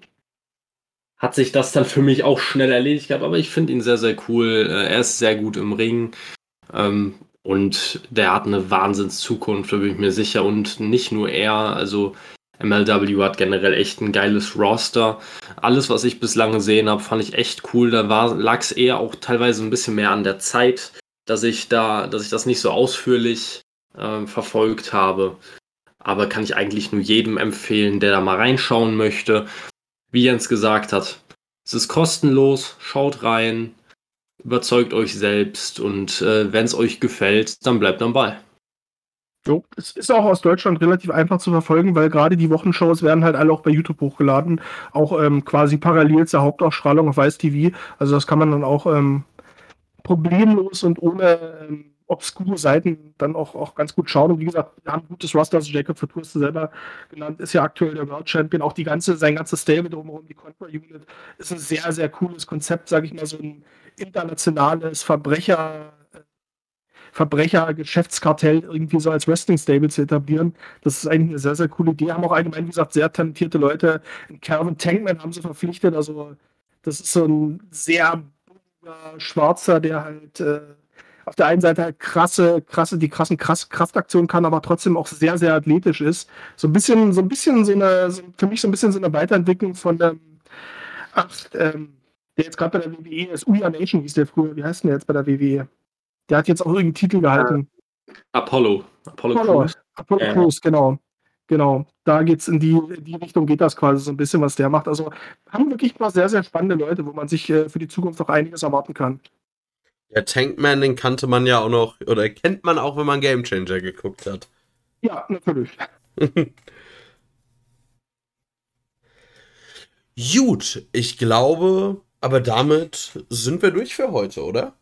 hat sich das dann für mich auch schnell erledigt gehabt. Aber ich finde ihn sehr, sehr cool. Äh, er ist sehr gut im Ring. Ähm, und der hat eine Wahnsinnszukunft, da bin ich mir sicher. Und nicht nur er, also MLW hat generell echt ein geiles Roster. Alles, was ich bislang gesehen habe, fand ich echt cool. Da lag es eher auch teilweise ein bisschen mehr an der Zeit, dass ich da, dass ich das nicht so ausführlich äh, verfolgt habe. Aber kann ich eigentlich nur jedem empfehlen, der da mal reinschauen möchte. Wie Jens gesagt hat, es ist kostenlos, schaut rein, überzeugt euch selbst und äh, wenn es euch gefällt, dann bleibt am Ball. Jo, es ist auch aus Deutschland relativ einfach zu verfolgen, weil gerade die Wochenshows werden halt alle auch bei YouTube hochgeladen, auch ähm, quasi parallel zur Hauptausstrahlung auf Weiß TV. Also das kann man dann auch ähm, problemlos und ohne ähm, obskure Seiten dann auch, auch ganz gut schauen. Und wie gesagt, wir haben gutes Roster, also Jacob ist selber genannt, ist ja aktuell der World Champion. Auch die ganze, sein ganzes Stable drumherum, die Contra Unit, ist ein sehr, sehr cooles Konzept, sage ich mal, so ein internationales Verbrecher- Verbrecher-Geschäftskartell irgendwie so als Wrestling-Stable zu etablieren. Das ist eigentlich eine sehr, sehr coole Idee. Haben auch allgemein, wie gesagt, sehr talentierte Leute. Calvin Tankman haben sie verpflichtet. Also, das ist so ein sehr Schwarzer, der halt äh, auf der einen Seite halt krasse, krasse, die krassen krass, Kraftaktionen kann, aber trotzdem auch sehr, sehr athletisch ist. So ein bisschen, so ein bisschen so eine, so, für mich so ein bisschen so eine Weiterentwicklung von dem, ach, ähm, der jetzt gerade bei der WWE ist, Uya Nation hieß der früher. Wie heißt denn der jetzt bei der WWE? Der hat jetzt auch irgendeinen Titel gehalten. Apollo. Apollo, Apollo Crews. Apollo ja. Crews, genau. Genau. Da geht es in die, in die Richtung, geht das quasi so ein bisschen, was der macht. Also haben wirklich mal sehr, sehr spannende Leute, wo man sich äh, für die Zukunft auch einiges erwarten kann. Ja, Tankman, den kannte man ja auch noch, oder kennt man auch, wenn man Game Changer geguckt hat. Ja, natürlich. Gut, ich glaube, aber damit sind wir durch für heute, oder?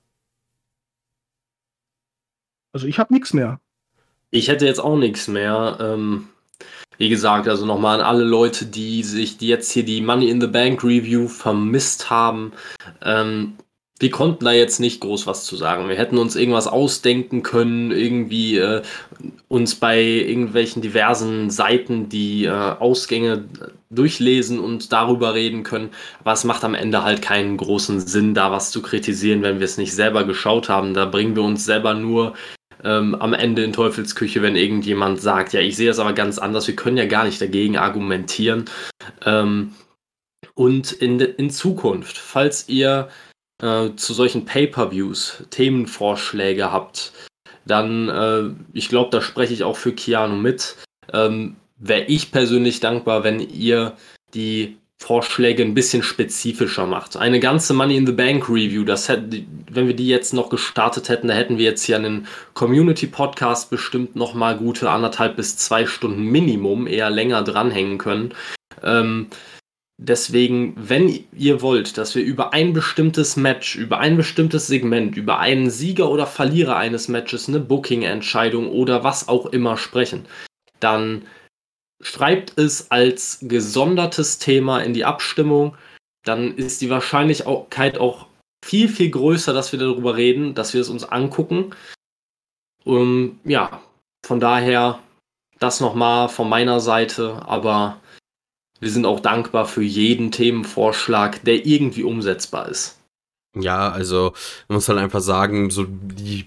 Also ich habe nichts mehr. Ich hätte jetzt auch nichts mehr. Ähm, wie gesagt, also nochmal an alle Leute, die sich die jetzt hier die Money in the Bank Review vermisst haben. Ähm, wir konnten da jetzt nicht groß was zu sagen. Wir hätten uns irgendwas ausdenken können, irgendwie äh, uns bei irgendwelchen diversen Seiten die äh, Ausgänge durchlesen und darüber reden können. Aber es macht am Ende halt keinen großen Sinn, da was zu kritisieren, wenn wir es nicht selber geschaut haben. Da bringen wir uns selber nur ähm, am Ende in Teufelsküche, wenn irgendjemand sagt, ja, ich sehe das aber ganz anders, wir können ja gar nicht dagegen argumentieren. Ähm, und in, in Zukunft, falls ihr äh, zu solchen Pay-per-Views Themenvorschläge habt, dann, äh, ich glaube, da spreche ich auch für Keanu mit, ähm, wäre ich persönlich dankbar, wenn ihr die Vorschläge ein bisschen spezifischer macht. Eine ganze Money in the Bank Review, das hätte, wenn wir die jetzt noch gestartet hätten, da hätten wir jetzt hier einen Community Podcast bestimmt noch mal gute anderthalb bis zwei Stunden Minimum, eher länger dranhängen können. Ähm, deswegen, wenn ihr wollt, dass wir über ein bestimmtes Match, über ein bestimmtes Segment, über einen Sieger oder Verlierer eines Matches, eine Booking-Entscheidung oder was auch immer sprechen, dann schreibt es als gesondertes Thema in die Abstimmung, dann ist die Wahrscheinlichkeit auch viel, viel größer, dass wir darüber reden, dass wir es uns angucken. Um, ja, von daher das nochmal von meiner Seite, aber wir sind auch dankbar für jeden Themenvorschlag, der irgendwie umsetzbar ist. Ja, also man muss halt einfach sagen, so die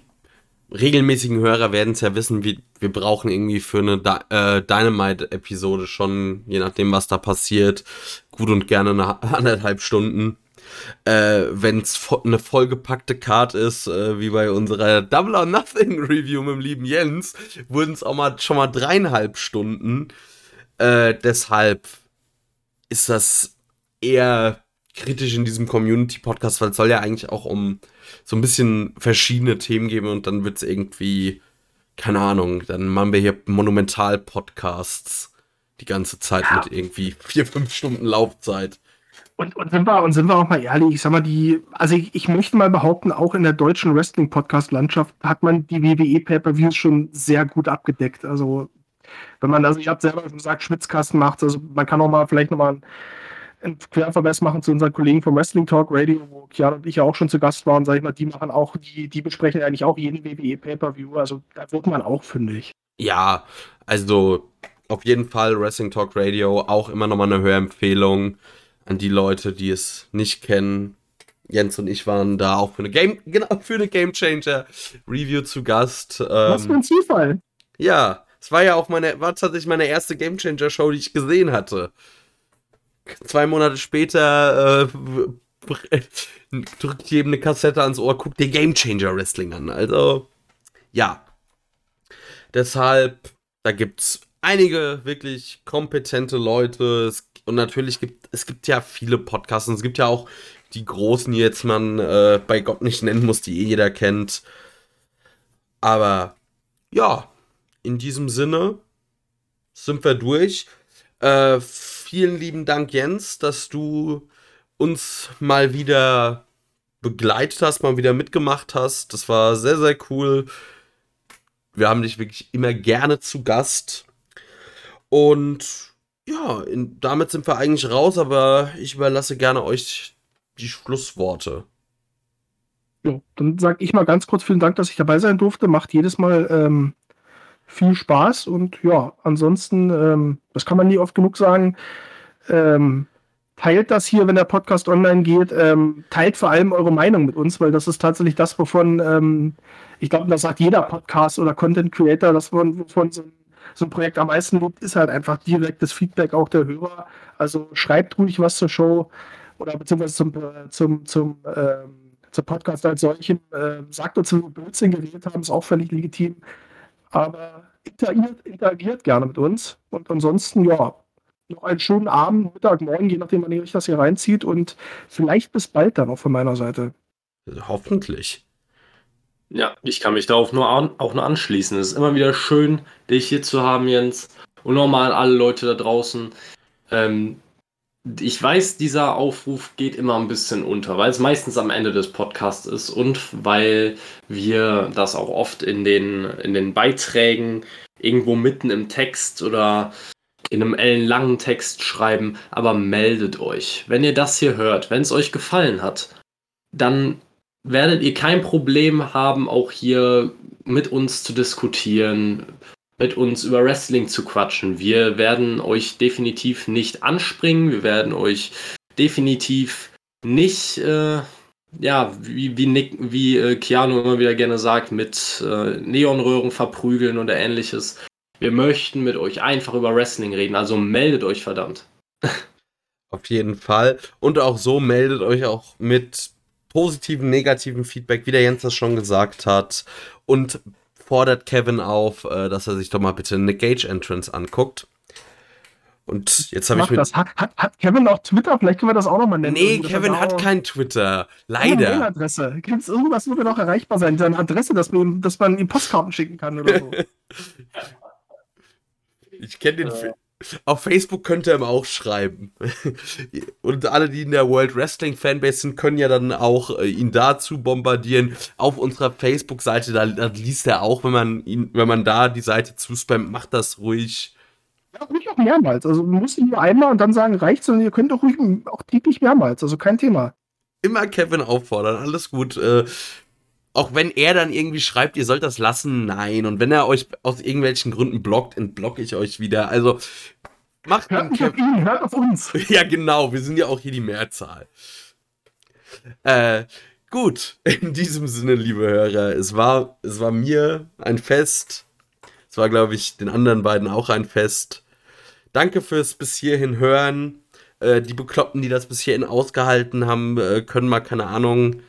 regelmäßigen Hörer werden es ja wissen, wie, wir brauchen irgendwie für eine äh, Dynamite-Episode schon, je nachdem, was da passiert, gut und gerne eine anderthalb Stunden. Äh, Wenn es vo eine vollgepackte Card ist, äh, wie bei unserer Double or Nothing Review mit dem lieben Jens, wurden es auch mal schon mal dreieinhalb Stunden. Äh, deshalb ist das eher kritisch in diesem Community-Podcast, weil es soll ja eigentlich auch um so ein bisschen verschiedene Themen geben und dann wird es irgendwie, keine Ahnung, dann machen wir hier Monumental-Podcasts die ganze Zeit ja. mit irgendwie vier, fünf Stunden Laufzeit. Und, und, sind wir, und sind wir auch mal ehrlich, ich sag mal, die, also ich, ich möchte mal behaupten, auch in der deutschen Wrestling-Podcast-Landschaft hat man die WWE Pay-Per-Views schon sehr gut abgedeckt. Also, wenn man, also ich habe selber gesagt, Schwitzkasten macht, also man kann auch mal vielleicht nochmal einen, einen Querverweis machen zu unseren Kollegen vom Wrestling Talk Radio, wo Kian und ich ja auch schon zu Gast waren, sag ich mal, die machen auch, die, die besprechen eigentlich auch jeden WWE Pay-Per-View, also da wird man auch fündig. Ja, also auf jeden Fall Wrestling Talk Radio, auch immer nochmal eine Hörempfehlung an die Leute, die es nicht kennen. Jens und ich waren da auch für eine Game, genau, für eine Game Changer Review zu Gast. Ähm, Was für ein Zufall. Ja, es war ja auch meine, war tatsächlich meine erste Game Changer Show, die ich gesehen hatte. Zwei Monate später äh, drückt jedem eine Kassette ans Ohr, guckt dir Game Changer Wrestling an. Also, ja. Deshalb, da gibt's einige wirklich kompetente Leute. Es und natürlich gibt es gibt ja viele Podcasts und es gibt ja auch die großen, die jetzt man äh, bei Gott nicht nennen muss, die eh jeder kennt. Aber ja, in diesem Sinne sind wir durch. Äh, vielen lieben Dank, Jens, dass du uns mal wieder begleitet hast, mal wieder mitgemacht hast. Das war sehr, sehr cool. Wir haben dich wirklich immer gerne zu Gast. Und ja, in, damit sind wir eigentlich raus, aber ich überlasse gerne euch die Schlussworte. Ja, dann sage ich mal ganz kurz vielen Dank, dass ich dabei sein durfte. Macht jedes Mal ähm, viel Spaß und ja, ansonsten, ähm, das kann man nie oft genug sagen. Ähm, teilt das hier, wenn der Podcast online geht. Ähm, teilt vor allem eure Meinung mit uns, weil das ist tatsächlich das, wovon ähm, ich glaube, das sagt jeder Podcast oder Content Creator, man wovon so ein so ein Projekt am meisten lobt, ist halt einfach direktes Feedback auch der Hörer. Also schreibt ruhig was zur Show oder beziehungsweise zum, äh, zum, zum, ähm, zum Podcast als solchen. Äh, sagt uns, wenn wir Blödsinn geredet haben, ist auch völlig legitim. Aber interagiert, interagiert gerne mit uns. Und ansonsten, ja, noch einen schönen Abend, Mittag, Morgen, je nachdem, wann ihr euch das hier reinzieht. Und vielleicht bis bald dann auch von meiner Seite. Hoffentlich. Ja, ich kann mich darauf nur an, auch nur anschließen. Es ist immer wieder schön, dich hier zu haben, Jens. Und nochmal alle Leute da draußen. Ähm, ich weiß, dieser Aufruf geht immer ein bisschen unter, weil es meistens am Ende des Podcasts ist und weil wir das auch oft in den, in den Beiträgen irgendwo mitten im Text oder in einem ellenlangen Text schreiben. Aber meldet euch. Wenn ihr das hier hört, wenn es euch gefallen hat, dann werdet ihr kein Problem haben, auch hier mit uns zu diskutieren, mit uns über Wrestling zu quatschen. Wir werden euch definitiv nicht anspringen, wir werden euch definitiv nicht, äh, ja, wie, wie, Nick, wie äh, Keanu immer wieder gerne sagt, mit äh, Neonröhren verprügeln oder ähnliches. Wir möchten mit euch einfach über Wrestling reden, also meldet euch verdammt. Auf jeden Fall. Und auch so meldet euch auch mit positiven, negativen Feedback, wie der Jens das schon gesagt hat. Und fordert Kevin auf, äh, dass er sich doch mal bitte eine Gage Entrance anguckt. Und jetzt habe ich mir. Hat, hat, hat, Kevin auch Twitter? Vielleicht können wir das auch nochmal nennen. Nee, Kevin hat kein Twitter. Leider. Eine Adresse. Gibt es irgendwas, wo wir noch erreichbar sein? Seine Adresse, dass man, dass man ihm Postkarten schicken kann oder so. ich kenne den. Äh. Auf Facebook könnte er ihm auch schreiben. Und alle, die in der World Wrestling Fanbase sind, können ja dann auch äh, ihn dazu bombardieren. Auf unserer Facebook-Seite, da, da, liest er auch, wenn man ihn, wenn man da die Seite zuspammt, macht das ruhig. Ja, ruhig auch mehrmals. Also muss ihn nur einmal und dann sagen, reicht sondern ihr könnt auch ruhig auch täglich mehrmals, also kein Thema. Immer Kevin auffordern, alles gut. Auch wenn er dann irgendwie schreibt, ihr sollt das lassen, nein. Und wenn er euch aus irgendwelchen Gründen blockt, entblocke ich euch wieder. Also macht hört nicht auf ihn, hört auf uns. ja, genau, wir sind ja auch hier die Mehrzahl. Äh, gut, in diesem Sinne, liebe Hörer, es war, es war mir ein Fest. Es war, glaube ich, den anderen beiden auch ein Fest. Danke fürs bis hierhin hören. Äh, die Bekloppten, die das bis hierhin ausgehalten haben, äh, können mal, keine Ahnung,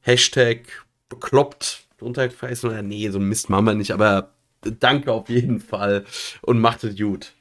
Hashtag bekloppt drunter oder nee, so ein Mist machen wir nicht, aber danke auf jeden Fall und macht es gut.